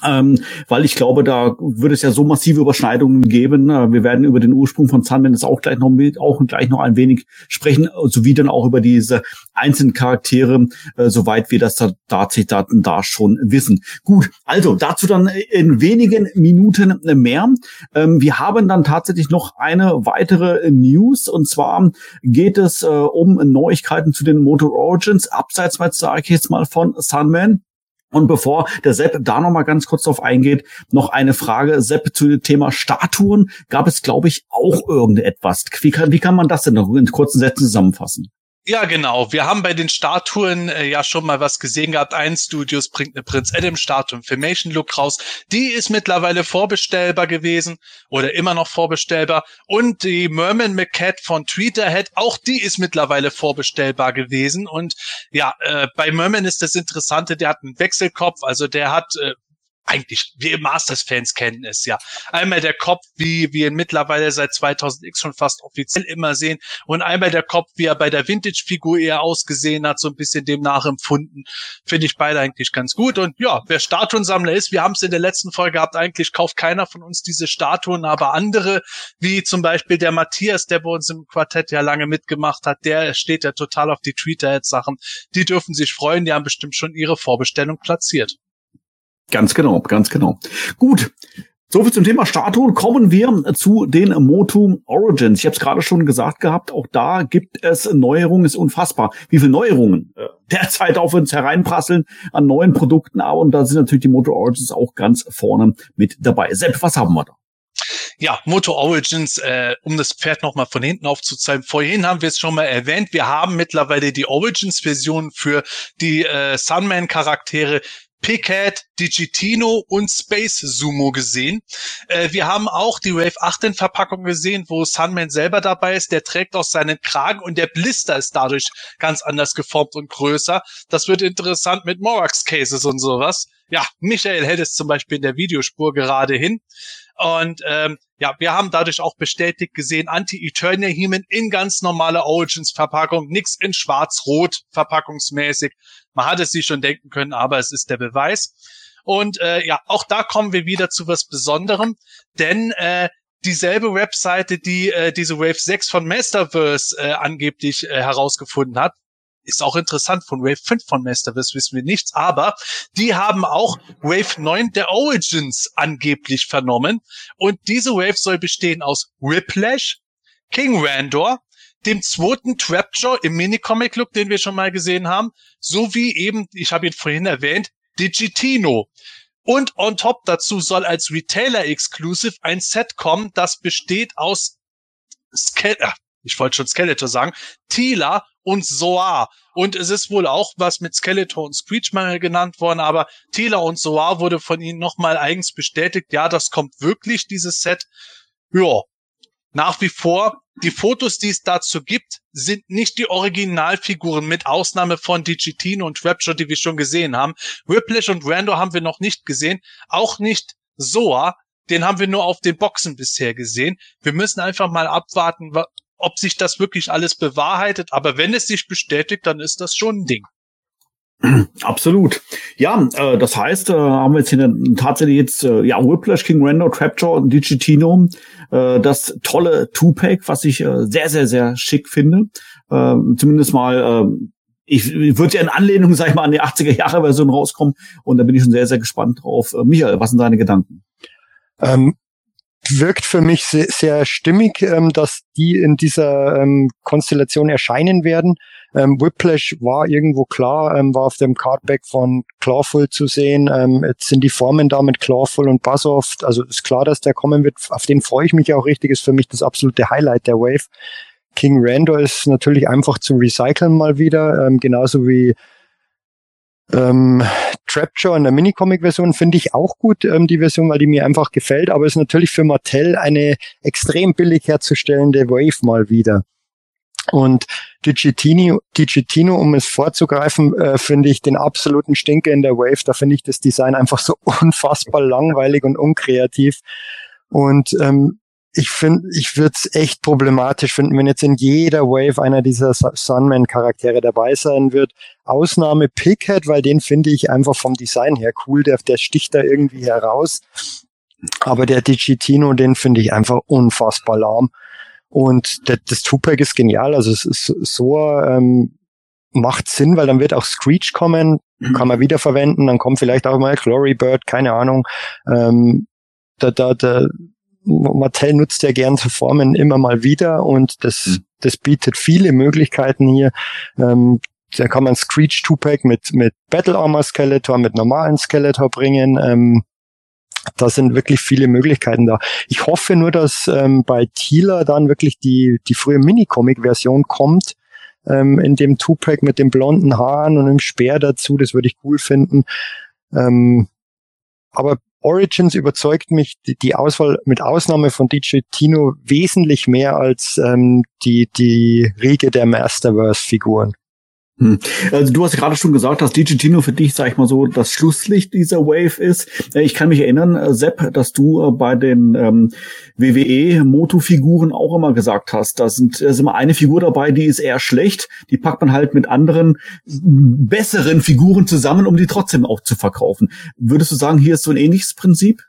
Ähm, weil ich glaube, da wird es ja so massive Überschneidungen geben. Äh, wir werden über den Ursprung von Sunman auch gleich noch mit, auch gleich noch ein wenig sprechen, sowie dann auch über diese einzelnen Charaktere, äh, soweit wir das da tatsächlich da, da schon wissen. Gut, also dazu dann in wenigen Minuten mehr. Ähm, wir haben dann tatsächlich noch eine weitere News und zwar geht es äh, um Neuigkeiten zu den Motor Origins, abseits sage ich jetzt mal von Sunman. Und bevor der Sepp da noch mal ganz kurz drauf eingeht, noch eine Frage, Sepp, zu dem Thema Statuen gab es, glaube ich, auch irgendetwas. Wie kann, wie kann man das denn noch in kurzen Sätzen zusammenfassen? Ja, genau. Wir haben bei den Statuen äh, ja schon mal was gesehen gehabt. Ein Studios bringt eine Prinz Adam Statue im Filmation Look raus. Die ist mittlerweile vorbestellbar gewesen oder immer noch vorbestellbar. Und die Merman McCat von Tweeterhead, auch die ist mittlerweile vorbestellbar gewesen. Und ja, äh, bei Merman ist das Interessante, der hat einen Wechselkopf, also der hat äh, eigentlich, wir Masters-Fans kennen es ja. Einmal der Kopf, wie wir ihn mittlerweile seit 2000X schon fast offiziell immer sehen und einmal der Kopf, wie er bei der Vintage-Figur eher ausgesehen hat, so ein bisschen dem nachempfunden. Finde ich beide eigentlich ganz gut und ja, wer Statuensammler ist, wir haben es in der letzten Folge gehabt, eigentlich kauft keiner von uns diese Statuen, aber andere, wie zum Beispiel der Matthias, der bei uns im Quartett ja lange mitgemacht hat, der steht ja total auf die Tweeterhead-Sachen. Die dürfen sich freuen, die haben bestimmt schon ihre Vorbestellung platziert. Ganz genau, ganz genau. Gut. Soviel zum Thema Statuen. Kommen wir zu den Motu Origins. Ich habe es gerade schon gesagt gehabt, auch da gibt es Neuerungen, ist unfassbar. Wie viele Neuerungen äh, derzeit auf uns hereinprasseln an neuen Produkten, aber und da sind natürlich die Moto Origins auch ganz vorne mit dabei. Sepp, was haben wir da? Ja, Moto Origins, äh, um das Pferd nochmal von hinten aufzuzeigen. Vorhin haben wir es schon mal erwähnt. Wir haben mittlerweile die Origins-Version für die äh, Sunman-Charaktere Picat, Digitino und Space Sumo gesehen. Äh, wir haben auch die Wave 18 Verpackung gesehen, wo Sunman selber dabei ist. Der trägt auch seinen Kragen und der Blister ist dadurch ganz anders geformt und größer. Das wird interessant mit Morax Cases und sowas. Ja, Michael hält es zum Beispiel in der Videospur gerade hin. Und ähm, ja, wir haben dadurch auch bestätigt gesehen, Anti-Eternia Hemen in ganz normale Origins-Verpackung, nix in schwarz-rot verpackungsmäßig. Man hat es sich schon denken können, aber es ist der Beweis. Und äh, ja, auch da kommen wir wieder zu was Besonderem, denn äh, dieselbe Webseite, die äh, diese Wave 6 von Masterverse äh, angeblich äh, herausgefunden hat, ist auch interessant. Von Wave 5 von Masterverse wissen wir nichts, aber die haben auch Wave 9 der Origins angeblich vernommen. Und diese Wave soll bestehen aus Whiplash, King Randor, dem zweiten Trapjaw im Mini-Comic-Look, den wir schon mal gesehen haben, sowie eben, ich habe ihn vorhin erwähnt, Digitino. Und on top dazu soll als Retailer-Exclusive ein Set kommen, das besteht aus Ske ich wollte schon Skeletor sagen, Tila und Soar. Und es ist wohl auch was mit Skeletor und Screech mal genannt worden, aber Tila und Soar wurde von ihnen nochmal eigens bestätigt. Ja, das kommt wirklich, dieses Set. Ja, nach wie vor, die Fotos, die es dazu gibt, sind nicht die Originalfiguren, mit Ausnahme von Digitino und Rapture, die wir schon gesehen haben. Whiplash und Rando haben wir noch nicht gesehen, auch nicht Soa, den haben wir nur auf den Boxen bisher gesehen. Wir müssen einfach mal abwarten, ob sich das wirklich alles bewahrheitet. Aber wenn es sich bestätigt, dann ist das schon ein Ding. Absolut. Ja, äh, das heißt, äh, haben wir jetzt hier tatsächlich jetzt äh, ja Whiplash, King Rando, Trapjaw und Digitino, äh, das tolle Two-Pack, was ich äh, sehr, sehr, sehr schick finde. Äh, zumindest mal, äh, ich, ich würde ja in Anlehnung, sag ich mal, an die 80er-Jahre-Version rauskommen und da bin ich schon sehr, sehr gespannt drauf. Äh, Michael, was sind deine Gedanken? Ähm, wirkt für mich sehr, sehr stimmig, ähm, dass die in dieser ähm, Konstellation erscheinen werden. Ähm, Whiplash war irgendwo klar, ähm, war auf dem Cardback von Clawful zu sehen. Ähm, jetzt sind die Formen da mit Clawful und Buzzoft. Also ist klar, dass der kommen wird. Auf den freue ich mich auch richtig. Ist für mich das absolute Highlight der Wave. King Randor ist natürlich einfach zu recyceln mal wieder, ähm, genauso wie ähm, Trapjaw in der Minicomic-Version finde ich auch gut, ähm, die Version, weil die mir einfach gefällt, aber ist natürlich für Mattel eine extrem billig herzustellende Wave mal wieder. Und Digitino, Digitino, um es vorzugreifen, äh, finde ich den absoluten Stinker in der Wave. Da finde ich das Design einfach so unfassbar langweilig und unkreativ. Und ähm, ich finde, ich würde es echt problematisch finden, wenn jetzt in jeder Wave einer dieser Sunman-Charaktere dabei sein wird. Ausnahme Pickhead, weil den finde ich einfach vom Design her cool, der, der sticht da irgendwie heraus. Aber der Digitino, den finde ich einfach unfassbar lahm. Und der, das Tupac ist genial, also es ist so ähm, macht Sinn, weil dann wird auch Screech kommen, kann man wiederverwenden, dann kommt vielleicht auch mal Glory Bird, keine Ahnung. Ähm, da, da, da, Mattel nutzt ja gern so Formen immer mal wieder und das, mhm. das bietet viele Möglichkeiten hier. Ähm, da kann man Screech Tupac mit, mit Battle Armor Skeletor, mit normalen Skeletor bringen. Ähm, da sind wirklich viele Möglichkeiten da. Ich hoffe nur, dass ähm, bei Tila dann wirklich die, die frühe Minicomic-Version kommt, ähm, in dem Tupac mit den blonden Haaren und dem Speer dazu. Das würde ich cool finden. Ähm, aber Origins überzeugt mich die, Auswahl mit Ausnahme von DJ Tino wesentlich mehr als ähm, die, die Riege der Masterverse-Figuren. Hm. Also du hast gerade schon gesagt, dass Digitino für dich, sag ich mal so, das Schlusslicht dieser Wave ist. Äh, ich kann mich erinnern, äh, Sepp, dass du äh, bei den ähm, WWE-Moto-Figuren auch immer gesagt hast, da sind, da ist immer eine Figur dabei, die ist eher schlecht. Die packt man halt mit anderen besseren Figuren zusammen, um die trotzdem auch zu verkaufen. Würdest du sagen, hier ist so ein ähnliches Prinzip?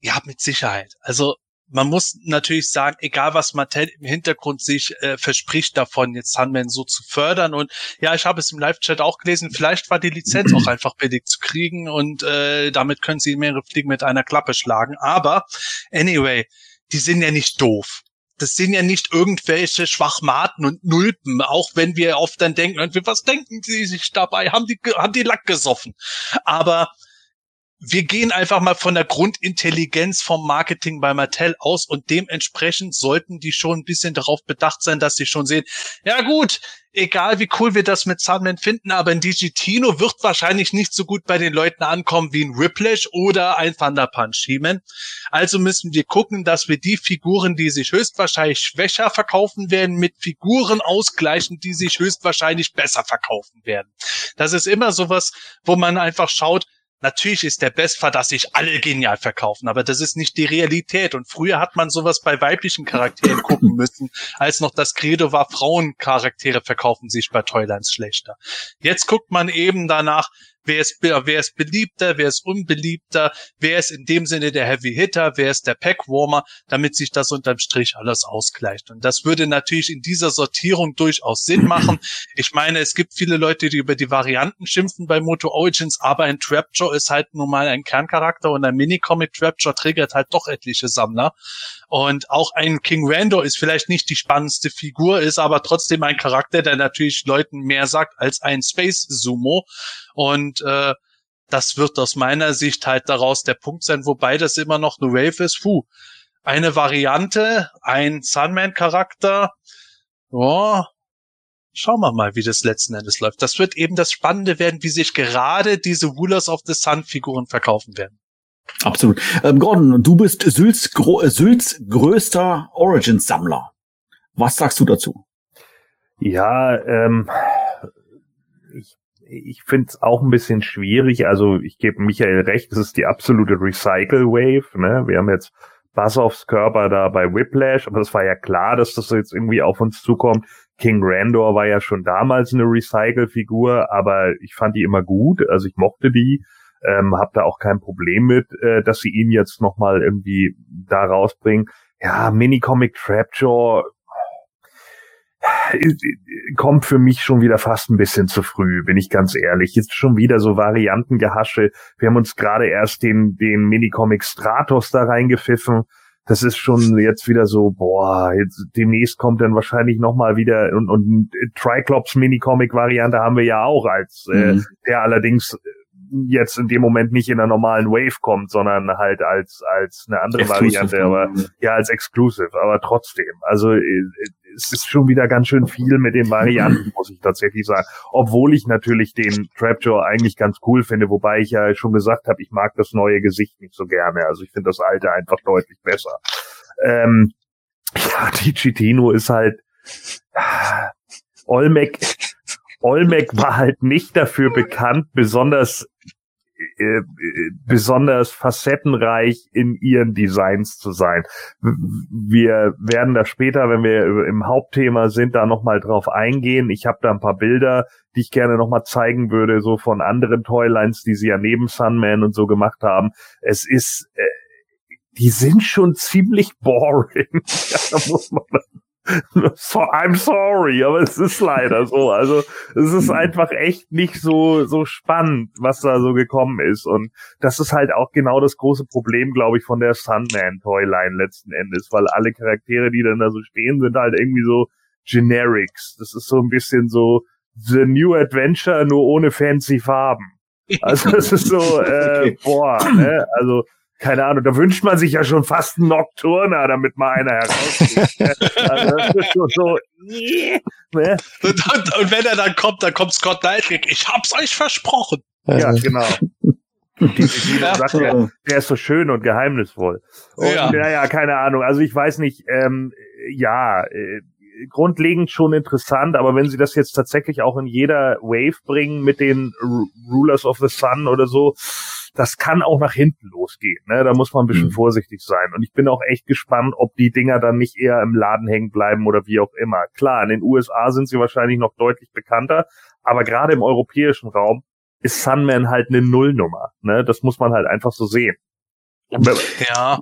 Ja, mit Sicherheit. Also man muss natürlich sagen, egal was Mattel im Hintergrund sich äh, verspricht davon, jetzt Sunman so zu fördern. Und ja, ich habe es im Live-Chat auch gelesen, vielleicht war die Lizenz auch einfach billig zu kriegen und äh, damit können sie mehrere Fliegen mit einer Klappe schlagen. Aber anyway, die sind ja nicht doof. Das sind ja nicht irgendwelche Schwachmaten und Nulpen, auch wenn wir oft dann denken, was denken sie sich dabei? Haben die, haben die Lack gesoffen? Aber wir gehen einfach mal von der Grundintelligenz vom Marketing bei Mattel aus und dementsprechend sollten die schon ein bisschen darauf bedacht sein, dass sie schon sehen, ja gut, egal wie cool wir das mit Sandman finden, aber ein Digitino wird wahrscheinlich nicht so gut bei den Leuten ankommen wie ein Whiplash oder ein Thunder Punch He-Man. Also müssen wir gucken, dass wir die Figuren, die sich höchstwahrscheinlich schwächer verkaufen werden, mit Figuren ausgleichen, die sich höchstwahrscheinlich besser verkaufen werden. Das ist immer sowas, wo man einfach schaut, Natürlich ist der Bestfall, dass sich alle genial verkaufen, aber das ist nicht die Realität. Und früher hat man sowas bei weiblichen Charakteren gucken müssen, als noch das Credo war, Frauencharaktere verkaufen sich bei Toylines schlechter. Jetzt guckt man eben danach, wer ist, wer ist beliebter, wer ist unbeliebter, wer ist in dem Sinne der Heavy Hitter, wer ist der Packwarmer, damit sich das unterm Strich alles ausgleicht. Und das würde natürlich in dieser Sortierung durchaus Sinn machen. Ich meine, es gibt viele Leute, die über die Varianten schimpfen bei Moto Origins, aber ein Trapjaw ist halt nun mal ein Kerncharakter und ein Minicomic Trapjaw triggert halt doch etliche Sammler. Und auch ein King Rando ist vielleicht nicht die spannendste Figur, ist aber trotzdem ein Charakter, der natürlich Leuten mehr sagt als ein Space Sumo. Und äh, das wird aus meiner Sicht halt daraus der Punkt sein, wobei das immer noch eine Wave ist. Puh, eine Variante, ein Sunman-Charakter. Ja, schauen wir mal, wie das letzten Endes läuft. Das wird eben das Spannende werden, wie sich gerade diese Rulers of the Sun-Figuren verkaufen werden. Absolut. Ähm, Gordon, du bist Sylts, Gro Sylts größter Origins-Sammler. Was sagst du dazu? Ja, ähm, ich, ich finde es auch ein bisschen schwierig. Also ich gebe Michael recht, es ist die absolute Recycle-Wave. Ne? Wir haben jetzt Bassoffs Körper da bei Whiplash, aber es war ja klar, dass das jetzt irgendwie auf uns zukommt. King Randor war ja schon damals eine Recycle-Figur, aber ich fand die immer gut, also ich mochte die ähm, habe da auch kein Problem mit, äh, dass sie ihn jetzt nochmal irgendwie da rausbringen. Ja, Minicomic Trapjaw kommt für mich schon wieder fast ein bisschen zu früh, bin ich ganz ehrlich. Jetzt schon wieder so Variantengehasche. Wir haben uns gerade erst den, den Minicomic Stratos da reingepfiffen. Das ist schon jetzt wieder so, boah, jetzt demnächst kommt dann wahrscheinlich nochmal wieder und, und Triclops Minicomic Variante haben wir ja auch als, äh, mhm. äh, der allerdings jetzt in dem Moment nicht in einer normalen Wave kommt, sondern halt als als eine andere exclusive. Variante, aber ja als Exclusive, aber trotzdem. Also äh, es ist schon wieder ganz schön viel mit den Varianten, muss ich tatsächlich sagen. Obwohl ich natürlich den Trapjaw eigentlich ganz cool finde, wobei ich ja schon gesagt habe, ich mag das neue Gesicht nicht so gerne. Also ich finde das alte einfach deutlich besser. Ähm, ja, die Chitino ist halt Olmec Olmec war halt nicht dafür bekannt, besonders äh, besonders facettenreich in ihren Designs zu sein. Wir werden da später, wenn wir im Hauptthema sind, da nochmal drauf eingehen. Ich habe da ein paar Bilder, die ich gerne nochmal zeigen würde, so von anderen Toylines, die sie ja neben Sunman und so gemacht haben. Es ist, äh, die sind schon ziemlich boring. ja, da muss man I'm sorry, aber es ist leider so. Also es ist einfach echt nicht so so spannend, was da so gekommen ist. Und das ist halt auch genau das große Problem, glaube ich, von der Sunman Toyline letzten Endes, weil alle Charaktere, die dann da so stehen, sind halt irgendwie so Generics. Das ist so ein bisschen so The New Adventure, nur ohne fancy Farben. Also das ist so, äh, okay. boah, ne? Also keine Ahnung, da wünscht man sich ja schon fast einen Nocturner, damit mal einer herauskommt. Ne? also das ist schon so, ne? und, und, und, wenn er dann kommt, dann kommt Scott Knight, ich hab's euch versprochen. Ja, genau. Die, die ja. sagt, der, der ist so schön und geheimnisvoll. Und, ja. ja, keine Ahnung. Also ich weiß nicht, ähm, ja, äh, grundlegend schon interessant, aber wenn sie das jetzt tatsächlich auch in jeder Wave bringen mit den R Rulers of the Sun oder so, das kann auch nach hinten losgehen. Ne? Da muss man ein bisschen mhm. vorsichtig sein. Und ich bin auch echt gespannt, ob die Dinger dann nicht eher im Laden hängen bleiben oder wie auch immer. Klar, in den USA sind sie wahrscheinlich noch deutlich bekannter, aber gerade im europäischen Raum ist Sunman halt eine Nullnummer. Ne? Das muss man halt einfach so sehen. Ja,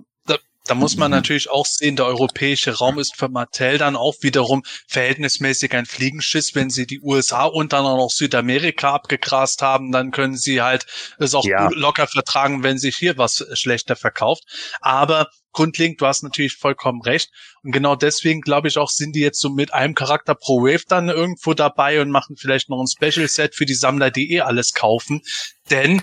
da muss man natürlich auch sehen, der europäische Raum ist für Mattel dann auch wiederum verhältnismäßig ein Fliegenschiss. Wenn sie die USA und dann auch noch Südamerika abgegrast haben, dann können sie halt es auch ja. locker vertragen, wenn sich hier was schlechter verkauft. Aber grundlegend, du hast natürlich vollkommen recht. Und genau deswegen glaube ich auch, sind die jetzt so mit einem Charakter pro Wave dann irgendwo dabei und machen vielleicht noch ein Special Set für die Sammler, die eh alles kaufen. Denn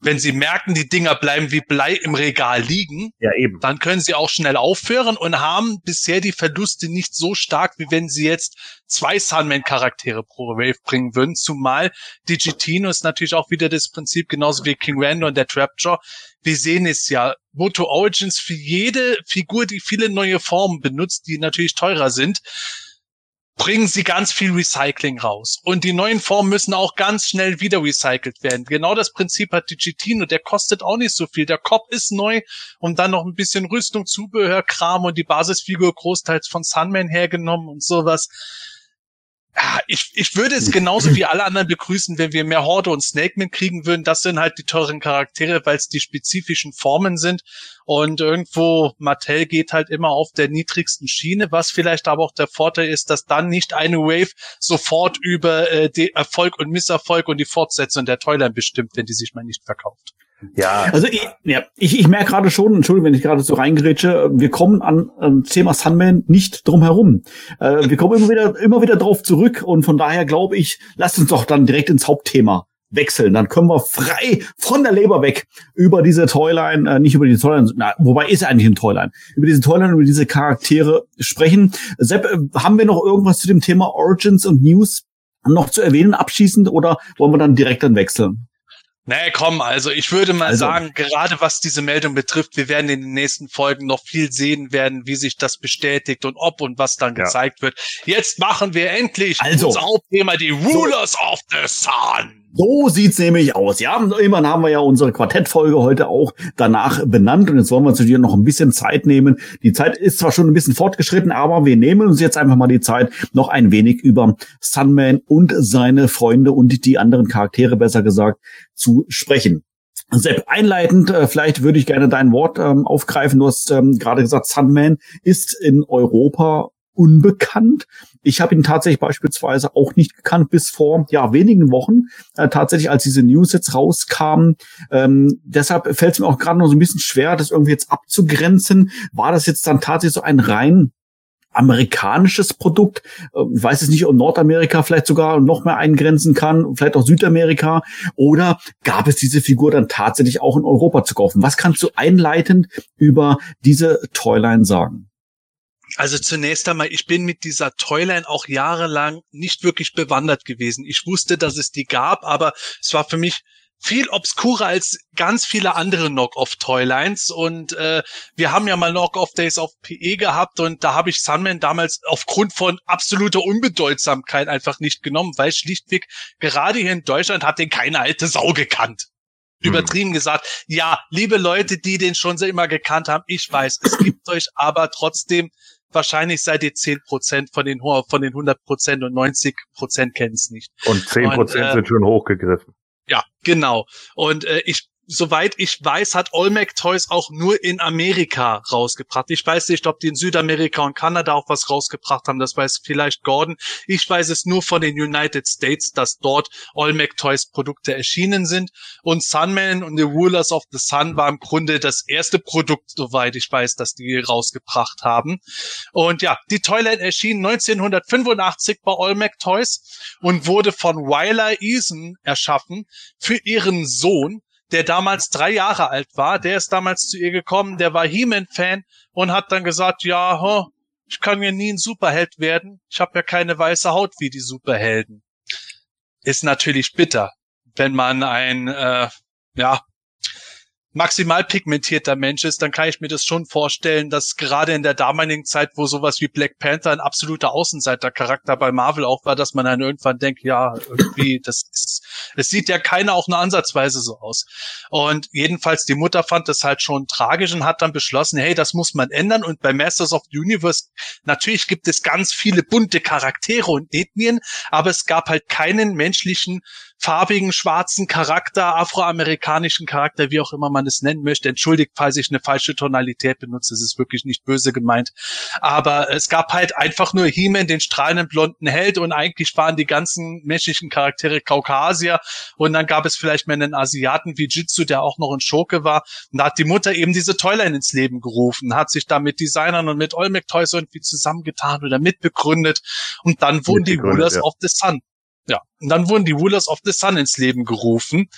wenn sie merken, die Dinger bleiben wie Blei im Regal liegen, Ja, eben. dann können sie auch schnell aufhören und haben bisher die Verluste nicht so stark, wie wenn sie jetzt zwei Sunman-Charaktere pro Wave bringen würden. Zumal Digitino ist natürlich auch wieder das Prinzip, genauso wie King Randor und der Trapjaw. Wir sehen es ja. Moto Origins für jede Figur, die viele neue Formen benutzt, die natürlich teurer sind, bringen sie ganz viel Recycling raus. Und die neuen Formen müssen auch ganz schnell wieder recycelt werden. Genau das Prinzip hat Digitino. Der kostet auch nicht so viel. Der Kopf ist neu und dann noch ein bisschen Rüstung, Zubehör, Kram und die Basisfigur großteils von Sunman hergenommen und sowas. Ja, ich, ich würde es genauso wie alle anderen begrüßen, wenn wir mehr Horde und Snakeman kriegen würden. Das sind halt die teuren Charaktere, weil es die spezifischen Formen sind. Und irgendwo, Mattel geht halt immer auf der niedrigsten Schiene, was vielleicht aber auch der Vorteil ist, dass dann nicht eine Wave sofort über äh, den Erfolg und Misserfolg und die Fortsetzung der Toyline bestimmt, wenn die sich mal nicht verkauft. Ja, Also ich, ja, ich, ich merke gerade schon, Entschuldigung, wenn ich gerade so reingrätsche, wir kommen an ähm, Thema Sunman nicht drum herum. Äh, wir kommen immer wieder, immer wieder drauf zurück und von daher glaube ich, lasst uns doch dann direkt ins Hauptthema wechseln. Dann können wir frei von der Leber weg über diese Toyline, äh, nicht über die Toyline, na, wobei ist eigentlich ein Toyline, über diese Toyline, über diese Charaktere sprechen. Sepp, äh, haben wir noch irgendwas zu dem Thema Origins und News noch zu erwähnen abschließend oder wollen wir dann direkt dann wechseln? Nee, komm, also ich würde mal Also- sagen, gerade was diese Meldung betrifft, wir werden in den nächsten Folgen noch viel sehen werden, wie sich das bestätigt und ob und was dann Ja. gezeigt wird. Jetzt machen wir endlich Also. unser Hauptthema, die Rulers of the Sun. So sieht's nämlich aus. Ja, immerhin haben wir ja unsere Quartettfolge heute auch danach benannt und jetzt wollen wir uns natürlich noch ein bisschen Zeit nehmen. Die Zeit ist zwar schon ein bisschen fortgeschritten, aber wir nehmen uns jetzt einfach mal die Zeit, noch ein wenig über Sunman und seine Freunde und die anderen Charaktere, besser gesagt, zu sprechen. Sepp, einleitend, äh, vielleicht würde ich gerne dein Wort ähm, aufgreifen. Du hast ähm, gerade gesagt, Sunman ist in Europa unbekannt. Ich habe ihn tatsächlich beispielsweise auch nicht gekannt bis vor ja wenigen Wochen, äh, tatsächlich als diese News jetzt rauskamen. Ähm, deshalb fällt es mir auch gerade noch so ein bisschen schwer, das irgendwie jetzt abzugrenzen. War das jetzt dann tatsächlich so ein rein amerikanisches Produkt. Äh, Ich weiß es nicht, ob Nordamerika vielleicht sogar noch mehr eingrenzen kann, vielleicht auch Südamerika. Oder gab es diese Figur dann tatsächlich auch in Europa zu kaufen? Was kannst du einleitend über diese Toyline sagen? Also zunächst einmal, ich bin mit dieser Toyline auch jahrelang nicht wirklich bewandert gewesen. Ich wusste, dass es die gab, aber es war für mich viel obskurer als ganz viele andere Knock-off-Toylines und äh, wir haben ja mal Knock-off-Days auf PE gehabt und da habe ich Sunman damals aufgrund von absoluter Unbedeutsamkeit einfach nicht genommen, weil schlichtweg gerade hier in Deutschland hat den keine alte Sau gekannt. Hm. Übertrieben gesagt, ja, liebe Leute, die den schon so immer gekannt haben, ich weiß, es gibt euch aber trotzdem wahrscheinlich seid ihr 10% von den, von den 100% und 90% kennen es nicht. und zehn Prozent äh, sind schon hochgegriffen. Ja, genau. Und äh, ich, soweit ich weiß, hat Olmec Toys auch nur in Amerika rausgebracht. Ich weiß nicht, ob die in Südamerika und Kanada auch was rausgebracht haben. Das weiß vielleicht Gordon. Ich weiß es nur von den United States, dass dort Olmec Toys Produkte erschienen sind. Und Sunman und The Rulers of the Sun war im Grunde das erste Produkt, soweit ich weiß, dass die rausgebracht haben. Und ja, die Toyline erschien 1985 bei Olmec Toys und wurde von Wyler Eason erschaffen für ihren Sohn, der damals drei Jahre alt war. Der ist damals zu ihr gekommen, der war He-Man-Fan und hat dann gesagt, ja, huh, ich kann ja nie ein Superheld werden. Ich habe ja keine weiße Haut wie die Superhelden. Ist natürlich bitter, wenn man ein, äh, ja, maximal pigmentierter Mensch ist, dann kann ich mir das schon vorstellen, dass gerade in der damaligen Zeit, wo sowas wie Black Panther ein absoluter Außenseitercharakter bei Marvel auch war, dass man dann irgendwann denkt, ja, irgendwie, das ist, es sieht ja keiner auch nur ansatzweise so aus. Und jedenfalls die Mutter fand das halt schon tragisch und hat dann beschlossen, hey, das muss man ändern. Und bei Masters of the Universe, natürlich gibt es ganz viele bunte Charaktere und Ethnien, aber es gab halt keinen menschlichen farbigen, schwarzen Charakter, afroamerikanischen Charakter, wie auch immer man es nennen möchte. Entschuldigt, falls ich eine falsche Tonalität benutze. Es ist wirklich nicht böse gemeint. Aber es gab halt einfach nur He-Man, den strahlenden blonden Held und eigentlich waren die ganzen menschlichen Charaktere Kaukasier und dann gab es vielleicht mal einen Asiaten wie Jitsu, der auch noch ein Schurke war. Und da hat die Mutter eben diese Toyline ins Leben gerufen, hat sich da mit Designern und mit Olmec Toys irgendwie zusammengetan oder mitbegründet und dann wurden die Rulers ja. of the Sun ja, und dann wurden die Rulers of the Sun ins Leben gerufen.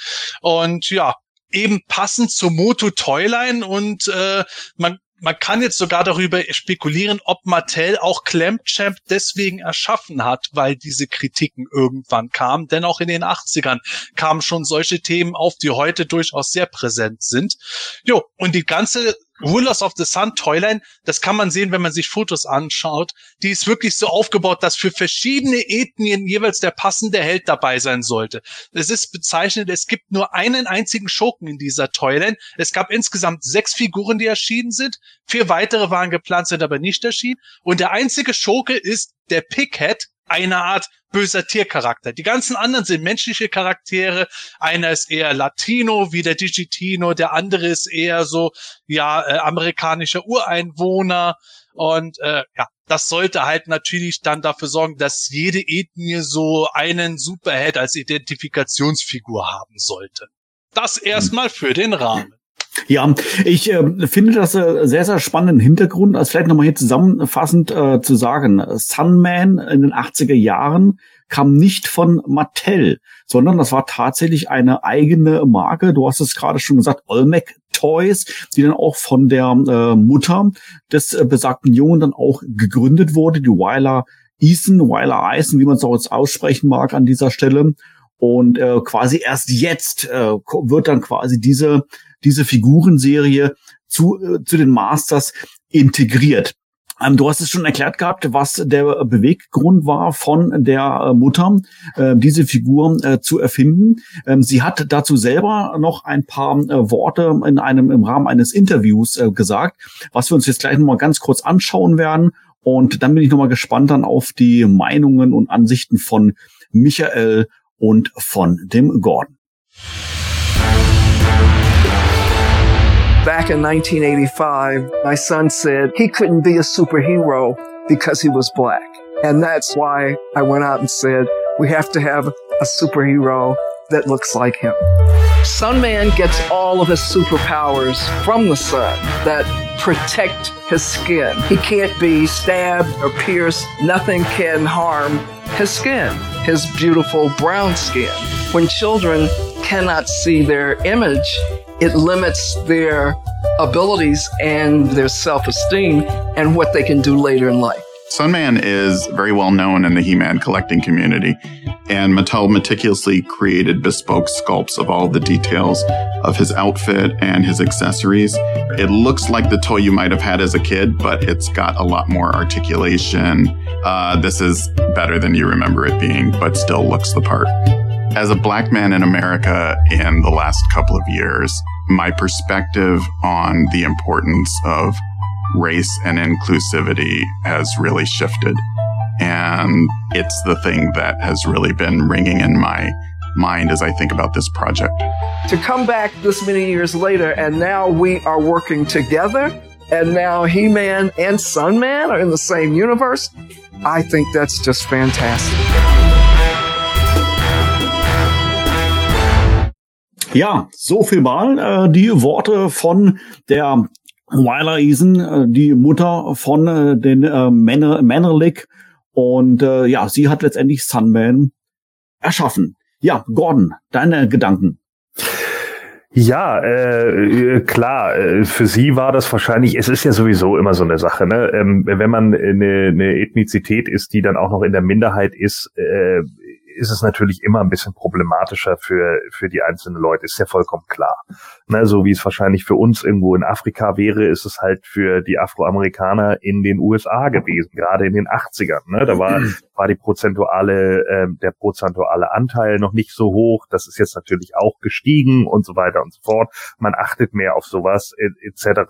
Und ja, eben passend zur Moto Toyline und äh, man man kann jetzt sogar darüber spekulieren, ob Mattel auch Clamchamp deswegen erschaffen hat, weil diese Kritiken irgendwann kamen. Denn auch in den 80ern kamen schon solche Themen auf, die heute durchaus sehr präsent sind. Jo, und die ganze Rulers of the Sun Toyline, das kann man sehen, wenn man sich Fotos anschaut. Die ist wirklich so aufgebaut, dass für verschiedene Ethnien jeweils der passende Held dabei sein sollte. Es ist bezeichnet, es gibt nur einen einzigen Schurken in dieser Toyline. Es gab insgesamt sechs Figuren, die erschienen sind. Vier weitere waren geplant, sind aber nicht erschienen. Und der einzige Schurke ist der Pickhead, eine Art böser Tiercharakter. Die ganzen anderen sind menschliche Charaktere. Einer ist eher Latino, wie der Digitino. Der andere ist eher so, ja, äh, amerikanischer Ureinwohner. Und äh, ja, das sollte halt natürlich dann dafür sorgen, dass jede Ethnie so einen Superheld als Identifikationsfigur haben sollte. Das erstmal für den Rahmen. Ja, ich äh, finde das äh, sehr, sehr spannenden Hintergrund, als vielleicht nochmal hier zusammenfassend äh, zu sagen. Sunman in den 80er Jahren kam nicht von Mattel, sondern das war tatsächlich eine eigene Marke. Du hast es gerade schon gesagt, Olmec Toys, die dann auch von der äh, Mutter des äh, besagten Jungen dann auch gegründet wurde, die Weiler Eason, Weiler Eisen, wie man es auch jetzt aussprechen mag an dieser Stelle. Und äh, quasi erst jetzt äh, wird dann quasi diese diese Figurenserie zu, äh, zu den Masters integriert. Ähm, du hast es schon erklärt gehabt, was der Beweggrund war von der äh, Mutter, äh, diese Figur äh, zu erfinden. Ähm, sie hat dazu selber noch ein paar Worte in einem im Rahmen eines Interviews gesagt, was wir uns jetzt gleich nochmal ganz kurz anschauen werden. Und dann bin ich nochmal gespannt dann auf die Meinungen und Ansichten von Michael und von dem Gordon. Back in 1985, my son said he couldn't be a superhero because he was black. And that's why I went out and said, we have to have a superhero that looks like him. Sunman gets all of his superpowers from the sun that protect his skin. He can't be stabbed or pierced. Nothing can harm his skin, his beautiful brown skin. When children cannot see their image, it limits their abilities and their self esteem and what they can do later in life. Sunman is very well known in the He Man collecting community, and Mattel meticulously created bespoke sculpts of all the details of his outfit and his accessories. It looks like the toy you might have had as a kid, but it's got a lot more articulation. Uh, this is better than you remember it being, but still looks the part. As a black man in America in the last couple of years, my perspective on the importance of race and inclusivity has really shifted. And it's the thing that has really been ringing in my mind as I think about this project. To come back this many years later, and now we are working together, and now He Man and Sun Man are in the same universe, I think that's just fantastic. Ja, so viel mal äh, die Worte von der Wyler Eason, äh, die Mutter von äh, den äh, Manerlick. Und äh, ja, sie hat letztendlich Sunman erschaffen. Ja, Gordon, deine Gedanken. Ja, äh, klar, äh, für sie war das wahrscheinlich, es ist ja sowieso immer so eine Sache, ne? Ähm, wenn man eine, eine Ethnizität ist, die dann auch noch in der Minderheit ist, äh, ist es natürlich immer ein bisschen problematischer für, für die einzelnen Leute, ist ja vollkommen klar. Ne, so wie es wahrscheinlich für uns irgendwo in Afrika wäre, ist es halt für die Afroamerikaner in den USA gewesen, gerade in den 80ern. Ne? Da war, war die prozentuale, äh, der prozentuale Anteil noch nicht so hoch. Das ist jetzt natürlich auch gestiegen und so weiter und so fort. Man achtet mehr auf sowas etc.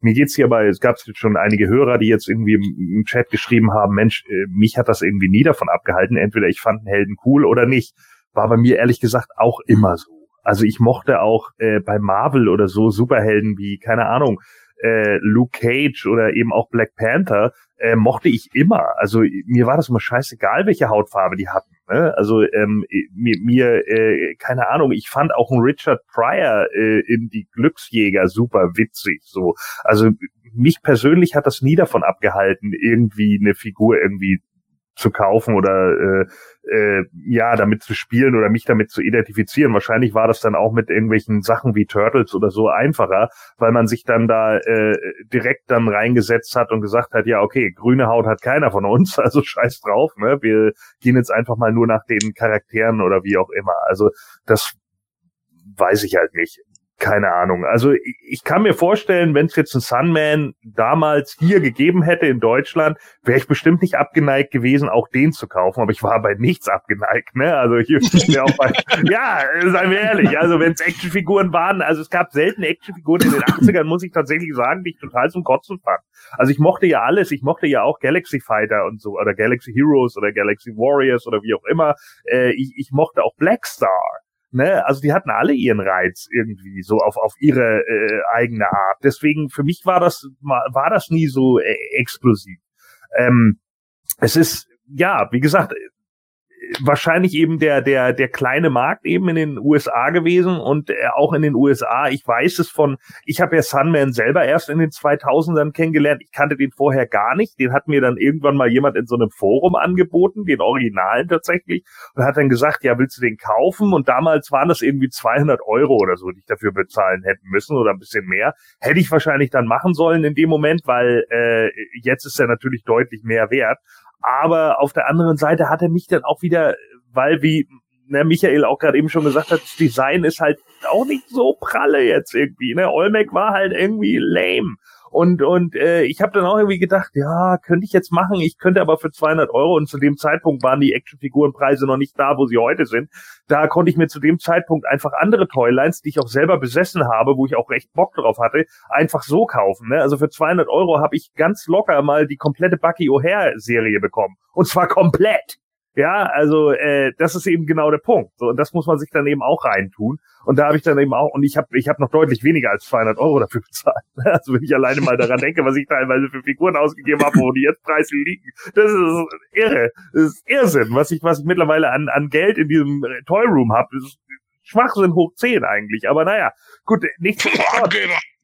Mir geht's hier aber, es gab schon einige Hörer, die jetzt irgendwie im, im Chat geschrieben haben, Mensch, äh, mich hat das irgendwie nie davon abgehalten. Entweder ich fand einen Helden cool oder nicht. War bei mir ehrlich gesagt auch immer so. Also ich mochte auch äh, bei Marvel oder so Superhelden wie, keine Ahnung, äh, Luke Cage oder eben auch Black Panther, äh, mochte ich immer. Also mir war das immer scheißegal, welche Hautfarbe die hatten. Ne? Also ähm, mir, mir äh, keine Ahnung, ich fand auch einen Richard Pryor äh, in die Glücksjäger super witzig. So, also mich persönlich hat das nie davon abgehalten, irgendwie eine Figur irgendwie zu kaufen oder äh, äh, ja, damit zu spielen oder mich damit zu identifizieren. Wahrscheinlich war das dann auch mit irgendwelchen Sachen wie Turtles oder so einfacher, weil man sich dann da äh, direkt dann reingesetzt hat und gesagt hat, ja, okay, grüne Haut hat keiner von uns, also scheiß drauf, ne? Wir gehen jetzt einfach mal nur nach den Charakteren oder wie auch immer. Also das weiß ich halt nicht keine Ahnung. Also ich kann mir vorstellen, wenn es jetzt ein Sunman damals hier gegeben hätte in Deutschland, wäre ich bestimmt nicht abgeneigt gewesen, auch den zu kaufen. Aber ich war bei nichts abgeneigt. Ne? Also hier wäre auch bei, ja, seien wir ehrlich. Also wenn es Actionfiguren waren, also es gab selten Actionfiguren in den 80ern, muss ich tatsächlich sagen, die ich total zum Kotzen fand. Also ich mochte ja alles. Ich mochte ja auch Galaxy Fighter und so oder Galaxy Heroes oder Galaxy Warriors oder wie auch immer. Äh, ich, ich mochte auch Black Star. Ne? Also die hatten alle ihren Reiz irgendwie so auf auf ihre äh, eigene Art. Deswegen für mich war das war das nie so äh, explosiv. Ähm, es ist ja, wie gesagt, wahrscheinlich eben der, der, der kleine Markt eben in den USA gewesen und äh, auch in den USA. Ich weiß es von, ich habe ja Sunman selber erst in den 2000ern kennengelernt. Ich kannte den vorher gar nicht. Den hat mir dann irgendwann mal jemand in so einem Forum angeboten, den Originalen tatsächlich, und hat dann gesagt, ja, willst du den kaufen? Und damals waren das irgendwie 200 Euro oder so, die ich dafür bezahlen hätten müssen oder ein bisschen mehr. Hätte ich wahrscheinlich dann machen sollen in dem Moment, weil äh, jetzt ist er natürlich deutlich mehr wert. Aber auf der anderen Seite hat er mich dann auch wieder, weil wie ne, Michael auch gerade eben schon gesagt hat, das Design ist halt auch nicht so pralle jetzt irgendwie. Ne? Olmec war halt irgendwie lame. Und, und äh, ich habe dann auch irgendwie gedacht, ja, könnte ich jetzt machen, ich könnte aber für 200 Euro und zu dem Zeitpunkt waren die Actionfigurenpreise noch nicht da, wo sie heute sind. Da konnte ich mir zu dem Zeitpunkt einfach andere Toylines, die ich auch selber besessen habe, wo ich auch recht Bock drauf hatte, einfach so kaufen. Ne? Also für 200 Euro habe ich ganz locker mal die komplette Bucky O'Hare-Serie bekommen. Und zwar komplett. Ja, also äh, das ist eben genau der Punkt. So, und das muss man sich dann eben auch reintun. Und da habe ich dann eben auch, und ich habe ich hab noch deutlich weniger als 200 Euro dafür bezahlt. Also wenn ich alleine mal daran denke, was ich teilweise für Figuren ausgegeben habe, wo die jetzt Preise liegen, das ist irre. Das ist Irrsinn, was ich, was ich mittlerweile an, an Geld in diesem Toy Room habe. Das ist Schwachsinn hoch 10 eigentlich. Aber naja, gut, nichts.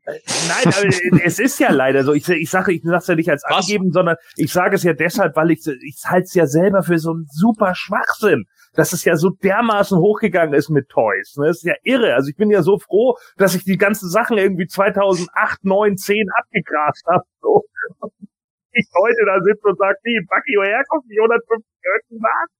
Nein, aber es ist ja leider so. Ich, ich sage, ich sage es ja nicht als Was? angeben, sondern ich sage es ja deshalb, weil ich ich halte es ja selber für so einen super Schwachsinn, dass es ja so dermaßen hochgegangen ist mit Toys. Ne? Das ist ja irre. Also ich bin ja so froh, dass ich die ganzen Sachen irgendwie 2008, 9, 10 abgegrast habe. So. Ich heute da sitze und sage, nee, Bucky, woher kommt die 150 Mark?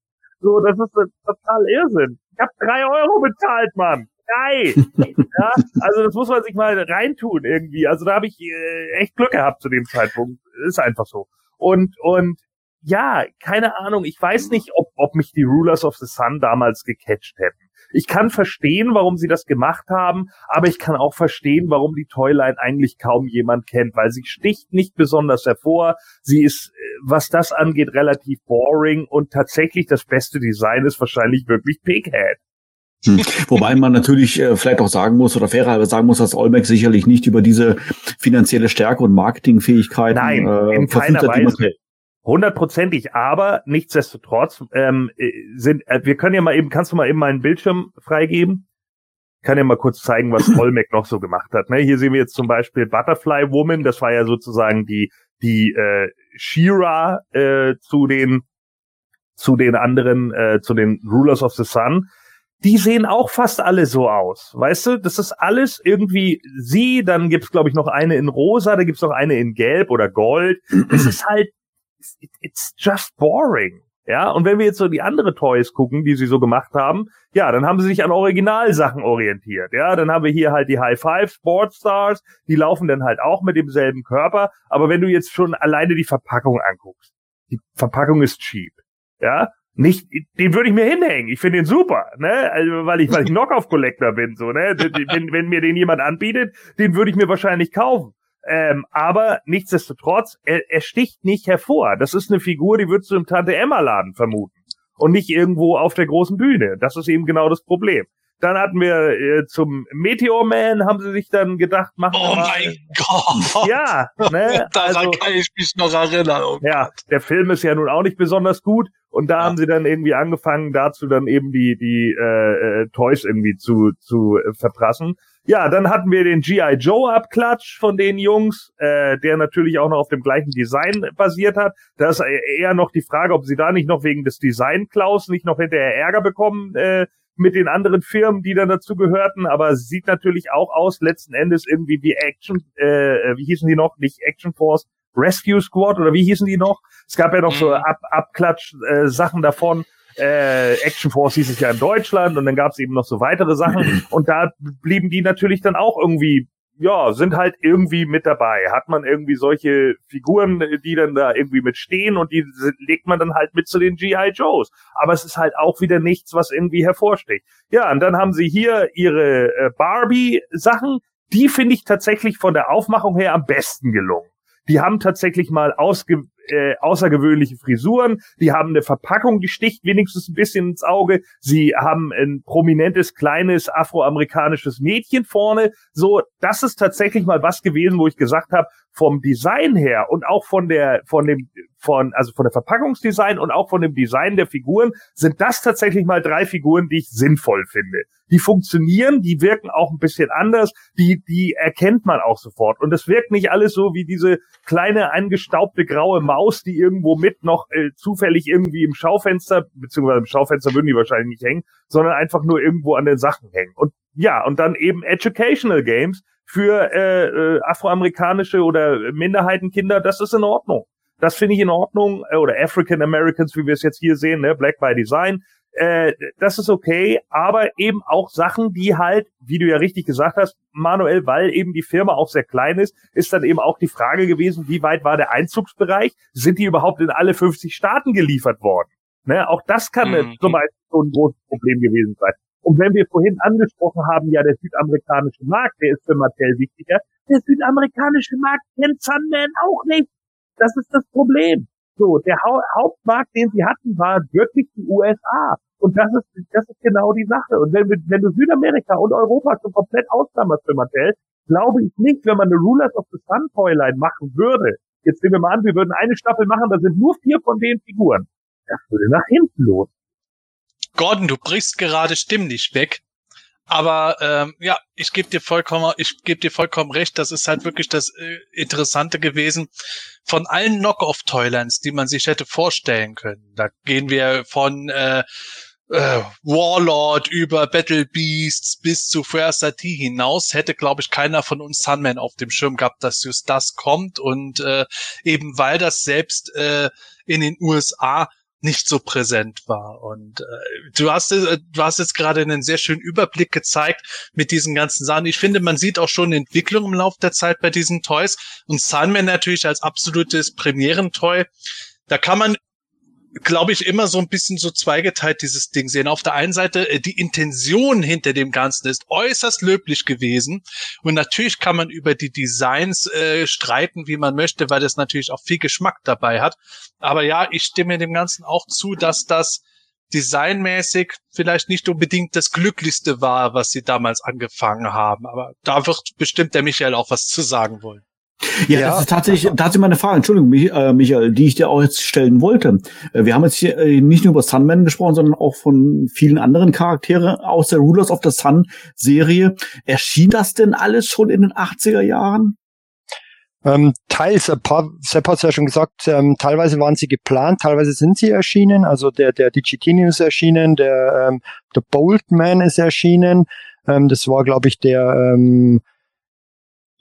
So, das ist total Irrsinn. Ich habe drei Euro bezahlt, Mann. Geil. ja, also das muss man sich mal reintun irgendwie. Also da habe ich äh, echt Glück gehabt zu dem Zeitpunkt. Ist einfach so. Und und ja, keine Ahnung. Ich weiß nicht, ob ob mich die Rulers of the Sun damals gecatcht hätten. Ich kann verstehen, warum sie das gemacht haben, aber ich kann auch verstehen, warum die Toyline eigentlich kaum jemand kennt, weil sie sticht nicht besonders hervor. Sie ist, äh, was das angeht, relativ boring und tatsächlich das beste Design ist wahrscheinlich wirklich Pighead. Hm. Wobei man natürlich äh, vielleicht auch sagen muss oder fairerweise sagen muss, dass Olmec sicherlich nicht über diese finanzielle Stärke und Marketingfähigkeiten Nein, äh, in keiner Weise. Hundertprozentig, aber nichtsdestotrotz ähm, äh, sind äh, wir können ja mal eben, kannst du mal eben meinen Bildschirm freigeben? kann ja mal kurz zeigen, was Olmec noch so gemacht hat. Ne? Hier sehen wir jetzt zum Beispiel Butterfly Woman, das war ja sozusagen die die äh, Shira äh, zu den zu den anderen, äh, zu den Rulers of the Sun die sehen auch fast alle so aus. Weißt du, das ist alles irgendwie sie, dann gibt's glaube ich noch eine in rosa, da gibt's noch eine in gelb oder gold. Es ist halt it's just boring. Ja, und wenn wir jetzt so die andere Toys gucken, die sie so gemacht haben, ja, dann haben sie sich an Originalsachen orientiert. Ja, dann haben wir hier halt die High Five Sportstars, die laufen dann halt auch mit demselben Körper. Aber wenn du jetzt schon alleine die Verpackung anguckst, die Verpackung ist cheap. Ja, nicht, den würde ich mir hinhängen. Ich finde den super, ne? Also, weil ich, weil ich Knockoff-Collector bin, so, ne? Wenn, wenn mir den jemand anbietet, den würde ich mir wahrscheinlich kaufen. Ähm, aber nichtsdestotrotz, er, er sticht nicht hervor. Das ist eine Figur, die würdest du im Tante Emma Laden vermuten. Und nicht irgendwo auf der großen Bühne. Das ist eben genau das Problem. Dann hatten wir äh, zum Meteor Man, haben sie sich dann gedacht, machen Oh mein Gott! Ja, ne? Daran also, kann ich mich noch erinnern. Oh ja, der Film ist ja nun auch nicht besonders gut. Und da ja. haben sie dann irgendwie angefangen, dazu dann eben die, die äh, äh, Toys irgendwie zu, zu äh, verprassen. Ja, dann hatten wir den G.I. Joe Abklatsch von den Jungs, äh, der natürlich auch noch auf dem gleichen Design basiert hat. Da ist eher noch die Frage, ob sie da nicht noch wegen des Design-Klaus nicht noch hinterher Ärger bekommen äh, mit den anderen Firmen, die dann dazu gehörten. Aber sieht natürlich auch aus, letzten Endes irgendwie wie Action, äh, wie hießen die noch? Nicht Action Force, Rescue Squad oder wie hießen die noch? Es gab ja noch so Mhm. Ab Abklatsch-Sachen davon. Äh, Action Force hieß es ja in Deutschland und dann gab es eben noch so weitere Sachen und da blieben die natürlich dann auch irgendwie, ja, sind halt irgendwie mit dabei. Hat man irgendwie solche Figuren, die dann da irgendwie mit stehen und die legt man dann halt mit zu den G.I. Joes. Aber es ist halt auch wieder nichts, was irgendwie hervorsticht. Ja, und dann haben sie hier ihre äh, Barbie-Sachen. Die finde ich tatsächlich von der Aufmachung her am besten gelungen. Die haben tatsächlich mal ausge äh, außergewöhnliche Frisuren. Die haben eine Verpackung, die sticht wenigstens ein bisschen ins Auge. Sie haben ein prominentes, kleines afroamerikanisches Mädchen vorne. So, das ist tatsächlich mal was gewesen, wo ich gesagt habe, vom Design her und auch von der, von dem, von, also von der Verpackungsdesign und auch von dem Design der Figuren sind das tatsächlich mal drei Figuren, die ich sinnvoll finde. Die funktionieren, die wirken auch ein bisschen anders, die, die erkennt man auch sofort. Und es wirkt nicht alles so wie diese kleine angestaubte graue Maus, die irgendwo mit noch äh, zufällig irgendwie im Schaufenster, beziehungsweise im Schaufenster würden die wahrscheinlich nicht hängen, sondern einfach nur irgendwo an den Sachen hängen. Und ja, und dann eben Educational Games für äh, äh, afroamerikanische oder Minderheitenkinder, das ist in Ordnung. Das finde ich in Ordnung. Äh, Oder African Americans, wie wir es jetzt hier sehen, ne? Black by Design. Äh, das ist okay, aber eben auch Sachen, die halt, wie du ja richtig gesagt hast, Manuel, weil eben die Firma auch sehr klein ist, ist dann eben auch die Frage gewesen, wie weit war der Einzugsbereich? Sind die überhaupt in alle 50 Staaten geliefert worden? Ne? Auch das kann Mhm. zum Beispiel so ein großes Problem gewesen sein. Und wenn wir vorhin angesprochen haben, ja, der südamerikanische Markt, der ist für Mattel wichtiger. Der südamerikanische Markt kennt Sunman auch nicht. Das ist das Problem. So, der Hau Hauptmarkt, den sie hatten, war wirklich die USA. Und das ist, das ist genau die Sache. Und wenn, wenn du Südamerika und Europa schon komplett ausklammerst für Mattel, glaube ich nicht, wenn man eine Rulers of the Sun Toyline machen würde. Jetzt nehmen wir mal an, wir würden eine Staffel machen, da sind nur vier von den Figuren. Das würde nach hinten los. Gordon, du brichst gerade stimmlich weg. Aber ähm, ja, ich gebe dir vollkommen, ich gebe dir vollkommen recht. Das ist halt wirklich das äh, Interessante gewesen von allen Knockoff-Toylines, die man sich hätte vorstellen können. Da gehen wir von äh, äh, Warlord über Battle Beasts bis zu Fuerza T hinaus. Hätte, glaube ich, keiner von uns Sunman auf dem Schirm gehabt, dass just das kommt. Und äh, eben weil das selbst äh, in den USA nicht so präsent war. Und äh, du hast äh, du hast jetzt gerade einen sehr schönen Überblick gezeigt mit diesen ganzen Sachen. Ich finde, man sieht auch schon Entwicklung im Laufe der Zeit bei diesen Toys und Sunman natürlich als absolutes Premierentoy. Da kann man glaube ich, immer so ein bisschen so zweigeteilt dieses Ding sehen. Auf der einen Seite, äh, die Intention hinter dem Ganzen ist äußerst löblich gewesen. Und natürlich kann man über die Designs äh, streiten, wie man möchte, weil das natürlich auch viel Geschmack dabei hat. Aber ja, ich stimme dem Ganzen auch zu, dass das designmäßig vielleicht nicht unbedingt das Glücklichste war, was sie damals angefangen haben. Aber da wird bestimmt der Michael auch was zu sagen wollen. Ja, Ja. das ist tatsächlich, tatsächlich meine Frage, Entschuldigung, äh, Michael, die ich dir auch jetzt stellen wollte. Äh, Wir haben jetzt hier äh, nicht nur über Sunman gesprochen, sondern auch von vielen anderen Charaktere aus der Rulers of the Sun Serie. Erschien das denn alles schon in den 80er Jahren? Ähm, teils, ein paar, Sepp hat es ja schon gesagt, ähm, teilweise waren sie geplant, teilweise sind sie erschienen. Also der, der Digitini ist erschienen, der, ähm, der Boltman ist erschienen. Ähm, das war, glaube ich, der ähm,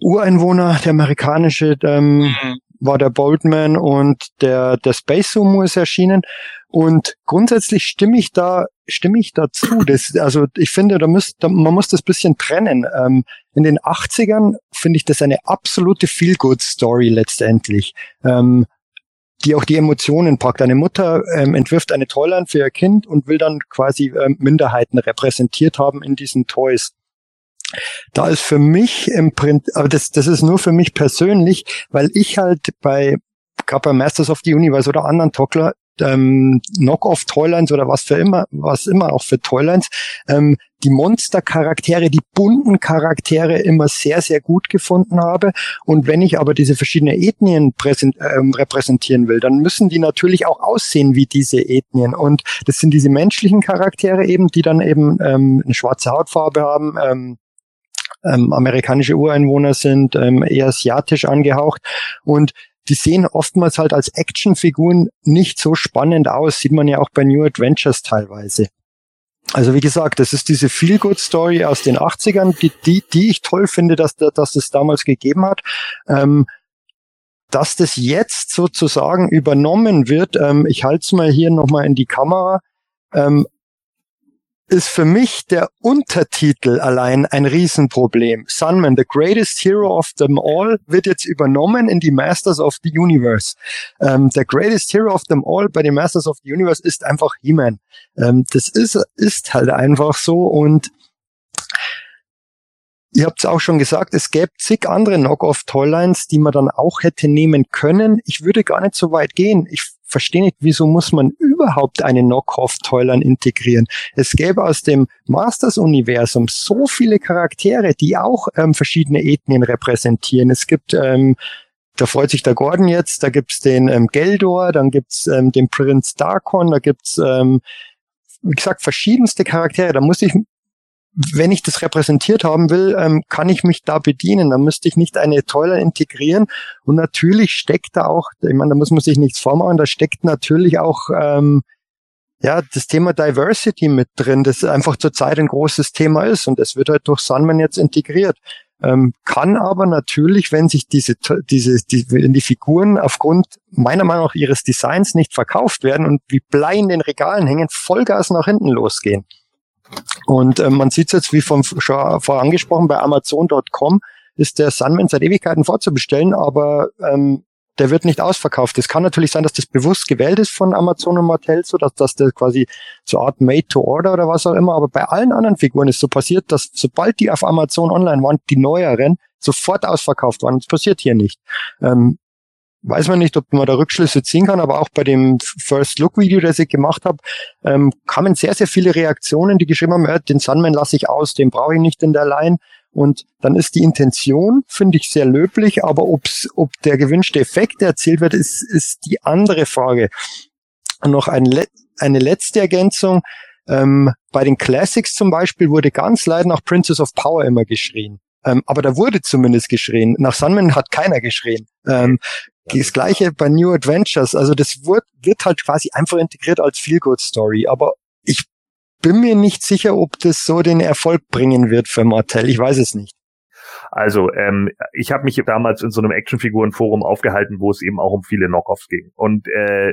Ureinwohner, der amerikanische, ähm, war der Boltman und der, der Space Sumo ist erschienen. Und grundsätzlich stimme ich da, stimme ich dazu. Das, also ich finde, da muss, da, man muss das bisschen trennen. Ähm, in den 80ern finde ich das eine absolute Feel-Good-Story letztendlich. Ähm, die auch die Emotionen packt. Eine Mutter ähm, entwirft eine Toyline für ihr Kind und will dann quasi ähm, Minderheiten repräsentiert haben in diesen Toys. Da ist für mich im Print, aber das, das ist nur für mich persönlich, weil ich halt bei, gerade bei Masters of the Universe oder anderen Tockler, ähm, Knock-off-Toylines oder was für immer, was immer auch für Toylines, ähm, die Monster-Charaktere, die bunten Charaktere immer sehr, sehr gut gefunden habe. Und wenn ich aber diese verschiedenen Ethnien präsent, ähm, repräsentieren will, dann müssen die natürlich auch aussehen wie diese Ethnien. Und das sind diese menschlichen Charaktere eben, die dann eben ähm, eine schwarze Hautfarbe haben, ähm, ähm, amerikanische Ureinwohner sind, ähm, eher asiatisch angehaucht und die sehen oftmals halt als Actionfiguren nicht so spannend aus, sieht man ja auch bei New Adventures teilweise. Also wie gesagt, das ist diese Feel-Good-Story aus den 80ern, die, die, die ich toll finde, dass, dass es damals gegeben hat. Ähm, dass das jetzt sozusagen übernommen wird, ähm, ich halte es mal hier nochmal in die Kamera, ähm, ist für mich der Untertitel allein ein Riesenproblem. Sunman, the greatest hero of them all, wird jetzt übernommen in die Masters of the Universe. Ähm, the greatest hero of them all bei den Masters of the Universe ist einfach He-Man. Ähm, das ist, ist halt einfach so und Ihr habt es auch schon gesagt, es gäbe zig andere Knock-off-Toylines, die man dann auch hätte nehmen können. Ich würde gar nicht so weit gehen. Ich verstehe nicht, wieso muss man überhaupt eine Knock-off-Toyline integrieren. Es gäbe aus dem Masters-Universum so viele Charaktere, die auch ähm, verschiedene Ethnien repräsentieren. Es gibt ähm, da freut sich der Gordon jetzt, da gibt's den ähm, Geldor, dann gibt's ähm, den Prinz Darkon, da gibt's ähm, wie gesagt, verschiedenste Charaktere. Da muss ich wenn ich das repräsentiert haben will, ähm, kann ich mich da bedienen. Da müsste ich nicht eine Toiler integrieren. Und natürlich steckt da auch, ich meine, da muss man sich nichts vormachen, da steckt natürlich auch ähm, ja das Thema Diversity mit drin, das einfach zurzeit ein großes Thema ist und es wird halt durch Sunman jetzt integriert. Ähm, kann aber natürlich, wenn sich diese, diese, die, die Figuren aufgrund meiner Meinung nach ihres Designs nicht verkauft werden und wie Blei in den Regalen hängen, Vollgas nach hinten losgehen. Und äh, man sieht jetzt, wie von, schon vorangesprochen, bei Amazon.com ist der Sunman seit Ewigkeiten vorzubestellen, aber ähm, der wird nicht ausverkauft. Es kann natürlich sein, dass das bewusst gewählt ist von Amazon und Mattel, so dass das quasi so Art Made to Order oder was auch immer. Aber bei allen anderen Figuren ist so passiert, dass sobald die auf Amazon online waren, die neueren sofort ausverkauft waren. Das passiert hier nicht. Ähm, weiß man nicht, ob man da Rückschlüsse ziehen kann, aber auch bei dem First Look Video, das ich gemacht habe, ähm, kamen sehr, sehr viele Reaktionen, die geschrieben haben, äh, den Sunman lasse ich aus, den brauche ich nicht in der Line. Und dann ist die Intention, finde ich, sehr löblich, aber ob's, ob der gewünschte Effekt erzielt wird, ist, ist die andere Frage. Und noch ein, eine letzte Ergänzung. Ähm, bei den Classics zum Beispiel wurde ganz leid nach Princess of Power immer geschrien. Ähm, aber da wurde zumindest geschrien. Nach Sunman hat keiner geschrien. Ähm, das gleiche bei New Adventures. Also das wird, wird halt quasi einfach integriert als Feel-Good-Story. Aber ich bin mir nicht sicher, ob das so den Erfolg bringen wird für Martell. Ich weiß es nicht. Also, ähm, ich habe mich damals in so einem Actionfigurenforum aufgehalten, wo es eben auch um viele Knockoffs ging. Und äh,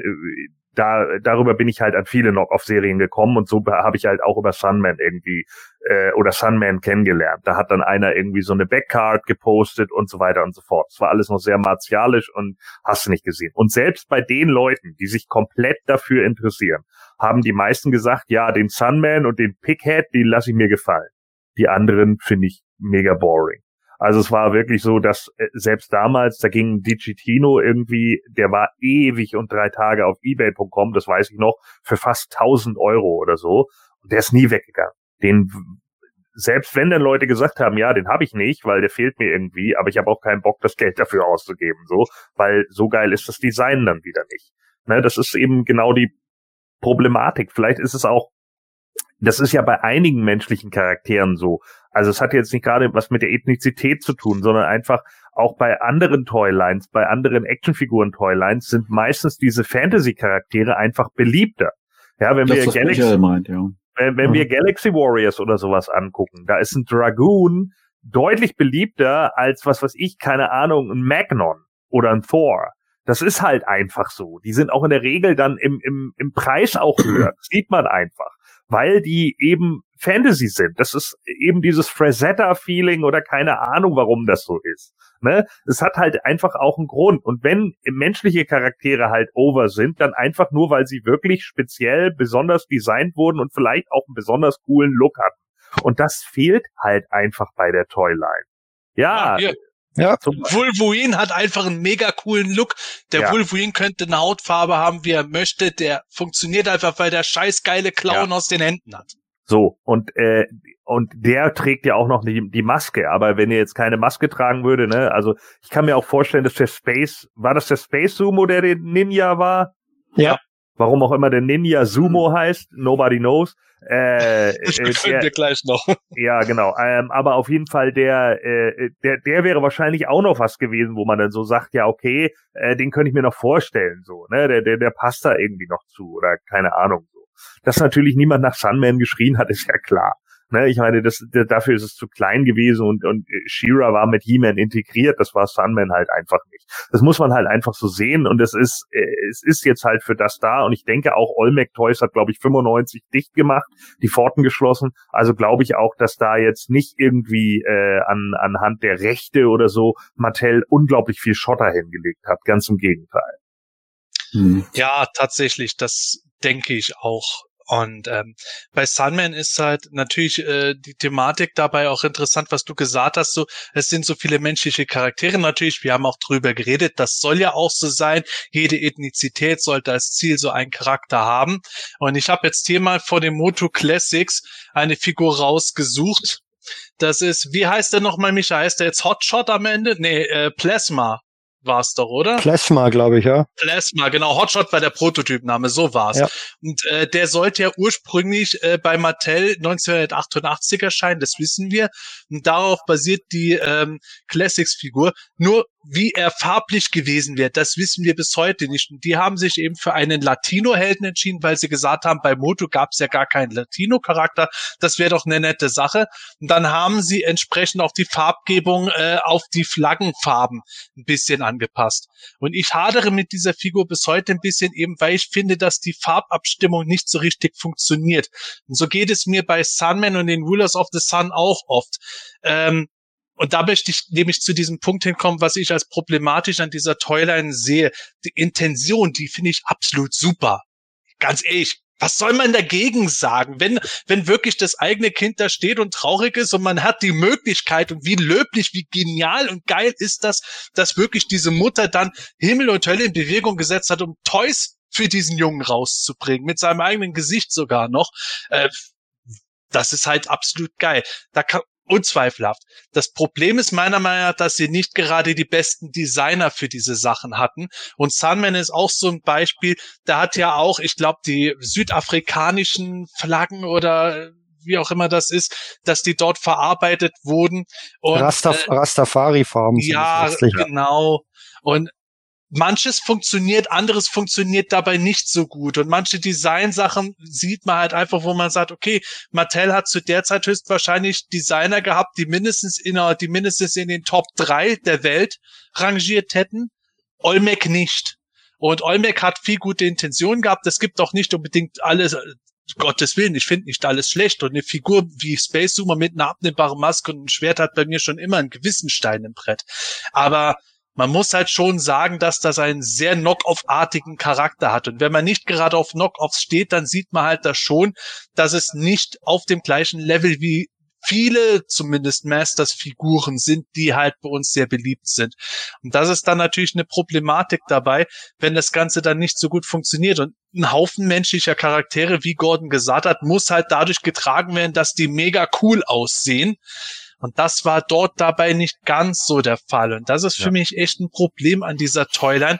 da darüber bin ich halt an viele Knock-off-Serien gekommen und so habe ich halt auch über Sunman irgendwie äh, oder Sunman kennengelernt. Da hat dann einer irgendwie so eine Backcard gepostet und so weiter und so fort. Es war alles noch sehr martialisch und hast du nicht gesehen. Und selbst bei den Leuten, die sich komplett dafür interessieren, haben die meisten gesagt, ja, den Sunman und den Pickhead, die lasse ich mir gefallen. Die anderen finde ich mega boring. Also es war wirklich so, dass äh, selbst damals, da ging Digitino irgendwie, der war ewig und drei Tage auf eBay.com, das weiß ich noch, für fast 1000 Euro oder so. Und der ist nie weggegangen. Den, selbst wenn dann Leute gesagt haben, ja, den habe ich nicht, weil der fehlt mir irgendwie, aber ich habe auch keinen Bock, das Geld dafür auszugeben, so, weil so geil ist das Design dann wieder nicht. Ne, das ist eben genau die Problematik. Vielleicht ist es auch das ist ja bei einigen menschlichen Charakteren so. Also es hat jetzt nicht gerade was mit der Ethnizität zu tun, sondern einfach auch bei anderen Toylines, bei anderen Actionfiguren-Toylines sind meistens diese Fantasy-Charaktere einfach beliebter. Ja, wenn das wir Galaxy, meint, ja. wenn, wenn mhm. wir Galaxy Warriors oder sowas angucken, da ist ein Dragoon deutlich beliebter als was, was ich, keine Ahnung, ein Magnon oder ein Thor. Das ist halt einfach so. Die sind auch in der Regel dann im, im, im Preis auch höher. Das sieht man einfach weil die eben Fantasy sind. Das ist eben dieses Frazetta-Feeling oder keine Ahnung, warum das so ist. Ne? Es hat halt einfach auch einen Grund. Und wenn menschliche Charaktere halt over sind, dann einfach nur, weil sie wirklich speziell besonders designt wurden und vielleicht auch einen besonders coolen Look hatten. Und das fehlt halt einfach bei der Toyline. Ja, ja ja. Wolverine hat einfach einen mega coolen Look. Der ja. Wolverine könnte eine Hautfarbe haben, wie er möchte. Der funktioniert einfach, weil der scheiß geile Clown ja. aus den Händen hat. So, und, äh, und der trägt ja auch noch die, die Maske. Aber wenn er jetzt keine Maske tragen würde, ne, also ich kann mir auch vorstellen, dass der Space, war das der Space Sumo, der den Ninja war? Ja. warum auch immer der Ninja Sumo heißt, nobody knows. Äh, Das äh, der, gleich noch. ja, genau. Ähm, aber auf jeden Fall, der, äh, der, der wäre wahrscheinlich auch noch was gewesen, wo man dann so sagt, ja, okay, äh, den könnte ich mir noch vorstellen, so, ne? Der, der, der passt da irgendwie noch zu oder keine Ahnung. Dass natürlich niemand nach Sunman geschrien hat, ist ja klar. Ne, ich meine, das, dafür ist es zu klein gewesen und, und Shira war mit He-Man integriert, das war Sunman halt einfach nicht. Das muss man halt einfach so sehen und es ist, äh, es ist jetzt halt für das da und ich denke auch Olmec Toys hat, glaube ich, 95 dicht gemacht, die Pforten geschlossen, also glaube ich auch, dass da jetzt nicht irgendwie äh, an, anhand der Rechte oder so Mattel unglaublich viel Schotter hingelegt hat, ganz im Gegenteil. Hm. Ja, tatsächlich, das denke ich auch. Und ähm, bei Sunman ist halt natürlich äh, die Thematik dabei auch interessant, was du gesagt hast. So, es sind so viele menschliche Charaktere natürlich. Wir haben auch drüber geredet. Das soll ja auch so sein. Jede Ethnizität sollte als Ziel so einen Charakter haben. Und ich habe jetzt hier mal vor dem Moto Classics eine Figur rausgesucht. Das ist, wie heißt der nochmal, Micha? Heißt der jetzt Hotshot am Ende? Nee, äh, Plasma war's doch, oder? Plasma, glaube ich, ja. Plasma, genau. Hotshot war der Prototypname, so war's. Ja. Und äh, der sollte ja ursprünglich äh, bei Mattel 1988 erscheinen, das wissen wir. Und darauf basiert die ähm, Classics-Figur. Nur wie er farblich gewesen wäre, das wissen wir bis heute nicht. Und die haben sich eben für einen Latino-Helden entschieden, weil sie gesagt haben, bei Moto gab es ja gar keinen Latino-Charakter. Das wäre doch eine nette Sache. Und dann haben sie entsprechend auch die Farbgebung äh, auf die Flaggenfarben ein bisschen angepasst. Und ich hadere mit dieser Figur bis heute ein bisschen eben, weil ich finde, dass die Farbabstimmung nicht so richtig funktioniert. Und so geht es mir bei Sunman und den Rulers of the Sun auch oft. Ähm, und da möchte ich nämlich zu diesem Punkt hinkommen, was ich als problematisch an dieser Toyline sehe. Die Intention, die finde ich absolut super. Ganz ehrlich, was soll man dagegen sagen, wenn, wenn wirklich das eigene Kind da steht und traurig ist und man hat die Möglichkeit und wie löblich, wie genial und geil ist das, dass wirklich diese Mutter dann Himmel und Hölle in Bewegung gesetzt hat, um Toys für diesen Jungen rauszubringen, mit seinem eigenen Gesicht sogar noch. Äh, das ist halt absolut geil. Da kann, unzweifelhaft. Das Problem ist meiner Meinung nach, dass sie nicht gerade die besten Designer für diese Sachen hatten. Und Sunman ist auch so ein Beispiel. Der hat ja auch, ich glaube, die südafrikanischen Flaggen oder wie auch immer das ist, dass die dort verarbeitet wurden. Und, Rastaf äh, Rastafari-Farben. sind ja, genau. Und manches funktioniert, anderes funktioniert dabei nicht so gut. Und manche Designsachen sieht man halt einfach, wo man sagt, okay, Mattel hat zu der Zeit höchstwahrscheinlich Designer gehabt, die mindestens in, die mindestens in den Top 3 der Welt rangiert hätten. Olmec nicht. Und Olmec hat viel gute Intentionen gehabt. Es gibt auch nicht unbedingt alles, Gottes Willen, ich finde nicht alles schlecht. Und eine Figur wie Space Zoomer mit einer abnehmbaren Maske und einem Schwert hat bei mir schon immer einen gewissen Stein im Brett. Aber man muss halt schon sagen, dass das einen sehr Knock-off-artigen Charakter hat. Und wenn man nicht gerade auf Knock-offs steht, dann sieht man halt das schon, dass es nicht auf dem gleichen Level wie viele zumindest Masters-Figuren sind, die halt bei uns sehr beliebt sind. Und das ist dann natürlich eine Problematik dabei, wenn das Ganze dann nicht so gut funktioniert. Und ein Haufen menschlicher Charaktere, wie Gordon gesagt hat, muss halt dadurch getragen werden, dass die mega cool aussehen. Und das war dort dabei nicht ganz so der Fall. Und das ist für Ja. mich echt ein Problem an dieser Toyline,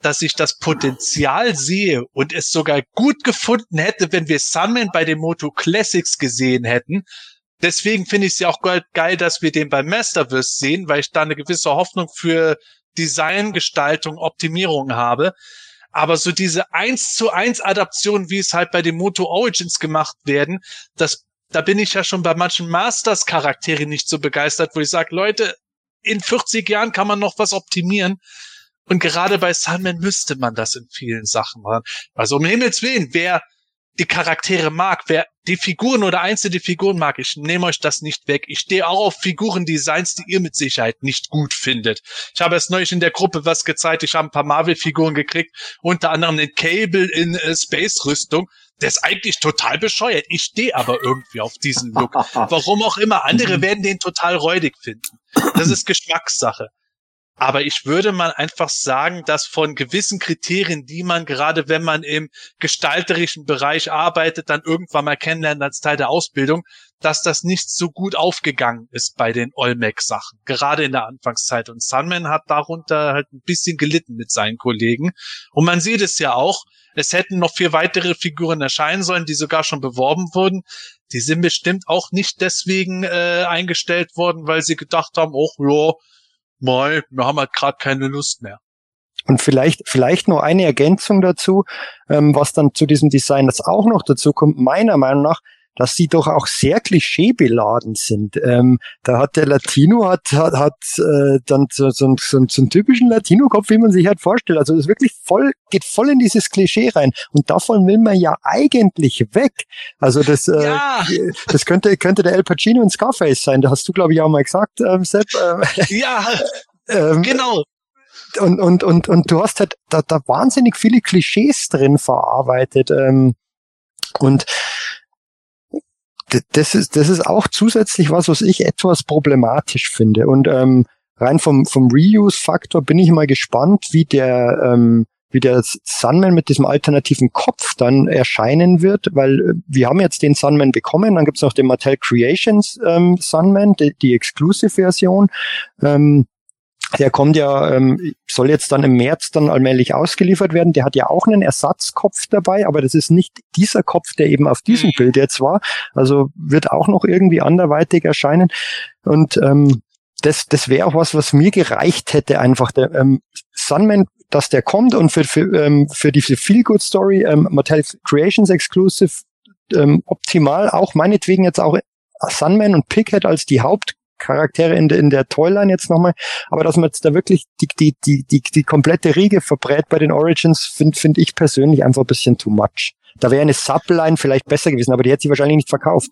dass ich das Potenzial sehe und es sogar gut gefunden hätte, wenn wir Sunman bei den Moto Classics gesehen hätten. Deswegen finde ich es ja auch ge- geil, dass wir den beim Masterverse sehen, weil ich da eine gewisse Hoffnung für Designgestaltung, Optimierung habe. Aber so diese eins zu eins Adaption, wie es halt bei den Moto Origins gemacht werden, das, da bin ich ja schon bei manchen Masters Charakteren nicht so begeistert, wo ich sage, Leute, in 40 Jahren kann man noch was optimieren. Und gerade bei Sunman müsste man das in vielen Sachen machen. Also um Himmels Willen, wer die Charaktere mag, wer die Figuren oder einzelne Figuren mag, ich nehme euch das nicht weg. Ich stehe auch auf Figurendesigns, die ihr mit Sicherheit nicht gut findet. Ich habe erst neulich in der Gruppe was gezeigt. Ich habe ein paar Marvel-Figuren gekriegt, unter anderem den Cable in äh, Space-Rüstung. Der ist eigentlich total bescheuert. Ich stehe aber irgendwie auf diesen Look. Warum auch immer. Andere werden den total räudig finden. Das ist Geschmackssache. Aber ich würde mal einfach sagen, dass von gewissen Kriterien, die man gerade, wenn man im gestalterischen Bereich arbeitet, dann irgendwann mal kennenlernt als Teil der Ausbildung, dass das nicht so gut aufgegangen ist bei den Olmec-Sachen, gerade in der Anfangszeit. Und Sunman hat darunter halt ein bisschen gelitten mit seinen Kollegen. Und man sieht es ja auch, es hätten noch vier weitere Figuren erscheinen sollen, die sogar schon beworben wurden. Die sind bestimmt auch nicht deswegen äh, eingestellt worden, weil sie gedacht haben, oh ja, mal, wir haben halt gerade keine Lust mehr. Und vielleicht, vielleicht noch eine Ergänzung dazu, ähm, was dann zu diesem Design das auch noch dazu kommt, meiner Meinung nach, dass sie doch auch sehr klischeebeladen sind. Ähm, da hat der Latino hat hat, hat äh, dann so, so, so, so einen typischen Latino-Kopf, wie man sich halt vorstellt. Also das ist wirklich voll, geht voll in dieses Klischee rein. Und davon will man ja eigentlich weg. Also das, äh, Ja. das könnte könnte der El Pacino in Scarface sein. Da hast du glaube ich auch mal gesagt, ähm, Sepp. Ähm, Ja, ähm, genau. und, und, und, und du hast halt da, da wahnsinnig viele Klischees drin verarbeitet. Ähm, und das ist, das ist auch zusätzlich was, was ich etwas problematisch finde. Und ähm, rein vom, vom Reuse-Faktor bin ich mal gespannt, wie der, ähm, wie der Sunman mit diesem alternativen Kopf dann erscheinen wird, weil äh, wir haben jetzt den Sunman bekommen, dann gibt's noch den Mattel Creations ähm, Sunman, die, die Exclusive-Version. Ähm, der kommt ja, ähm, soll jetzt dann im März dann allmählich ausgeliefert werden. Der hat ja auch einen Ersatzkopf dabei, aber das ist nicht dieser Kopf, der eben auf diesem Mhm. Bild jetzt war. Also wird auch noch irgendwie anderweitig erscheinen. Und ähm, das, das wäre auch was, was mir gereicht hätte, einfach der ähm, Sunman, dass der kommt und für, für, ähm, für diese Feel Good Story ähm, Mattel Creations Exclusive ähm, optimal auch meinetwegen jetzt auch Sunman und Pickhead als die Hauptcharaktere in der, in der Toyline jetzt nochmal, aber dass man jetzt da wirklich die, die, die, die, die komplette Riege verbrät bei den Origins, finde find ich persönlich einfach ein bisschen too much. Da wäre eine Subline vielleicht besser gewesen, aber die hätte sie wahrscheinlich nicht verkauft.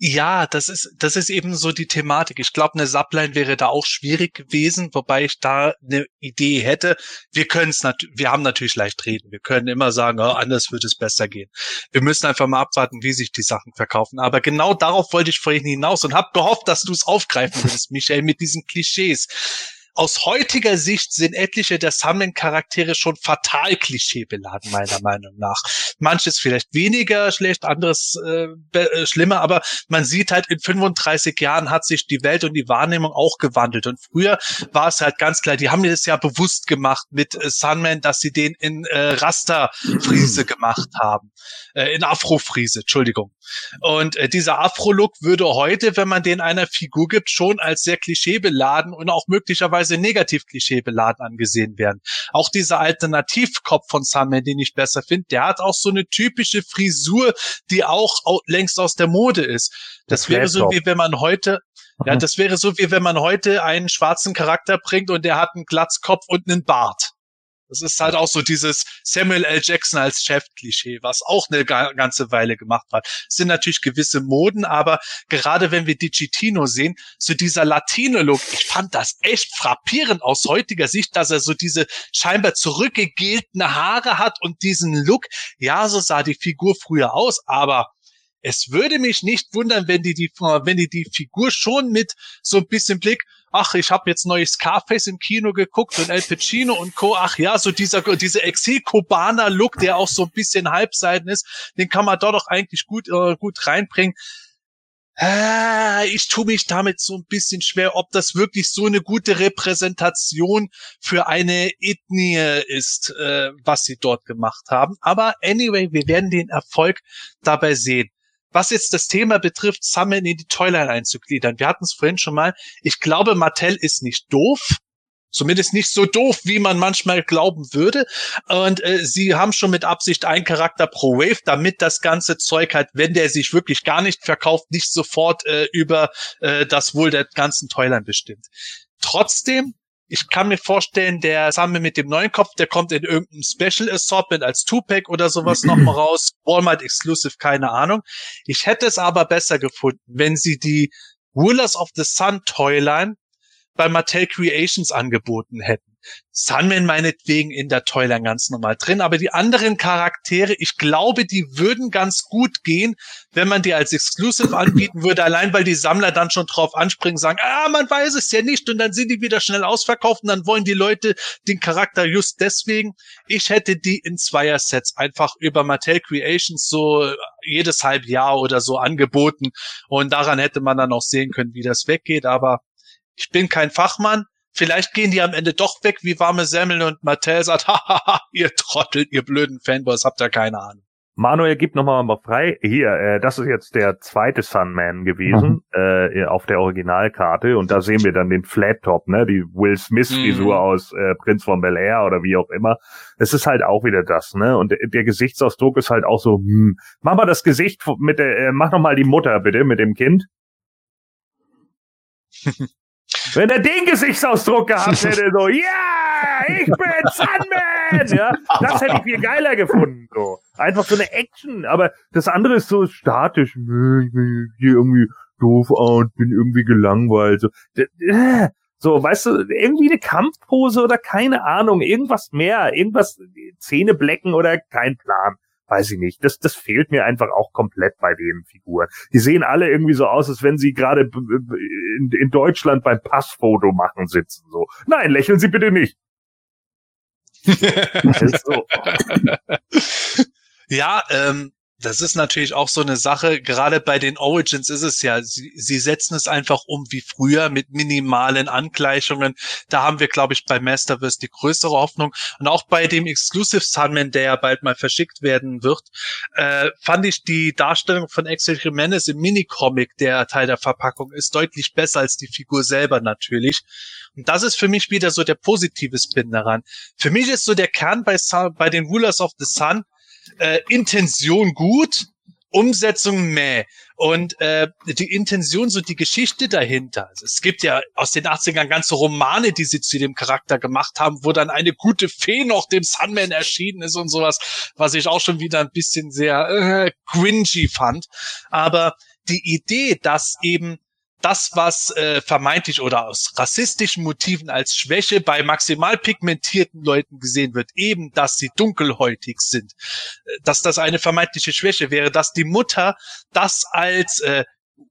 Ja, das ist, das ist eben so die Thematik. Ich glaube, eine Subline wäre da auch schwierig gewesen, wobei ich da eine Idee hätte. Wir können es natürlich, wir haben natürlich leicht reden. Wir können immer sagen, oh, anders wird es besser gehen. Wir müssen einfach mal abwarten, wie sich die Sachen verkaufen. Aber genau darauf wollte ich vorhin hinaus und habe gehofft, dass du es aufgreifen würdest, Michael, mit diesen Klischees. Aus heutiger Sicht sind etliche der Sammeln-Charaktere schon fatal klischeebeladen, meiner Meinung nach. Manches vielleicht weniger schlecht, anderes äh, äh, schlimmer, aber man sieht halt, in 35 Jahren hat sich die Welt und die Wahrnehmung auch gewandelt. Und früher war es halt ganz klar, die haben es ja bewusst gemacht mit äh, Sunman, dass sie den in äh, Rasterfriese gemacht haben. Äh, in Afrofriese, Entschuldigung. Und äh, dieser Afro-Look würde heute, wenn man den einer Figur gibt, schon als sehr klischeebeladen und auch möglicherweise negativ klischeebeladen angesehen werden. Auch dieser Alternativkopf von Sunman, den ich besser finde, der hat auch so eine typische Frisur, die auch au- längst aus der Mode ist. Das Der wäre so, wie wenn man heute ja, Mhm. das wäre so, wie wenn man heute einen schwarzen Charakter bringt und der hat einen Glatzkopf und einen Bart. Das ist halt auch so dieses Samuel L. Jackson als Chef-Klischee, was auch eine ga- ganze Weile gemacht hat. Es sind natürlich gewisse Moden, aber gerade wenn wir Digitino sehen, so dieser Latino-Look, ich fand das echt frappierend aus heutiger Sicht, dass er so diese scheinbar zurückgegelten Haare hat und diesen Look. Ja, so sah die Figur früher aus, aber es würde mich nicht wundern, wenn die, die, wenn die die Figur schon mit so ein bisschen Blick, ach, ich habe jetzt neues Scarface im Kino geguckt und El Pacino und Co. Ach ja, so dieser, dieser Exil-Kubaner-Look, der auch so ein bisschen halbseiten ist, den kann man dort doch eigentlich gut, äh, gut reinbringen. Ah, Ich tue mich damit so ein bisschen schwer, ob das wirklich so eine gute Repräsentation für eine Ethnie ist, äh, was sie dort gemacht haben. Aber anyway, wir werden den Erfolg dabei sehen. Was jetzt das Thema betrifft, Summon in die Toyline einzugliedern. Wir hatten es vorhin schon mal. Ich glaube, Mattel ist nicht doof. Zumindest nicht so doof, wie man manchmal glauben würde. Und äh, sie haben schon mit Absicht einen Charakter pro Wave, damit das ganze Zeug halt, wenn der sich wirklich gar nicht verkauft, nicht sofort äh, über äh, das Wohl der ganzen Toyline bestimmt. Trotzdem, ich kann mir vorstellen, der Sammel mit dem neuen Kopf, der kommt in irgendeinem Special Assortment als Two-Pack oder sowas nochmal raus. Walmart Exclusive, keine Ahnung. Ich hätte es aber besser gefunden, wenn sie die Rulers of the Sun Toyline bei Mattel Creations angeboten hätten. Sunman meinetwegen in der Toyline ganz normal drin, aber die anderen Charaktere, ich glaube, die würden ganz gut gehen, wenn man die als Exclusive anbieten würde, allein weil die Sammler dann schon drauf anspringen, sagen, ah, man weiß es ja nicht. Und dann sind die wieder schnell ausverkauft und dann wollen die Leute den Charakter just deswegen. Ich hätte die in Zweier-Sets einfach über Mattel Creations so jedes Halbjahr oder so angeboten. Und daran hätte man dann auch sehen können, wie das weggeht, aber ich bin kein Fachmann. Vielleicht gehen die am Ende doch weg wie warme Semmeln und Mattel sagt, hahaha, ihr Trottel, ihr blöden Fanboys, habt ihr keine Ahnung. Manuel gibt nochmal mal frei. Hier, äh, das ist jetzt der zweite Sunman gewesen mhm. äh, auf der Originalkarte und da sehen wir dann den Flat Top, ne, die Will Smith Frisur mhm. aus äh, Prinz von Bel Air oder wie auch immer. Es ist halt auch wieder das, ne, und der, der Gesichtsausdruck ist halt auch so. Hm, mach mal das Gesicht mit der, äh, mach noch mal die Mutter bitte mit dem Kind. Wenn er den Gesichtsausdruck gehabt hätte, so, ja, yeah, ich bin Sunman, ja, das hätte ich viel geiler gefunden, so. Einfach so eine Action, aber das andere ist so statisch, ich bin hier irgendwie doof und bin irgendwie gelangweilt, so. Äh, so, weißt du, irgendwie eine Kampfpose oder keine Ahnung, irgendwas mehr, irgendwas, Zähne blecken oder kein Plan weiß ich nicht. Das, das fehlt mir einfach auch komplett bei den Figuren. Die sehen alle irgendwie so aus, als wenn sie gerade in, in Deutschland beim Passfoto machen sitzen. So, nein, lächeln Sie bitte nicht. so. Ja, ähm, das ist natürlich auch so eine Sache. Gerade bei den Origins ist es ja, sie, sie setzen es einfach um wie früher mit minimalen Angleichungen. Da haben wir, glaube ich, bei Masterverse die größere Hoffnung. Und auch bei dem Exclusive Sunman, der ja bald mal verschickt werden wird, äh, fand ich die Darstellung von Axel Jimenez im Minicomic, der Teil der Verpackung ist, deutlich besser als die Figur selber natürlich. Und das ist für mich wieder so der positive Spin daran. Für mich ist so der Kern bei, bei den Rulers of the Sun, äh, Intention gut, Umsetzung meh. Und äh, die Intention, so die Geschichte dahinter. Also es gibt ja aus den 80ern ganze Romane, die sie zu dem Charakter gemacht haben, wo dann eine gute Fee noch dem Sunman erschienen ist und sowas, was ich auch schon wieder ein bisschen sehr äh, cringy fand. Aber die Idee, dass eben das, was äh, vermeintlich oder aus rassistischen Motiven als Schwäche bei maximal pigmentierten Leuten gesehen wird, eben, dass sie dunkelhäutig sind, äh, dass das eine vermeintliche Schwäche wäre, dass die Mutter das als äh,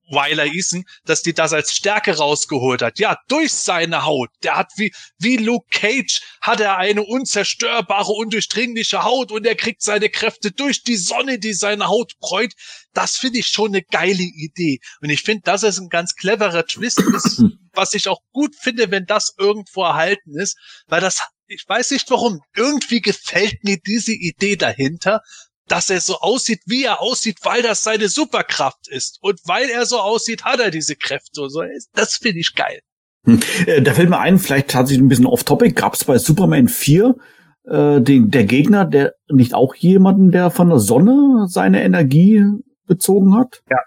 Weiler Eason, dass die das als Stärke rausgeholt hat. Ja, durch seine Haut. Der hat wie, wie Luke Cage hat er eine unzerstörbare, undurchdringliche Haut und er kriegt seine Kräfte durch die Sonne, die seine Haut bräut. Das finde ich schon eine geile Idee. Und ich finde, das ist ein ganz cleverer Twist, ist, was ich auch gut finde, wenn das irgendwo erhalten ist, weil das ich weiß nicht warum. Irgendwie gefällt mir diese Idee dahinter, dass er so aussieht, wie er aussieht, weil das seine Superkraft ist. Und weil er so aussieht, hat er diese Kräfte und so. Das finde ich geil. Hm. Äh, da fällt mir ein, vielleicht tatsächlich ein bisschen off-topic, gab es bei Superman 4 äh, den, der Gegner, der nicht auch jemanden, der von der Sonne seine Energie bezogen hat? Ja.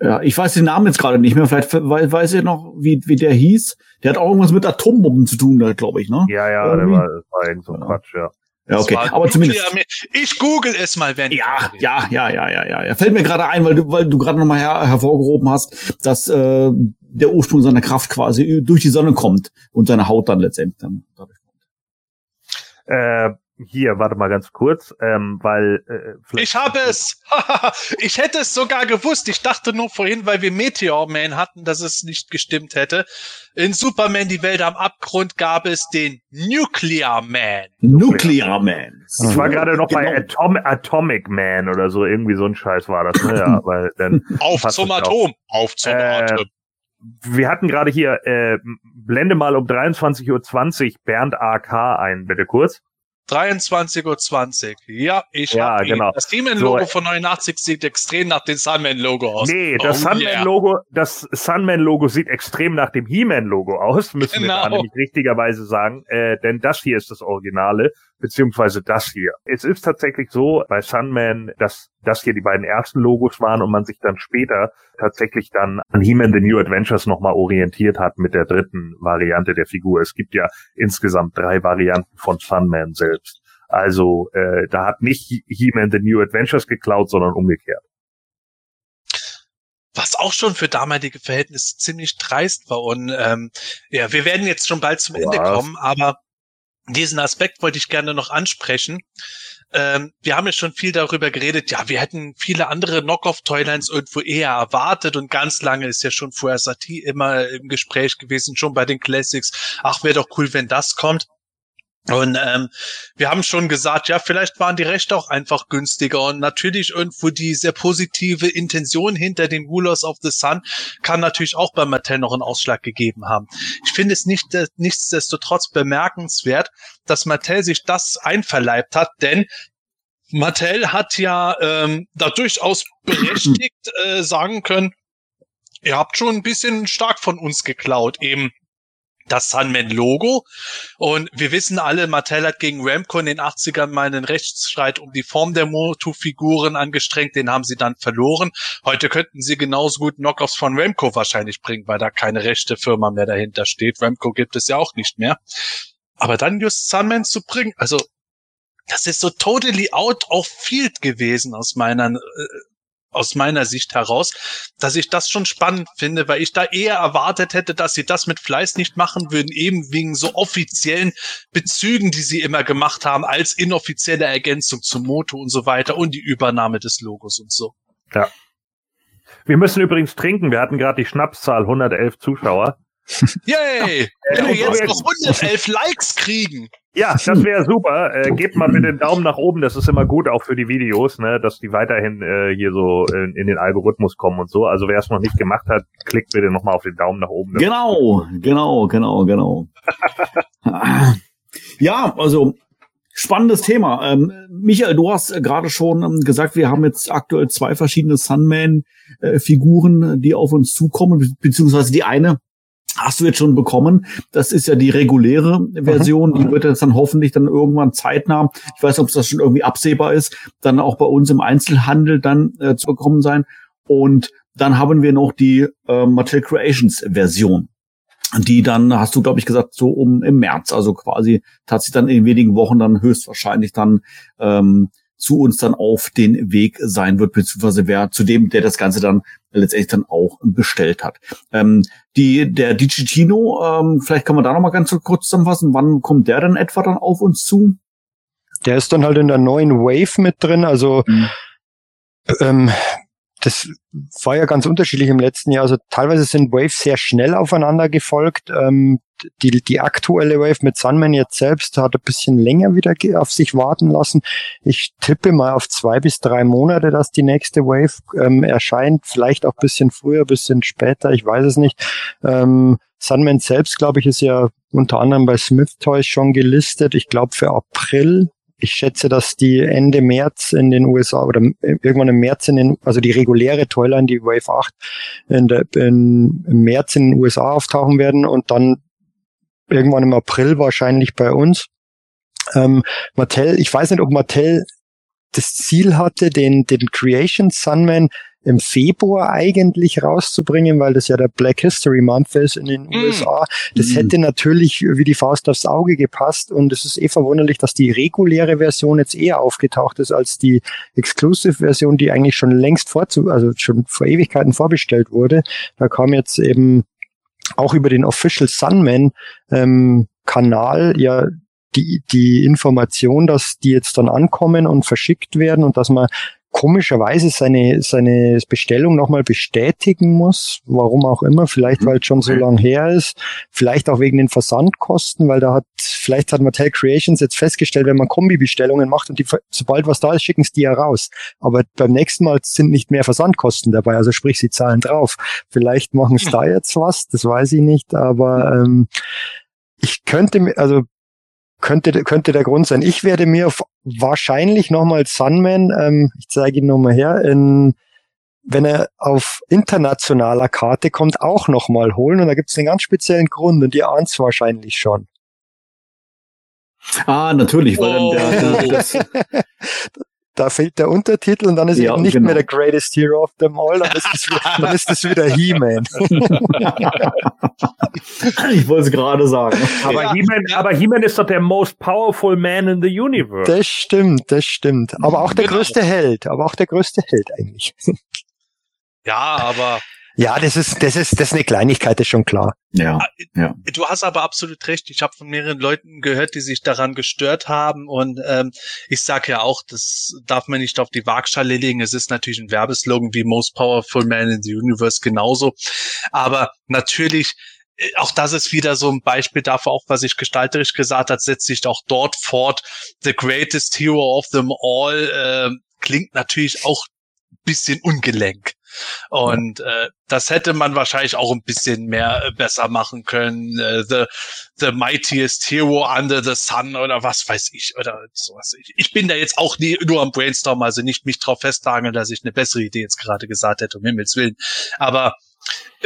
Ja, ich weiß den Namen jetzt gerade nicht mehr. Vielleicht weiß ich noch, wie, wie der hieß. Der hat auch irgendwas mit Atombomben zu tun, glaube ich, ne? Ja, ja, Irgendwie. der war, das war irgend so Quatsch, ja. Ja, okay, aber zumindest. Ich google es mal, wenn. Ja, ja, ja, ja, ja, ja. ja. Fällt mir gerade ein, weil du, weil du gerade nochmal her, hervorgehoben hast, dass äh, der Ursprung seiner Kraft quasi durch die Sonne kommt und seine Haut dann letztendlich dann dadurch kommt. Äh, hier, warte mal ganz kurz, ähm, weil äh, ich habe es. ich hätte es sogar gewusst. Ich dachte nur vorhin, weil wir Meteor Man hatten, dass es nicht gestimmt hätte. In Superman die Welt am Abgrund gab es den Nuclear Man. Nuclear Man. Ich war gerade noch genau. bei Atom Atomic Man oder so, irgendwie so ein Scheiß war das. Ne? Ja, weil dann auf zum Atom, auf zum äh, Atom. Wir hatten gerade hier, äh, blende mal um 23.20 Uhr Bernd AK ein, bitte kurz. 23.20 Uhr. Ja, ich ja, habe genau. Das Demon-Logo so, von 89 sieht extrem nach dem Sunman-Logo aus. Nee, das oh, Sunman-Logo, yeah. das Sunman-Logo sieht extrem nach dem He-Man-Logo aus, müssen genau. wir da nämlich richtigerweise sagen. Äh, denn das hier ist das Originale beziehungsweise das hier. Es ist tatsächlich so bei Sunman, dass das hier die beiden ersten Logos waren und man sich dann später tatsächlich dann an He-Man The New Adventures nochmal orientiert hat mit der dritten Variante der Figur. Es gibt ja insgesamt drei Varianten von Sunman selbst. Also äh, da hat nicht He-Man The New Adventures geklaut, sondern umgekehrt. Was auch schon für damalige Verhältnisse ziemlich dreist war. Und ähm, ja, wir werden jetzt schon bald zum Was? Ende kommen, aber diesen Aspekt wollte ich gerne noch ansprechen. Ähm, wir haben ja schon viel darüber geredet, ja, wir hätten viele andere Knockoff-Toylines irgendwo eher erwartet und ganz lange ist ja schon vorher Satie immer im Gespräch gewesen, schon bei den Classics. Ach, wäre doch cool, wenn das kommt. Und ähm, wir haben schon gesagt, ja, vielleicht waren die Rechte auch einfach günstiger und natürlich irgendwo die sehr positive Intention hinter den Rulers of the Sun kann natürlich auch bei Mattel noch einen Ausschlag gegeben haben. Ich finde es nicht äh, nichtsdestotrotz bemerkenswert, dass Mattel sich das einverleibt hat, denn Mattel hat ja ähm, da durchaus berechtigt äh, sagen können, ihr habt schon ein bisschen stark von uns geklaut, eben das Sunman-Logo. Und wir wissen alle, Mattel hat gegen Ramco in den 80ern mal einen Rechtsstreit um die Form der Motu-Figuren angestrengt. Den haben sie dann verloren. Heute könnten sie genauso gut Knockoffs von Ramco wahrscheinlich bringen, weil da keine rechte Firma mehr dahinter steht. Ramco gibt es ja auch nicht mehr. Aber dann just Sunman zu bringen, also das ist so totally out of field gewesen aus meiner äh, aus meiner Sicht heraus, dass ich das schon spannend finde, weil ich da eher erwartet hätte, dass sie das mit Fleiß nicht machen würden, eben wegen so offiziellen Bezügen, die sie immer gemacht haben, als inoffizielle Ergänzung zum Moto und so weiter und die Übernahme des Logos und so. Ja. Wir müssen übrigens trinken. Wir hatten gerade die Schnapszahl 111 Zuschauer. Yay! Wenn wir jetzt noch 111 Likes kriegen. Ja, das wäre super. Äh, gebt mal bitte den Daumen nach oben, das ist immer gut, auch für die Videos, ne, dass die weiterhin äh, hier so in, in den Algorithmus kommen und so. Also wer es noch nicht gemacht hat, klickt bitte nochmal auf den Daumen nach oben. Genau, genau, genau, genau. ja, also spannendes Thema. Ähm, Michael, du hast gerade schon ähm, gesagt, wir haben jetzt aktuell zwei verschiedene Sunman-Figuren, die auf uns zukommen, beziehungsweise die eine hast du jetzt schon bekommen. Das ist ja die reguläre Version. Die wird jetzt dann hoffentlich dann irgendwann zeitnah, ich weiß nicht, ob das schon irgendwie absehbar ist, dann auch bei uns im Einzelhandel dann äh, zu bekommen sein. Und dann haben wir noch die äh, Mattel Creations Version. Die dann, hast du, glaube ich, gesagt, so um im März, also quasi tatsächlich dann in wenigen Wochen dann höchstwahrscheinlich dann ähm, zu uns dann auf den Weg sein wird, beziehungsweise wer zu dem, der das Ganze dann letztendlich dann auch bestellt hat. Ähm, die, der Digitino, ähm, vielleicht kann man da noch mal ganz kurz zusammenfassen, wann kommt der dann etwa dann auf uns zu? Der ist dann halt in der neuen Wave mit drin, also mhm. ähm, das war ja ganz unterschiedlich im letzten Jahr. Also teilweise sind Waves sehr schnell aufeinander gefolgt. Ähm, die, die aktuelle Wave mit Sunman jetzt selbst hat ein bisschen länger wieder auf sich warten lassen. Ich tippe mal auf zwei bis drei Monate, dass die nächste Wave ähm, erscheint. Vielleicht auch bisschen früher, bisschen später, ich weiß es nicht. Ähm, Sunman selbst, glaube ich, ist ja unter anderem bei Smith Toys schon gelistet. Ich glaube für April ich schätze, dass die Ende März in den USA oder irgendwann im März in den, also die reguläre Toyline, die Wave 8, in der, in, im März in den USA auftauchen werden und dann irgendwann im April wahrscheinlich bei uns. Ähm, Mattel, ich weiß nicht, ob Mattel das Ziel hatte, den, den Creation Sunman im Februar eigentlich rauszubringen, weil das ja der Black History Month ist in den mm. USA. Das mm. hätte natürlich wie die Faust aufs Auge gepasst und es ist eh verwunderlich, dass die reguläre Version jetzt eher aufgetaucht ist als die Exclusive Version, die eigentlich schon längst vorzu, also schon vor Ewigkeiten vorbestellt wurde. Da kam jetzt eben auch über den Official Sunman ähm, Kanal ja die, die Information, dass die jetzt dann ankommen und verschickt werden und dass man komischerweise seine, seine Bestellung nochmal bestätigen muss, warum auch immer, vielleicht mhm. weil es schon so lang her ist, vielleicht auch wegen den Versandkosten, weil da hat, vielleicht hat Mattel Creations jetzt festgestellt, wenn man Kombi-Bestellungen macht und die, sobald was da ist, schicken es die ja raus. Aber beim nächsten Mal sind nicht mehr Versandkosten dabei, also sprich, sie zahlen drauf. Vielleicht machen es da jetzt was, das weiß ich nicht, aber ähm, ich könnte mir, also könnte, könnte der Grund sein. Ich werde mir wahrscheinlich nochmal Sunman, ähm, ich zeige ihn nochmal her, in, wenn er auf internationaler Karte kommt, auch nochmal holen. Und da gibt es einen ganz speziellen Grund und ihr ahnt es wahrscheinlich schon. Ah, natürlich, weil oh. dann der, der das, da fehlt der Untertitel und dann ist ja, eben nicht genau. mehr der Greatest Hero of them all, dann ist es, dann ist es wieder He-Man. ich wollte es gerade sagen. Aber ja. He-Man, aber He-Man ist doch der most powerful man in the universe. Das stimmt, das stimmt. Aber auch der genau. größte Held, aber auch der größte Held eigentlich. Ja, aber Ja, das ist, das ist, das ist eine Kleinigkeit, ist schon klar. Ja, ja. Du hast aber absolut recht. Ich habe von mehreren Leuten gehört, die sich daran gestört haben. Und ähm, ich sage ja auch, das darf man nicht auf die Waagschale legen. Es ist natürlich ein Werbeslogan wie Most Powerful Man in the Universe genauso. Aber natürlich, äh, auch das ist wieder so ein Beispiel dafür, auch was ich gestalterisch gesagt hat, setzt sich auch dort fort. The greatest hero of them all äh, klingt natürlich auch bisschen ungelenk. Und äh, das hätte man wahrscheinlich auch ein bisschen mehr äh, besser machen können. Äh, the, the mightiest hero under the sun oder was weiß ich oder sowas. Ich, ich bin da jetzt auch nie nur am Brainstorm, also nicht mich drauf festnageln, dass ich eine bessere Idee jetzt gerade gesagt hätte, um Himmels Willen. Aber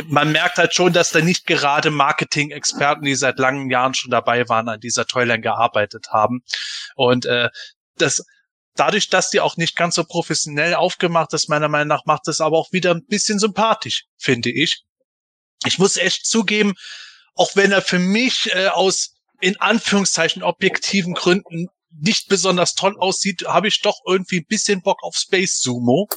man merkt halt schon, dass da nicht gerade Marketing-Experten, die seit langen Jahren schon dabei waren, an dieser Toyline gearbeitet haben. Und äh, das dadurch, dass die auch nicht ganz so professionell aufgemacht ist, meiner Meinung nach, macht es aber auch wieder ein bisschen sympathisch, finde ich. Ich muss echt zugeben, auch wenn er für mich äh, aus in Anführungszeichen objektiven Gründen nicht besonders toll aussieht, habe ich doch irgendwie ein bisschen Bock auf Space Sumo.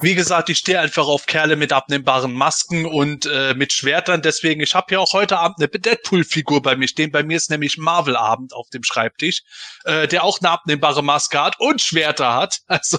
Wie gesagt, ich stehe einfach auf Kerle mit abnehmbaren Masken und äh, mit Schwertern. Deswegen, ich habe ja auch heute Abend eine Deadpool-Figur bei mir stehen. Bei mir ist nämlich Marvel-Abend auf dem Schreibtisch, äh, der auch eine abnehmbare Maske hat und Schwerter hat. Also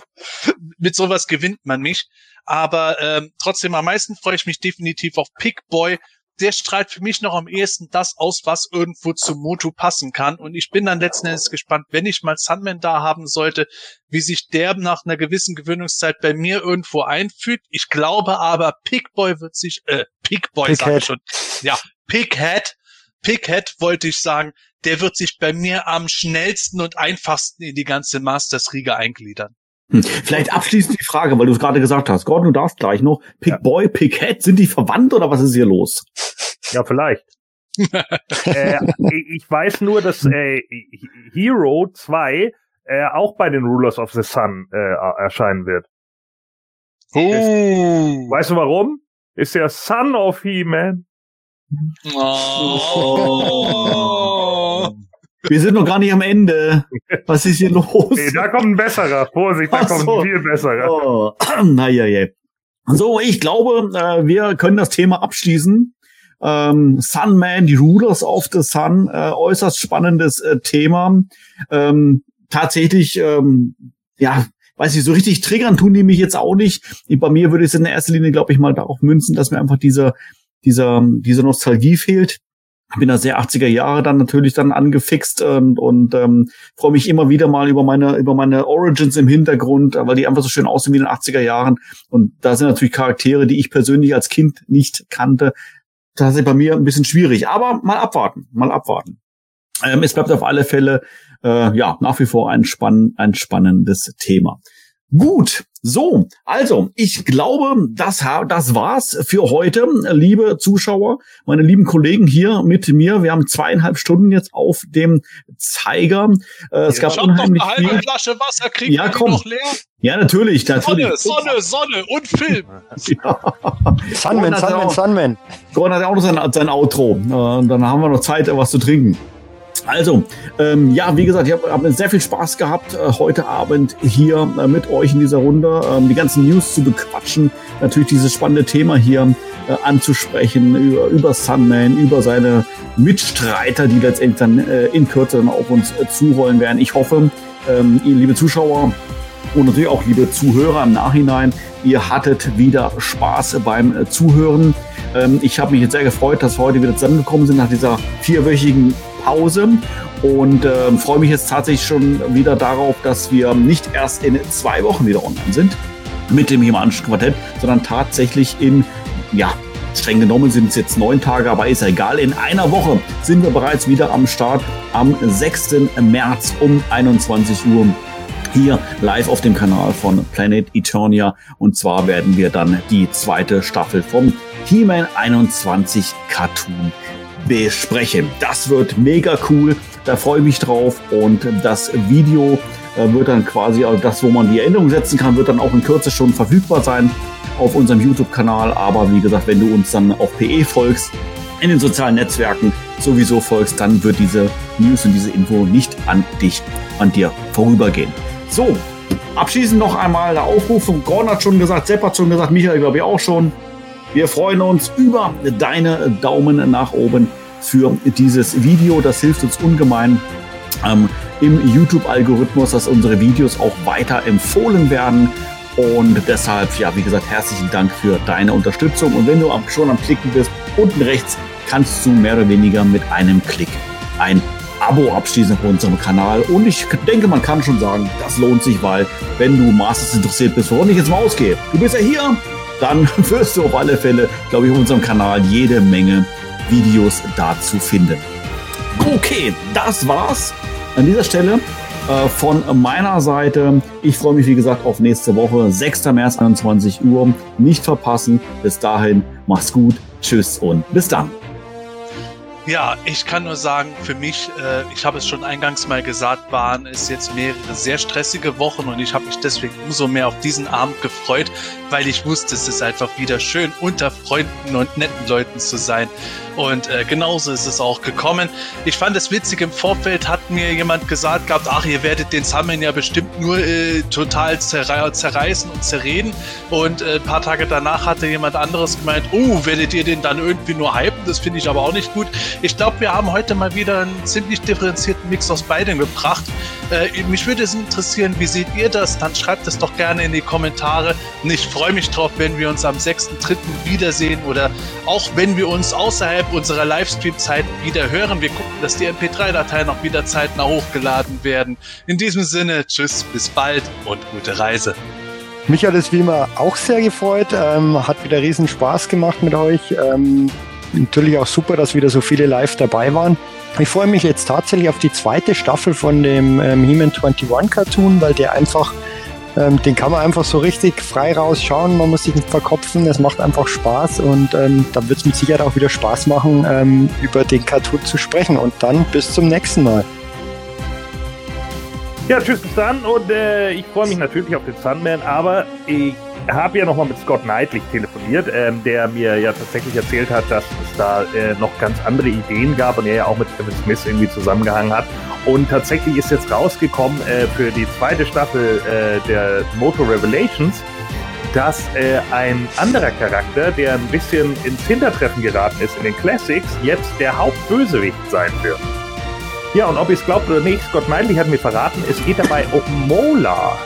mit sowas gewinnt man mich. Aber ähm, trotzdem am meisten freue ich mich definitiv auf Pickboy, der strahlt für mich noch am ehesten das aus, was irgendwo zu Motu passen kann. Und ich bin dann letzten Endes gespannt, wenn ich mal Sunman da haben sollte, wie sich der nach einer gewissen Gewöhnungszeit bei mir irgendwo einfügt. Ich glaube aber, Pickboy wird sich, äh, Pickboy sag ich schon. Ja, Pickhead, Pickhead wollte ich sagen, der wird sich bei mir am schnellsten und einfachsten in die ganze Masters-Riege eingliedern. Hm. Vielleicht abschließend die Frage, weil du es gerade gesagt hast. Gordon, du darfst gleich noch. Pick Boy, Pick Head, sind die verwandt oder was ist hier los? Ja, vielleicht. äh, ich weiß nur, dass äh, Hero 2 äh, auch bei den Rulers of the Sun äh, erscheinen wird. Oh. Weißt du warum? Ist der Son of He-Man. Oh. Wir sind noch gar nicht am Ende. Was ist hier los? Nee, da kommt ein besserer. Vorsicht, da Ach kommt so. ein viel besserer. Oh. Naja, ja. So, ich glaube, äh, wir können das Thema abschließen. Ähm, Sunman, die Rulers of the Sun, äh, äußerst spannendes äh, Thema. Ähm, tatsächlich, ähm, ja, weiß ich, so richtig triggern tun die mich jetzt auch nicht. Bei mir würde es in erster Linie, glaube ich, mal darauf münzen, dass mir einfach diese, dieser, diese Nostalgie fehlt bin da sehr 80er Jahre dann natürlich dann angefixt und, und ähm, freue mich immer wieder mal über meine über meine Origins im Hintergrund, weil die einfach so schön aussehen wie in den 80er Jahren und da sind natürlich Charaktere, die ich persönlich als Kind nicht kannte. Das ist bei mir ein bisschen schwierig, aber mal abwarten, mal abwarten. Ähm, es bleibt auf alle Fälle äh, ja nach wie vor ein, spann ein spannendes Thema. Gut, so, also ich glaube, das, das war's für heute, liebe Zuschauer, meine lieben Kollegen hier mit mir. Wir haben zweieinhalb Stunden jetzt auf dem Zeiger. Äh, es gab unheimlich doch eine halbe viel. Flasche Wasser, kriegen ja, komm. noch leer? Ja, natürlich, natürlich. Sonne, Sonne, Sonne und Film. ja. Sunman, Sunman, Sunman. Gordon hat auch noch sein, sein Outro. Äh, dann haben wir noch Zeit, was zu trinken. Also, ähm, ja, wie gesagt, ich habe hab sehr viel Spaß gehabt, äh, heute Abend hier äh, mit euch in dieser Runde ähm, die ganzen News zu bequatschen, natürlich dieses spannende Thema hier äh, anzusprechen, über, über Sunman, über seine Mitstreiter, die letztendlich dann äh, in Kürze dann auf uns äh, zurollen werden. Ich hoffe, ähm, ihr liebe Zuschauer und natürlich auch liebe Zuhörer im Nachhinein, ihr hattet wieder Spaß beim äh, Zuhören. Ähm, ich habe mich jetzt sehr gefreut, dass wir heute wieder zusammengekommen sind nach dieser vierwöchigen Pause und äh, freue mich jetzt tatsächlich schon wieder darauf, dass wir nicht erst in zwei Wochen wieder online sind mit dem Himalischen Quartett, sondern tatsächlich in, ja, streng genommen sind es jetzt neun Tage, aber ist ja egal. In einer Woche sind wir bereits wieder am Start am 6. März um 21 Uhr hier live auf dem Kanal von Planet Eternia. Und zwar werden wir dann die zweite Staffel vom He-Man 21 Cartoon besprechen. Das wird mega cool. Da freue ich mich drauf. Und das Video äh, wird dann quasi, also das, wo man die Erinnerung setzen kann, wird dann auch in Kürze schon verfügbar sein auf unserem YouTube-Kanal. Aber wie gesagt, wenn du uns dann auf PE folgst, in den sozialen Netzwerken sowieso folgst, dann wird diese News und diese Info nicht an dich, an dir vorübergehen. So, abschließend noch einmal der Aufruf von Gordon hat schon gesagt, Sepp hat schon gesagt, Michael glaube ich auch schon. Wir freuen uns über deine Daumen nach oben für dieses Video. Das hilft uns ungemein ähm, im YouTube-Algorithmus, dass unsere Videos auch weiter empfohlen werden. Und deshalb, ja, wie gesagt, herzlichen Dank für deine Unterstützung. Und wenn du schon am Klicken bist, unten rechts kannst du mehr oder weniger mit einem Klick ein Abo abschließen auf unserem Kanal. Und ich denke, man kann schon sagen, das lohnt sich, weil wenn du Masters interessiert bist, woran ich jetzt mal ausgehe, du bist ja hier, dann wirst du auf alle Fälle, glaube ich, auf unserem Kanal jede Menge Videos dazu finden. Okay, das war's an dieser Stelle äh, von meiner Seite. Ich freue mich, wie gesagt, auf nächste Woche, 6. März, 21 Uhr. Nicht verpassen. Bis dahin, mach's gut. Tschüss und bis dann. Ja, ich kann nur sagen, für mich, äh, ich habe es schon eingangs mal gesagt, waren es jetzt mehrere sehr stressige Wochen und ich habe mich deswegen umso mehr auf diesen Abend gefreut, weil ich wusste, es ist einfach wieder schön, unter Freunden und netten Leuten zu sein. Und äh, genauso ist es auch gekommen. Ich fand es witzig, im Vorfeld hat mir jemand gesagt gehabt, ach, ihr werdet den Sammeln ja bestimmt nur äh, total zerre zerreißen und zerreden. Und äh, ein paar Tage danach hatte jemand anderes gemeint, oh, werdet ihr den dann irgendwie nur hypen? Das finde ich aber auch nicht gut. Ich glaube, wir haben heute mal wieder einen ziemlich differenzierten Mix aus beidem gebracht. Äh, mich würde es interessieren, wie seht ihr das? Dann schreibt es doch gerne in die Kommentare. Und ich freue mich drauf, wenn wir uns am 6.3. wiedersehen oder auch wenn wir uns außerhalb unserer Livestream-Zeiten wieder hören. Wir gucken, dass die MP3-Dateien auch wieder zeitnah hochgeladen werden. In diesem Sinne, tschüss, bis bald und gute Reise. Mich hat es wie immer auch sehr gefreut. Ähm, hat wieder riesen Spaß gemacht mit euch. Ähm, natürlich auch super, dass wieder so viele live dabei waren. Ich freue mich jetzt tatsächlich auf die zweite Staffel von dem ähm, He-Man 21 Cartoon, weil der einfach, ähm, den kann man einfach so richtig frei rausschauen. Man muss sich nicht verkopfen. Es macht einfach Spaß und ähm, dann wird es mit Sicherheit auch wieder Spaß machen, ähm, über den Cartoon zu sprechen. Und dann bis zum nächsten Mal. Ja, tschüss bis dann und äh, ich freue mich natürlich auf den Sandman, aber ich habe ja nochmal mit Scott Knightley telefoniert, ähm, der mir ja tatsächlich erzählt hat, dass es da äh, noch ganz andere Ideen gab und er ja auch mit Kevin Smith irgendwie zusammengehangen hat. Und tatsächlich ist jetzt rausgekommen äh, für die zweite Staffel äh, der Moto Revelations, dass äh, ein anderer Charakter, der ein bisschen ins Hintertreffen geraten ist in den Classics, jetzt der Hauptbösewicht sein wird. Ja, und ob ihr es glaubt oder nicht, Scott Knightley hat mir verraten, es geht dabei um Mola.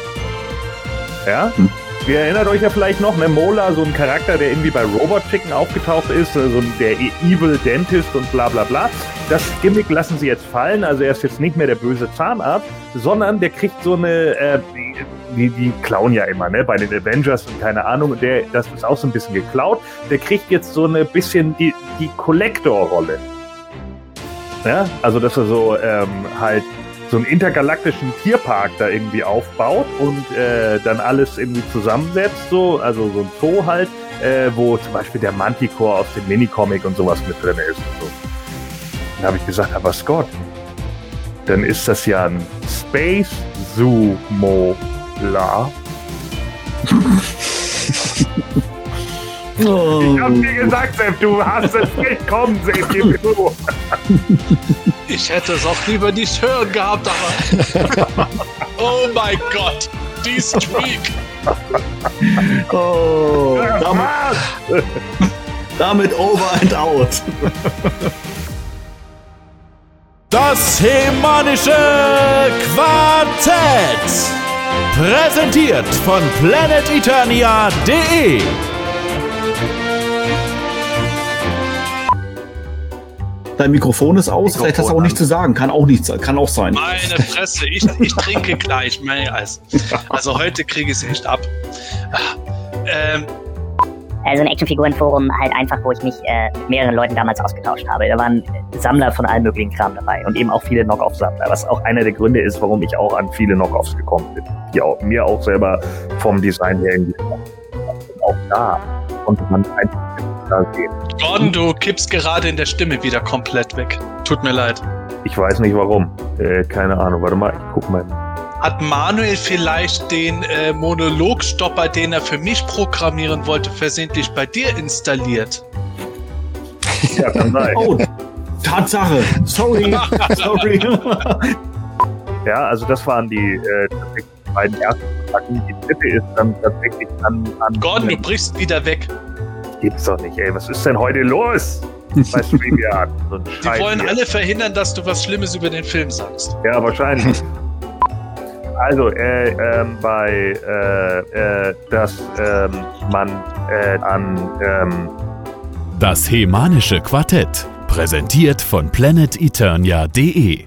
Ja? Hm. Ihr erinnert euch ja vielleicht noch, ne, Mola, so ein Charakter, der irgendwie bei Robot Chicken aufgetaucht ist, so also der Evil Dentist und bla bla bla. Das Gimmick lassen sie jetzt fallen, also er ist jetzt nicht mehr der böse Zahnarzt, sondern der kriegt so eine, äh, die, die klauen ja immer, ne, bei den Avengers und keine Ahnung, der, das ist auch so ein bisschen geklaut, der kriegt jetzt so eine bisschen die, die Collector-Rolle. Ja, also dass er so ähm, halt so einen intergalaktischen Tierpark da irgendwie aufbaut und äh, dann alles irgendwie zusammensetzt, so, also so ein Zoo halt, äh, wo zum Beispiel der Manticore aus dem Minicomic und sowas mit drin ist. Und so. Dann habe ich gesagt, aber Scott, dann ist das ja ein Space Zoomola. Oh. Ich hab dir gesagt, Sepp, du hast es nicht kommen sehen, gib du. Ich hätte es auch lieber nicht hören gehabt, aber. oh mein Gott, die Streak. Oh, damit, damit over and out. Das Hemanische Quartett. Präsentiert von planeteternia.de. Dein Mikrofon ist aus, Mikrofon vielleicht hast du auch nichts zu sagen. Kann auch nichts, kann auch sein. Meine Fresse, ich, ich trinke gleich. Also, also heute kriege ich es echt ab. Ähm, also ein Actionfigurenforum halt einfach, wo ich mich äh, mit mehreren Leuten damals ausgetauscht habe. Da waren Sammler von allen möglichen Kram dabei und eben auch viele Knockoff-Sammler, was auch einer der Gründe ist, warum ich auch an viele Knockoffs gekommen bin, die auch, mir auch selber vom Design her irgendwie auch da konnte man einfach da sehen. Gordon, du kippst gerade in der Stimme wieder komplett weg. Tut mir leid. Ich weiß nicht warum. Äh, keine Ahnung. Warte mal, ich guck mal. Hat Manuel vielleicht den äh, Monologstopper, den er für mich programmieren wollte, versehentlich bei dir installiert? Ja, kann sein. Oh, Tatsache. Sorry. Sorry. ja, also das waren die äh, beiden ersten Attacken. Die dritte ist dann tatsächlich an. an Gordon, du brichst wieder weg. Gibt's doch nicht, ey. Was ist denn heute los? Bei StreamYard. So Die wollen hier. alle verhindern, dass du was Schlimmes über den Film sagst. Ja, wahrscheinlich. Also, äh, ähm, bei, äh, äh, dass, ähm, man, äh, an, ähm, Das Hemanische Quartett. Präsentiert von planeteternia.de